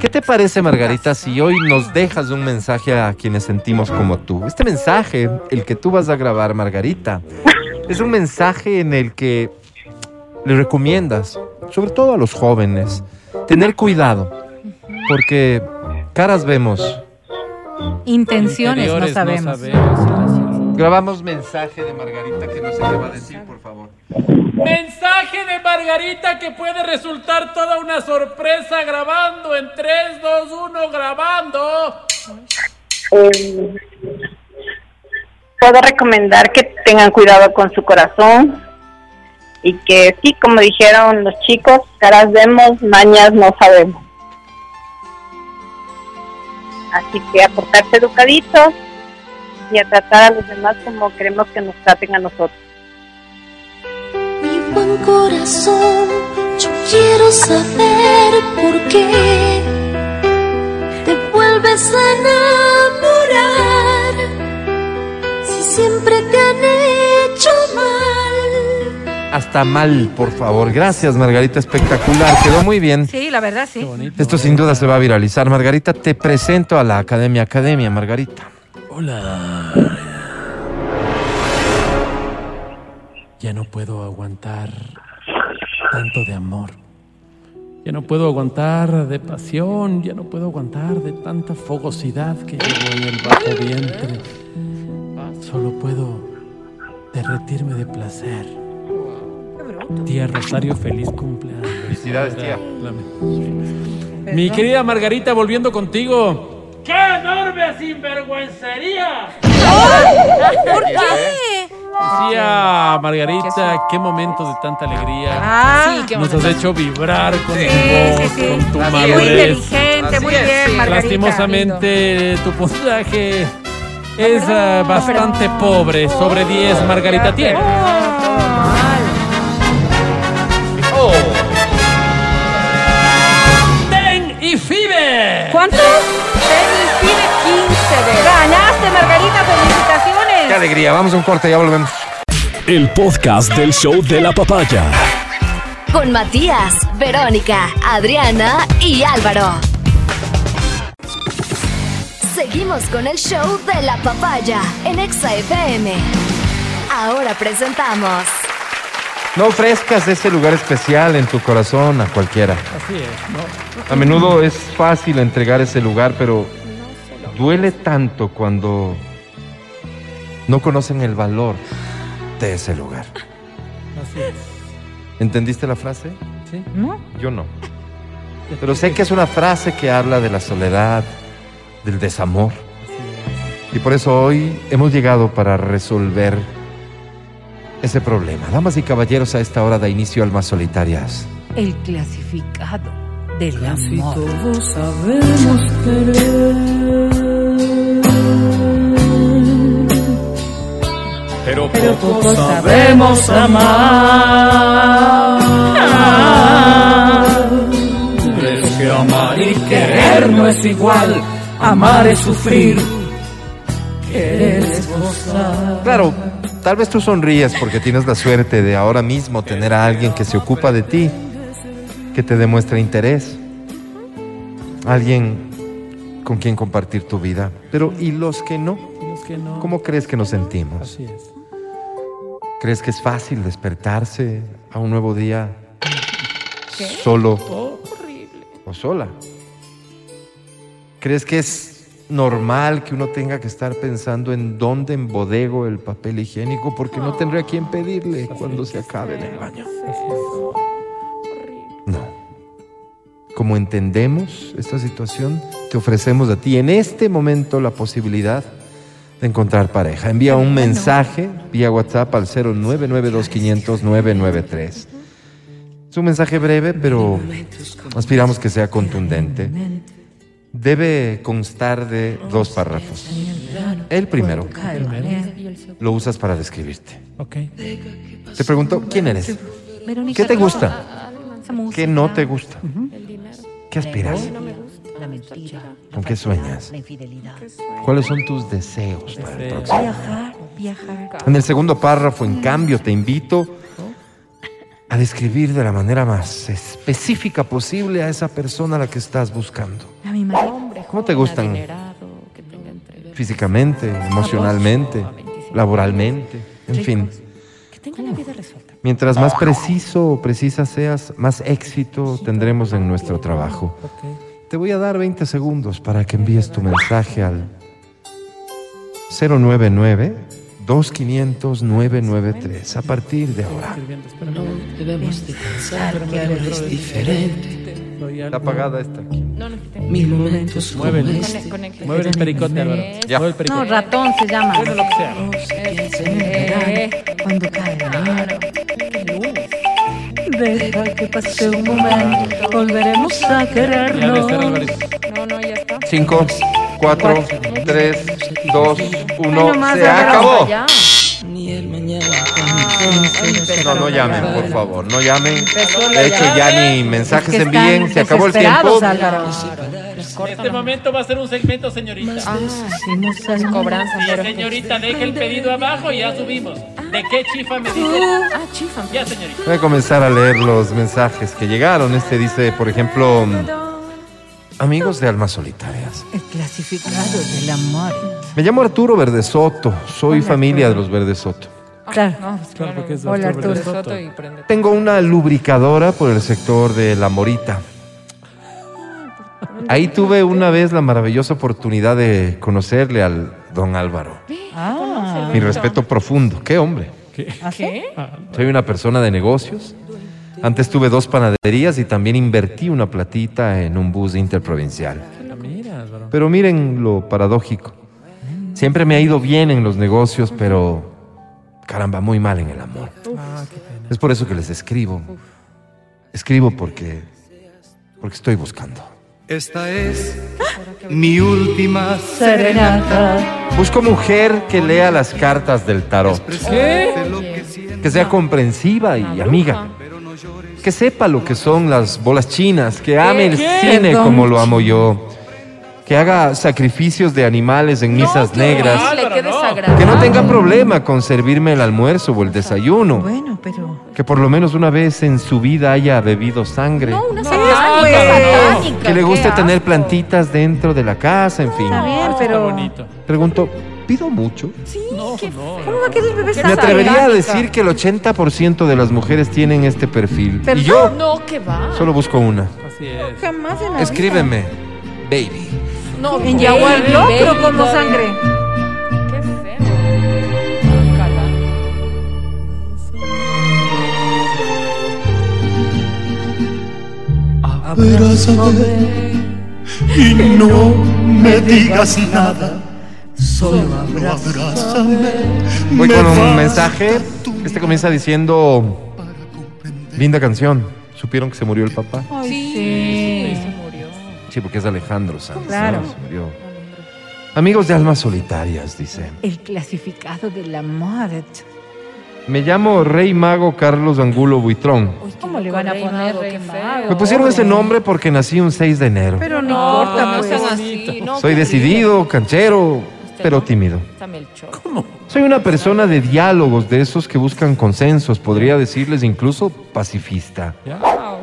¿Qué te parece, Margarita, si hoy nos dejas un mensaje a quienes sentimos como tú? Este mensaje, el que tú vas a grabar, Margarita, es un mensaje en el que le recomiendas, sobre todo a los jóvenes, tener cuidado, porque caras vemos. Intenciones no sabemos. sabemos. Grabamos mensaje de Margarita que no sé qué va a decir, por favor. Mensaje de Margarita que puede resultar toda una sorpresa grabando en 3, 2, 1, grabando. Eh, puedo recomendar que tengan cuidado con su corazón y que sí, como dijeron los chicos, caras vemos, mañas no sabemos. Así que a portarse educaditos y a tratar a los demás como queremos que nos traten a nosotros. Mi buen corazón, yo quiero saber por qué te vuelves a enamorar si siempre te han hecho mal. Hasta mal, por favor. Gracias, Margarita, espectacular. Quedó muy bien. Sí, la verdad, sí. Qué bonito. Esto sin duda se va a viralizar. Margarita, te presento a la Academia Academia, Margarita. Ya no puedo aguantar tanto de amor. Ya no puedo aguantar de pasión, ya no puedo aguantar de tanta fogosidad que llevo en el bajo vientre. Solo puedo derretirme de placer. Tía Rosario, feliz cumpleaños. Felicidades, tía. Mi querida Margarita, volviendo contigo. ¡Qué enorme sinvergüencería! ¿Por qué? Decía Margarita, qué momento de tanta alegría. Ah, Sí, qué Nos has hecho vibrar con sí, tu voz, sí, sí. con tu Muy madurez. inteligente, muy Así es, bien, sí. Margarita. Lastimosamente, tu puntaje es ah, bastante pobre. Sobre 10, Margarita tiene. ¡Ten y Fibe! ¿Cuántos? Tiene 15 de Ganaste, Margarita, felicitaciones. Qué alegría. Vamos a un corte, ya volvemos. El podcast del show de la papaya. con Matías, Verónica, Adriana y Álvaro. Seguimos con el show de la papaya en Exa FM. Ahora presentamos No ofrezcas ese lugar especial en tu corazón a cualquiera. Así es, ¿no? A menudo es fácil entregar ese lugar, pero duele tanto cuando no conocen el valor de ese lugar. Así es. ¿Entendiste la frase? ¿Sí? ¿No? Yo no. Pero sé que es una frase que habla de la soledad, del desamor. Y por eso hoy hemos llegado para resolver ese problema. Damas y caballeros, a esta hora da inicio Almas Solitarias. El clasificado del amor. Todos sabemos querer, Pero pero poco sabemos amar. Es que amar y querer no es igual. Amar es sufrir, querer es gozar. Claro, tal vez tú sonríes porque tienes la suerte de ahora mismo tener a alguien que se ocupa de ti, que te demuestra interés, alguien con quien compartir tu vida. Pero ¿y los que no? Y los que no. ¿Cómo crees que nos sentimos? Así es. ¿Crees que es fácil despertarse a un nuevo día solo o sola? ¿Crees que es normal que uno tenga que estar pensando en dónde embodego el papel higiénico porque no tendré a quién pedirle cuando se acabe en el baño? No. Como entendemos esta situación, te ofrecemos a ti en este momento la posibilidad de encontrar pareja. Envía un mensaje vía WhatsApp al 0992500993. Es un mensaje breve, pero aspiramos que sea contundente. Debe constar de dos párrafos. El primero lo usas para describirte. Te pregunto, ¿quién eres? ¿Qué te gusta? ¿Qué no te gusta? ¿Qué aspiras? La mentira. ¿Con qué sueñas? La infidelidad. ¿Cuáles son tus deseos para el próximo? Viajar, viajar. En el segundo párrafo, en cambio, te invito a describir de la manera más específica posible a esa persona a la que estás buscando. A mi marido. ¿Cómo te gustan? Físicamente, emocionalmente, laboralmente, en fin. Que tenga la vida resuelta. Mientras más preciso o precisa seas, más éxito tendremos en nuestro trabajo. Te voy a dar 20 segundos para que envíes tu mensaje al 099 2500 993 a partir de ahora. No debemos de pensar que ahora es diferente. Está apagada esta aquí. No, no, Mil momentos Muévele. este. Mueve el pericote, Álvaro. Ya. Mueve el pericote. No, ratón se llama. Bueno, lo que sea. Verano, Cuando cae. Deja que pase un momento, volveremos a querernos. No, no, ya está. 5, 4, 3, 2, 1. Bueno, más Se acabó. Ni el mañana No, no llamen, por favor, no llamen. De hecho, ya ni mensajes envíen. Se acabó el tiempo. Álvaro. Este momento va a ser un segmento, señorita. Ah, Hicimos algo. cobranza, Sí, pero. señorita, deje el pedido abajo y ya subimos. ¿De qué chifa me dice? Ah, chifa. Ya, señorita. Voy a comenzar a leer los mensajes que llegaron. Este dice, por ejemplo, amigos de almas solitarias. El clasificado del amor. Me llamo Arturo Verdesoto. Soy familia de los Verdesoto. Claro. No, pues Claro, porque es Hola, Arturo Arturo. Verdesoto. Soto y prende. Tengo una lubricadora por el sector de La Morita. Ahí tuve una vez la maravillosa oportunidad de conocerle al don Álvaro. Ah. Mi respeto profundo. ¿Qué hombre? ¿Qué? Soy una persona de negocios. Antes tuve dos panaderías y también invertí una platita en un bus interprovincial. Pero miren lo paradójico. Siempre me ha ido bien en los negocios, pero caramba, muy mal en el amor. Ah. Es por eso que les escribo. Escribo porque porque estoy buscando. Esta es mi última Serenata. Busco mujer que lea las cartas del tarot, lo que sea comprensiva y amiga, que sepa lo que son las bolas chinas, que ame el cine como lo amo yo, que haga sacrificios de animales en misas qué negras, horrible, qué desagradable. que no tenga problema con servirme el almuerzo o el desayuno, Bueno, pero. que por lo menos una vez en su vida haya bebido sangre, No, una No, satánica, pues. que le guste tener plantitas dentro de la casa, en fin. Está bien, pero. bonito. Pregunto, ¿pido mucho? No, qué no. ¿Cómo va a querer bebé Me atrevería a decir que el 80% de las mujeres tienen este perfil. Y yo No, que va. solo busco una. Así es. Jamás en la Escríbeme, baby. No, En baby, Yaguar, no, pero con no todavía. sangre. Qué feo. Abrázame y no me digas nada. Solo abrázame. Voy Me con un mensaje. Este comienza diciendo, linda canción. ¿Supieron que se murió el papá? Ay, Sí, sí. Sí, porque es Alejandro Sanz. Claro. ¿no? Se murió. Amigos de almas solitarias, dice. El clasificado de la muerte. Me llamo Rey Mago Carlos Angulo Buitrón. Uy, ¿Cómo le van a Rey poner Mago, Rey. Mago? Me pusieron ese nombre porque nací un 6 de enero. Pero no, No, importa, no pues. sean así. No, Soy decidido, canchero, pero tímido. Está Melchor. Soy una persona de diálogos, de esos que buscan consensos, podría decirles incluso pacifista.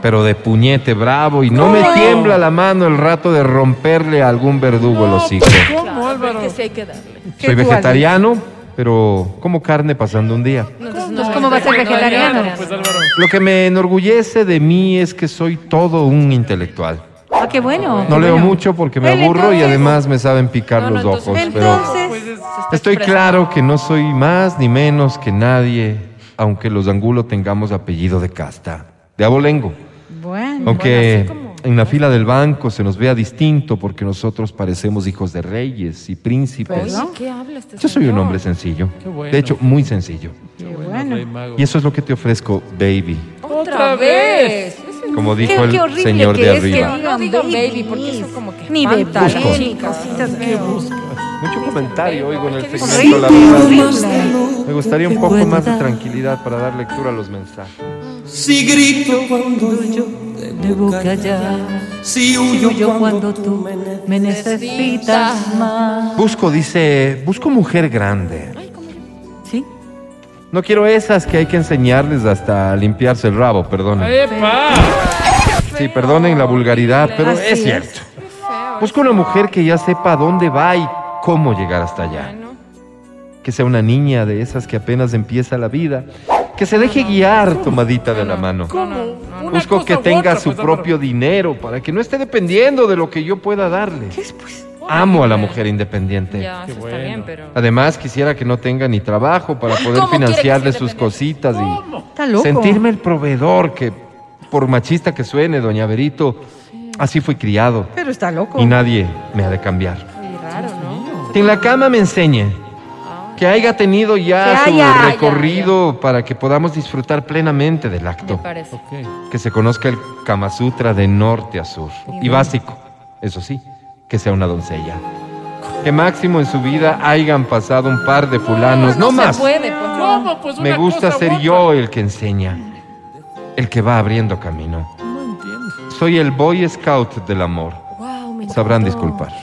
Pero de puñete bravo y no me tiembla la mano el rato de romperle a algún verdugo el hocico. ¿Cómo, Álvaro? Que sí hay que darle. Qué Soy vegetariano, pero como carne pasando un día. Entonces Pues, ¿cómo va a ser no, no, vegetariano? no, no, Pues. Lo que me enorgullece de mí es que soy todo un intelectual. Ah, qué bueno. No leo mucho porque me aburro y además me saben picar los ojos, pero Entonces, Pues estoy expresando. claro que no soy más ni menos que nadie, aunque los Angulo tengamos apellido de casta, de abolengo. bueno. Aunque Bueno, así como- en la fila del banco se nos vea distinto porque nosotros parecemos hijos de reyes y príncipes. Oye, ¿qué habla este Yo soy un hombre sencillo. Qué bueno. De hecho, muy sencillo. Qué Bueno. Y eso es lo que te ofrezco, baby. Otra vez. Como dijo qué el señor que de es que arriba. digan No digan baby, baby, porque eso como que Ni espanta bebé, a Busco. las chicas. cositas ¿Qué feas. Mucho comentario oigo en el segmento, la horrible. Me gustaría un poco más de tranquilidad para dar lectura a los mensajes. Si grito cuando yo Debo callar. si Huyo huyo cuando tú me necesitas más. Busco, dice, busco mujer grande. ¿Sí? No quiero esas que hay que enseñarles hasta limpiarse el rabo, perdonen. ¡Epa! Sí, perdonen la vulgaridad, pero Así es es. cierto. Busco una mujer que ya sepa dónde va y cómo llegar hasta allá. Que sea una niña de esas que apenas empieza la vida. Que se deje guiar tomadita de la mano. Busco que tenga otra, su pues, propio dinero para que no esté dependiendo de lo que yo pueda darle. ¿Qué es, pues? Amo a la mujer independiente. ya, Qué eso bueno. está bien, pero... Además, quisiera que no tenga ni trabajo para poder ¿Cómo quiere que financiarle sus cositas y Está loco. sentirme el proveedor que, por machista que suene, doña Berito, así fui criado Pero está loco. y nadie me ha de cambiar. Que en la cama me enseñe, que haya tenido ya Que su haya. recorrido para que podamos disfrutar plenamente del Me acto. parece. Ok. Que se conozca el Kama Sutra de norte a sur. Y básico, eso sí, que sea una doncella. Que máximo en su vida hayan pasado un par de fulanos, no, no más. se puede, pues no. ¿Cómo? Pues Me una gusta cosa u ser otra. yo el que enseña, el que va abriendo camino. No entiendo. Soy el Boy Scout del amor. Wow, me Sabrán encantó. disculpar.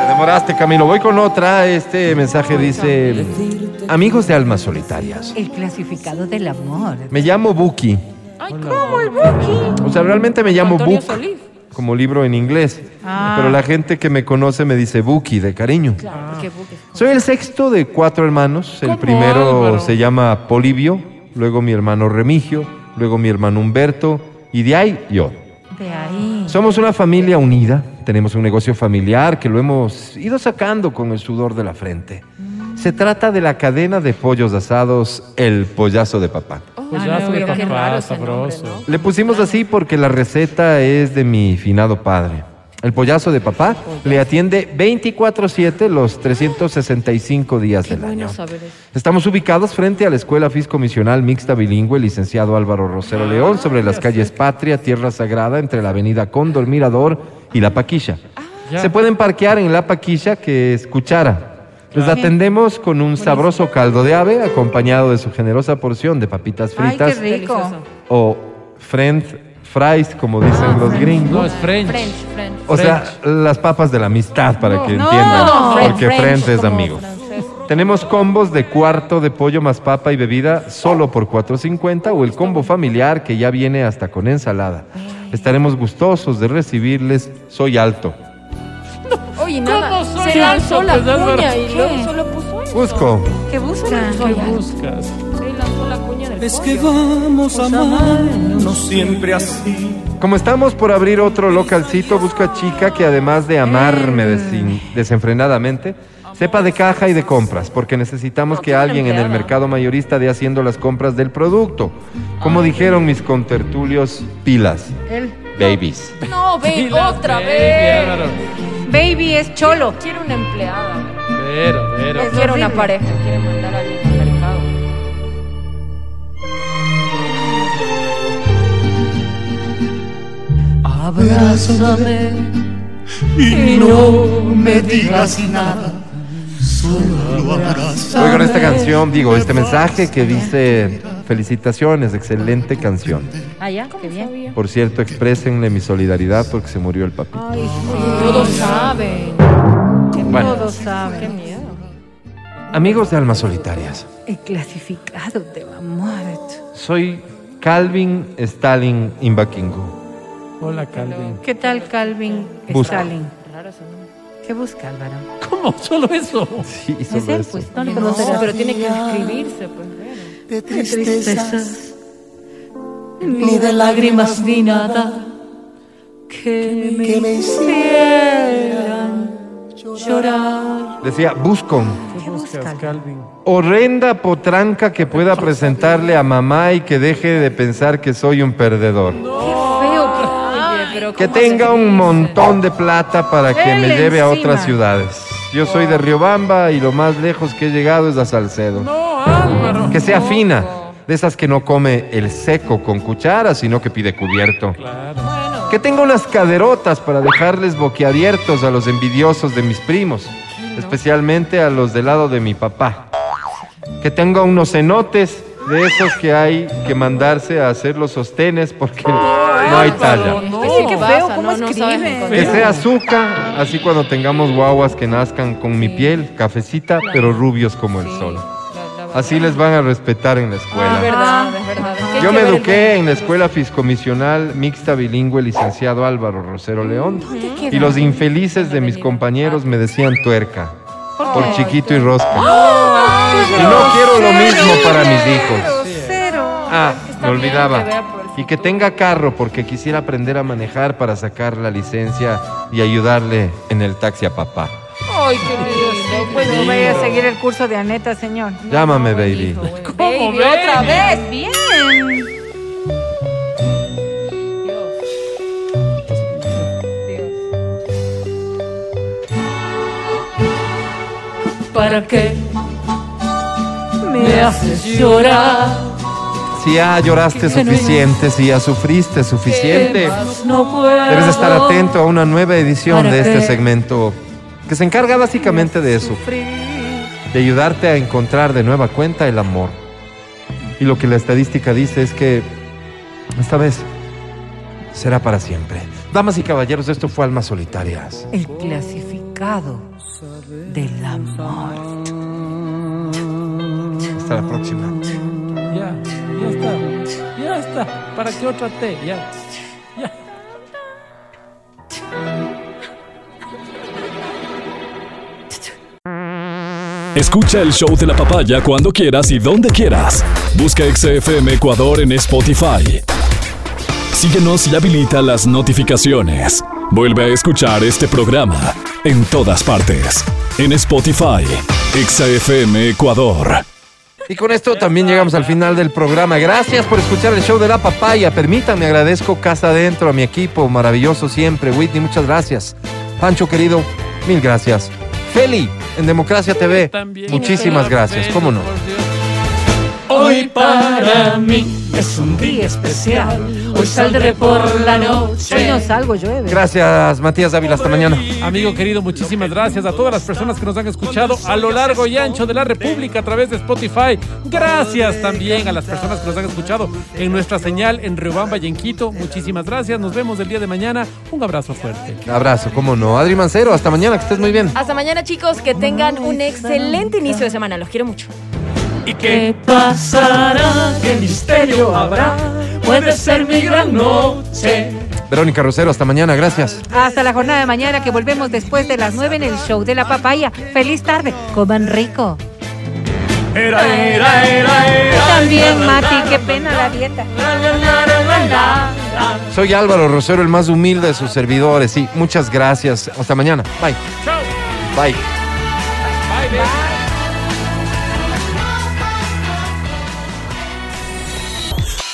Te demoraste, Camilo. Voy con otra. Este mensaje dice: Amigos de almas solitarias. El clasificado del amor. Me llamo Buki. Ay, ¿Cómo el Buki? O sea, realmente me llamo Antonio Solís. como libro en inglés. Ah. Pero la gente que me conoce me dice Buki, de cariño. Claro, porque buques. Soy el sexto de cuatro hermanos. El ¿Cómo, primero Álvaro? se llama Polibio, luego mi hermano Remigio, luego mi hermano Humberto y de ahí yo. De. Somos una familia unida, tenemos un negocio familiar que lo hemos ido sacando con el sudor de la frente. Se trata de la cadena de pollos asados El Pollazo de Papá. Pues Ah, no, soy pero papá, raro nombre, sabroso. Le pusimos así porque la receta es de mi finado padre. El pollazo de papá le atiende 24/7 los 365 días Qué del bueno año. saber eso. Estamos ubicados frente a la Escuela Fiscomisional Mixta Bilingüe, licenciado Álvaro Rosero León, sobre las calles Patria, Tierra Sagrada, entre la avenida Cóndor Mirador y La Paquilla. Ya. Se pueden parquear en La Paquilla, que es Cuchara. Les atendemos con un sabroso caldo de ave, acompañado de su generosa porción de papitas Ay, qué fritas rico. O friend fries, como dicen los No, gringos. es French. French, French. O sea, las papas de la amistad, para que No, entiendan. no, French, porque French, friend es como amigo. francés. Tenemos combos de cuarto de pollo más papa y bebida solo por 4.50 o el combo familiar que ya viene hasta con ensalada. Estaremos gustosos de recibirles. Soy alto. (laughs) Oye, nada. ¿Cómo soy Se lanzó alto, la pues, Álvaro? cuña y ¿Qué? luego solo puso eso. Busco. ¿Qué busca? ¿Qué buscas? Se lanzó la cuña Es que vamos a amarnos siempre así. Como estamos por abrir otro localcito, busco a chica que además de amarme desin- desenfrenadamente, sepa de caja y de compras, porque necesitamos que alguien en el mercado mayorista dé haciendo las compras del producto. Como dijeron mis contertulios, pilas, babies. No, (laughs) Pilas, otra baby, vez. Baby es cholo. Quiero una empleada. Pero, pero. Quiero una pareja. Quiere mandar a alguien Abrázame y no me digas nada. Solo abrázame. Hoy con esta canción, digo, este mensaje que dice, felicitaciones, excelente canción. Ah, ya, qué bien. Por cierto, exprésenle mi solidaridad porque se murió el papi. Ay, Todos saben. Bueno, Todos Qué saben. miedo. amigos de Almas Solitarias, El clasificado de la muerte. soy Calvin Stalin Imbakingu. Hola, Calvin. ¿Qué tal, Calvin Busca. Stalin? ¿Qué busca, Álvaro? ¿Cómo? ¿Solo eso? Sí, Es sobre él, eso. pues, no le No, pero tiene que escribirse, pues. bueno. De tristezas. tristezas, ni de lágrimas ni nada Que me, que me hicieran llorar. Decía, busco ¿Qué buscas, Calvin? horrenda potranca que pueda presentarle a mamá y que deje de pensar que soy un perdedor. Feo. Pero Que ¿cómo se tenga un montón de plata para que Él me lleve a encima. otras ciudades. Yo soy de Riobamba y lo más lejos que he llegado es a Salcedo. No, Álvaro. Que sea fina, de esas que no come el seco con cuchara, sino que pide cubierto. Claro. Que tenga unas caderotas para dejarles boquiabiertos a los envidiosos de mis primos, especialmente a los del lado de mi papá. Que tenga unos cenotes de esos que hay que mandarse a hacer los sostenes porque no hay talla. No. Qué feo, ¿cómo no, no escribe? Que sea azúcar, así cuando tengamos guaguas que nazcan con mi piel, cafecita, pero rubios como el sol. Verdad. Así les van a respetar en la Es escuela. verdad, es verdad. Que hay Yo me eduqué en la escuela fiscomisional mixta bilingüe licenciado Álvaro Rosero León. Y los infelices de mis compañeros me decían tuerca, por chiquito y rosca. Y no quiero lo mismo para mis hijos. Cero. Ah, me olvidaba. Y que tenga carro porque quisiera aprender a manejar para sacar la licencia y ayudarle en el taxi a papá. Ay, qué lindo. Pues No vaya a seguir el curso de Aneta, señor. Llámame, baby. ¿Cómo baby? otra vez? Bien. ¿Para qué me haces llorar? Si ya lloraste suficiente, si ya sufriste suficiente. Debes estar atento a una nueva edición ¿Para de este segmento que se encarga básicamente de eso, de ayudarte a encontrar de nueva cuenta el amor. Y lo que la estadística dice es que esta vez será para siempre. Damas y caballeros, esto fue Almas Solitarias. El clasificado del amor. Hasta la próxima. Ya, ya está. Ya está. ¿Para qué otra T? Ya. Ya. Escucha el show de la papaya cuando quieras y donde quieras. Busca XFM Ecuador en Spotify. Síguenos y habilita las notificaciones. Vuelve a escuchar este programa en todas partes. En Spotify, XFM Ecuador. Y con esto también llegamos al final del programa. Gracias por escuchar el show de la papaya. Permítanme, agradezco casa adentro a mi equipo, maravilloso siempre. Whitney, muchas gracias. Pancho querido, mil gracias. Feli, en Democracia TV, También. muchísimas gracias, cómo no. Hoy para mí es un día especial. Hoy saldré por la noche. Hoy no salgo, llueve. Gracias, Matías Dávila. Hasta mañana. Amigo querido, muchísimas gracias a todas las personas que nos han escuchado a lo largo y ancho de la República a través de Spotify. Gracias también a las personas que nos han escuchado en nuestra señal en Riobamba y en Quito. Muchísimas gracias. Nos vemos el día de mañana. Un abrazo fuerte. Abrazo, cómo no. Adri Mancero, hasta mañana, que estés muy bien. Hasta mañana, chicos. Que tengan un excelente inicio de semana. Los quiero mucho. ¿Y qué pasará? ¿Qué misterio habrá? Puede ser mi gran noche. Verónica Rosero, hasta mañana, gracias. Hasta la jornada de mañana que volvemos después de las 9 en el show de la papaya. Feliz tarde. Coman rico. Era, era, era, era. También, Mati, qué pena la dieta. Soy Álvaro Rosero, el más humilde de sus servidores. Sí, muchas gracias. Hasta mañana. Bye. Chao. Bye. Bye,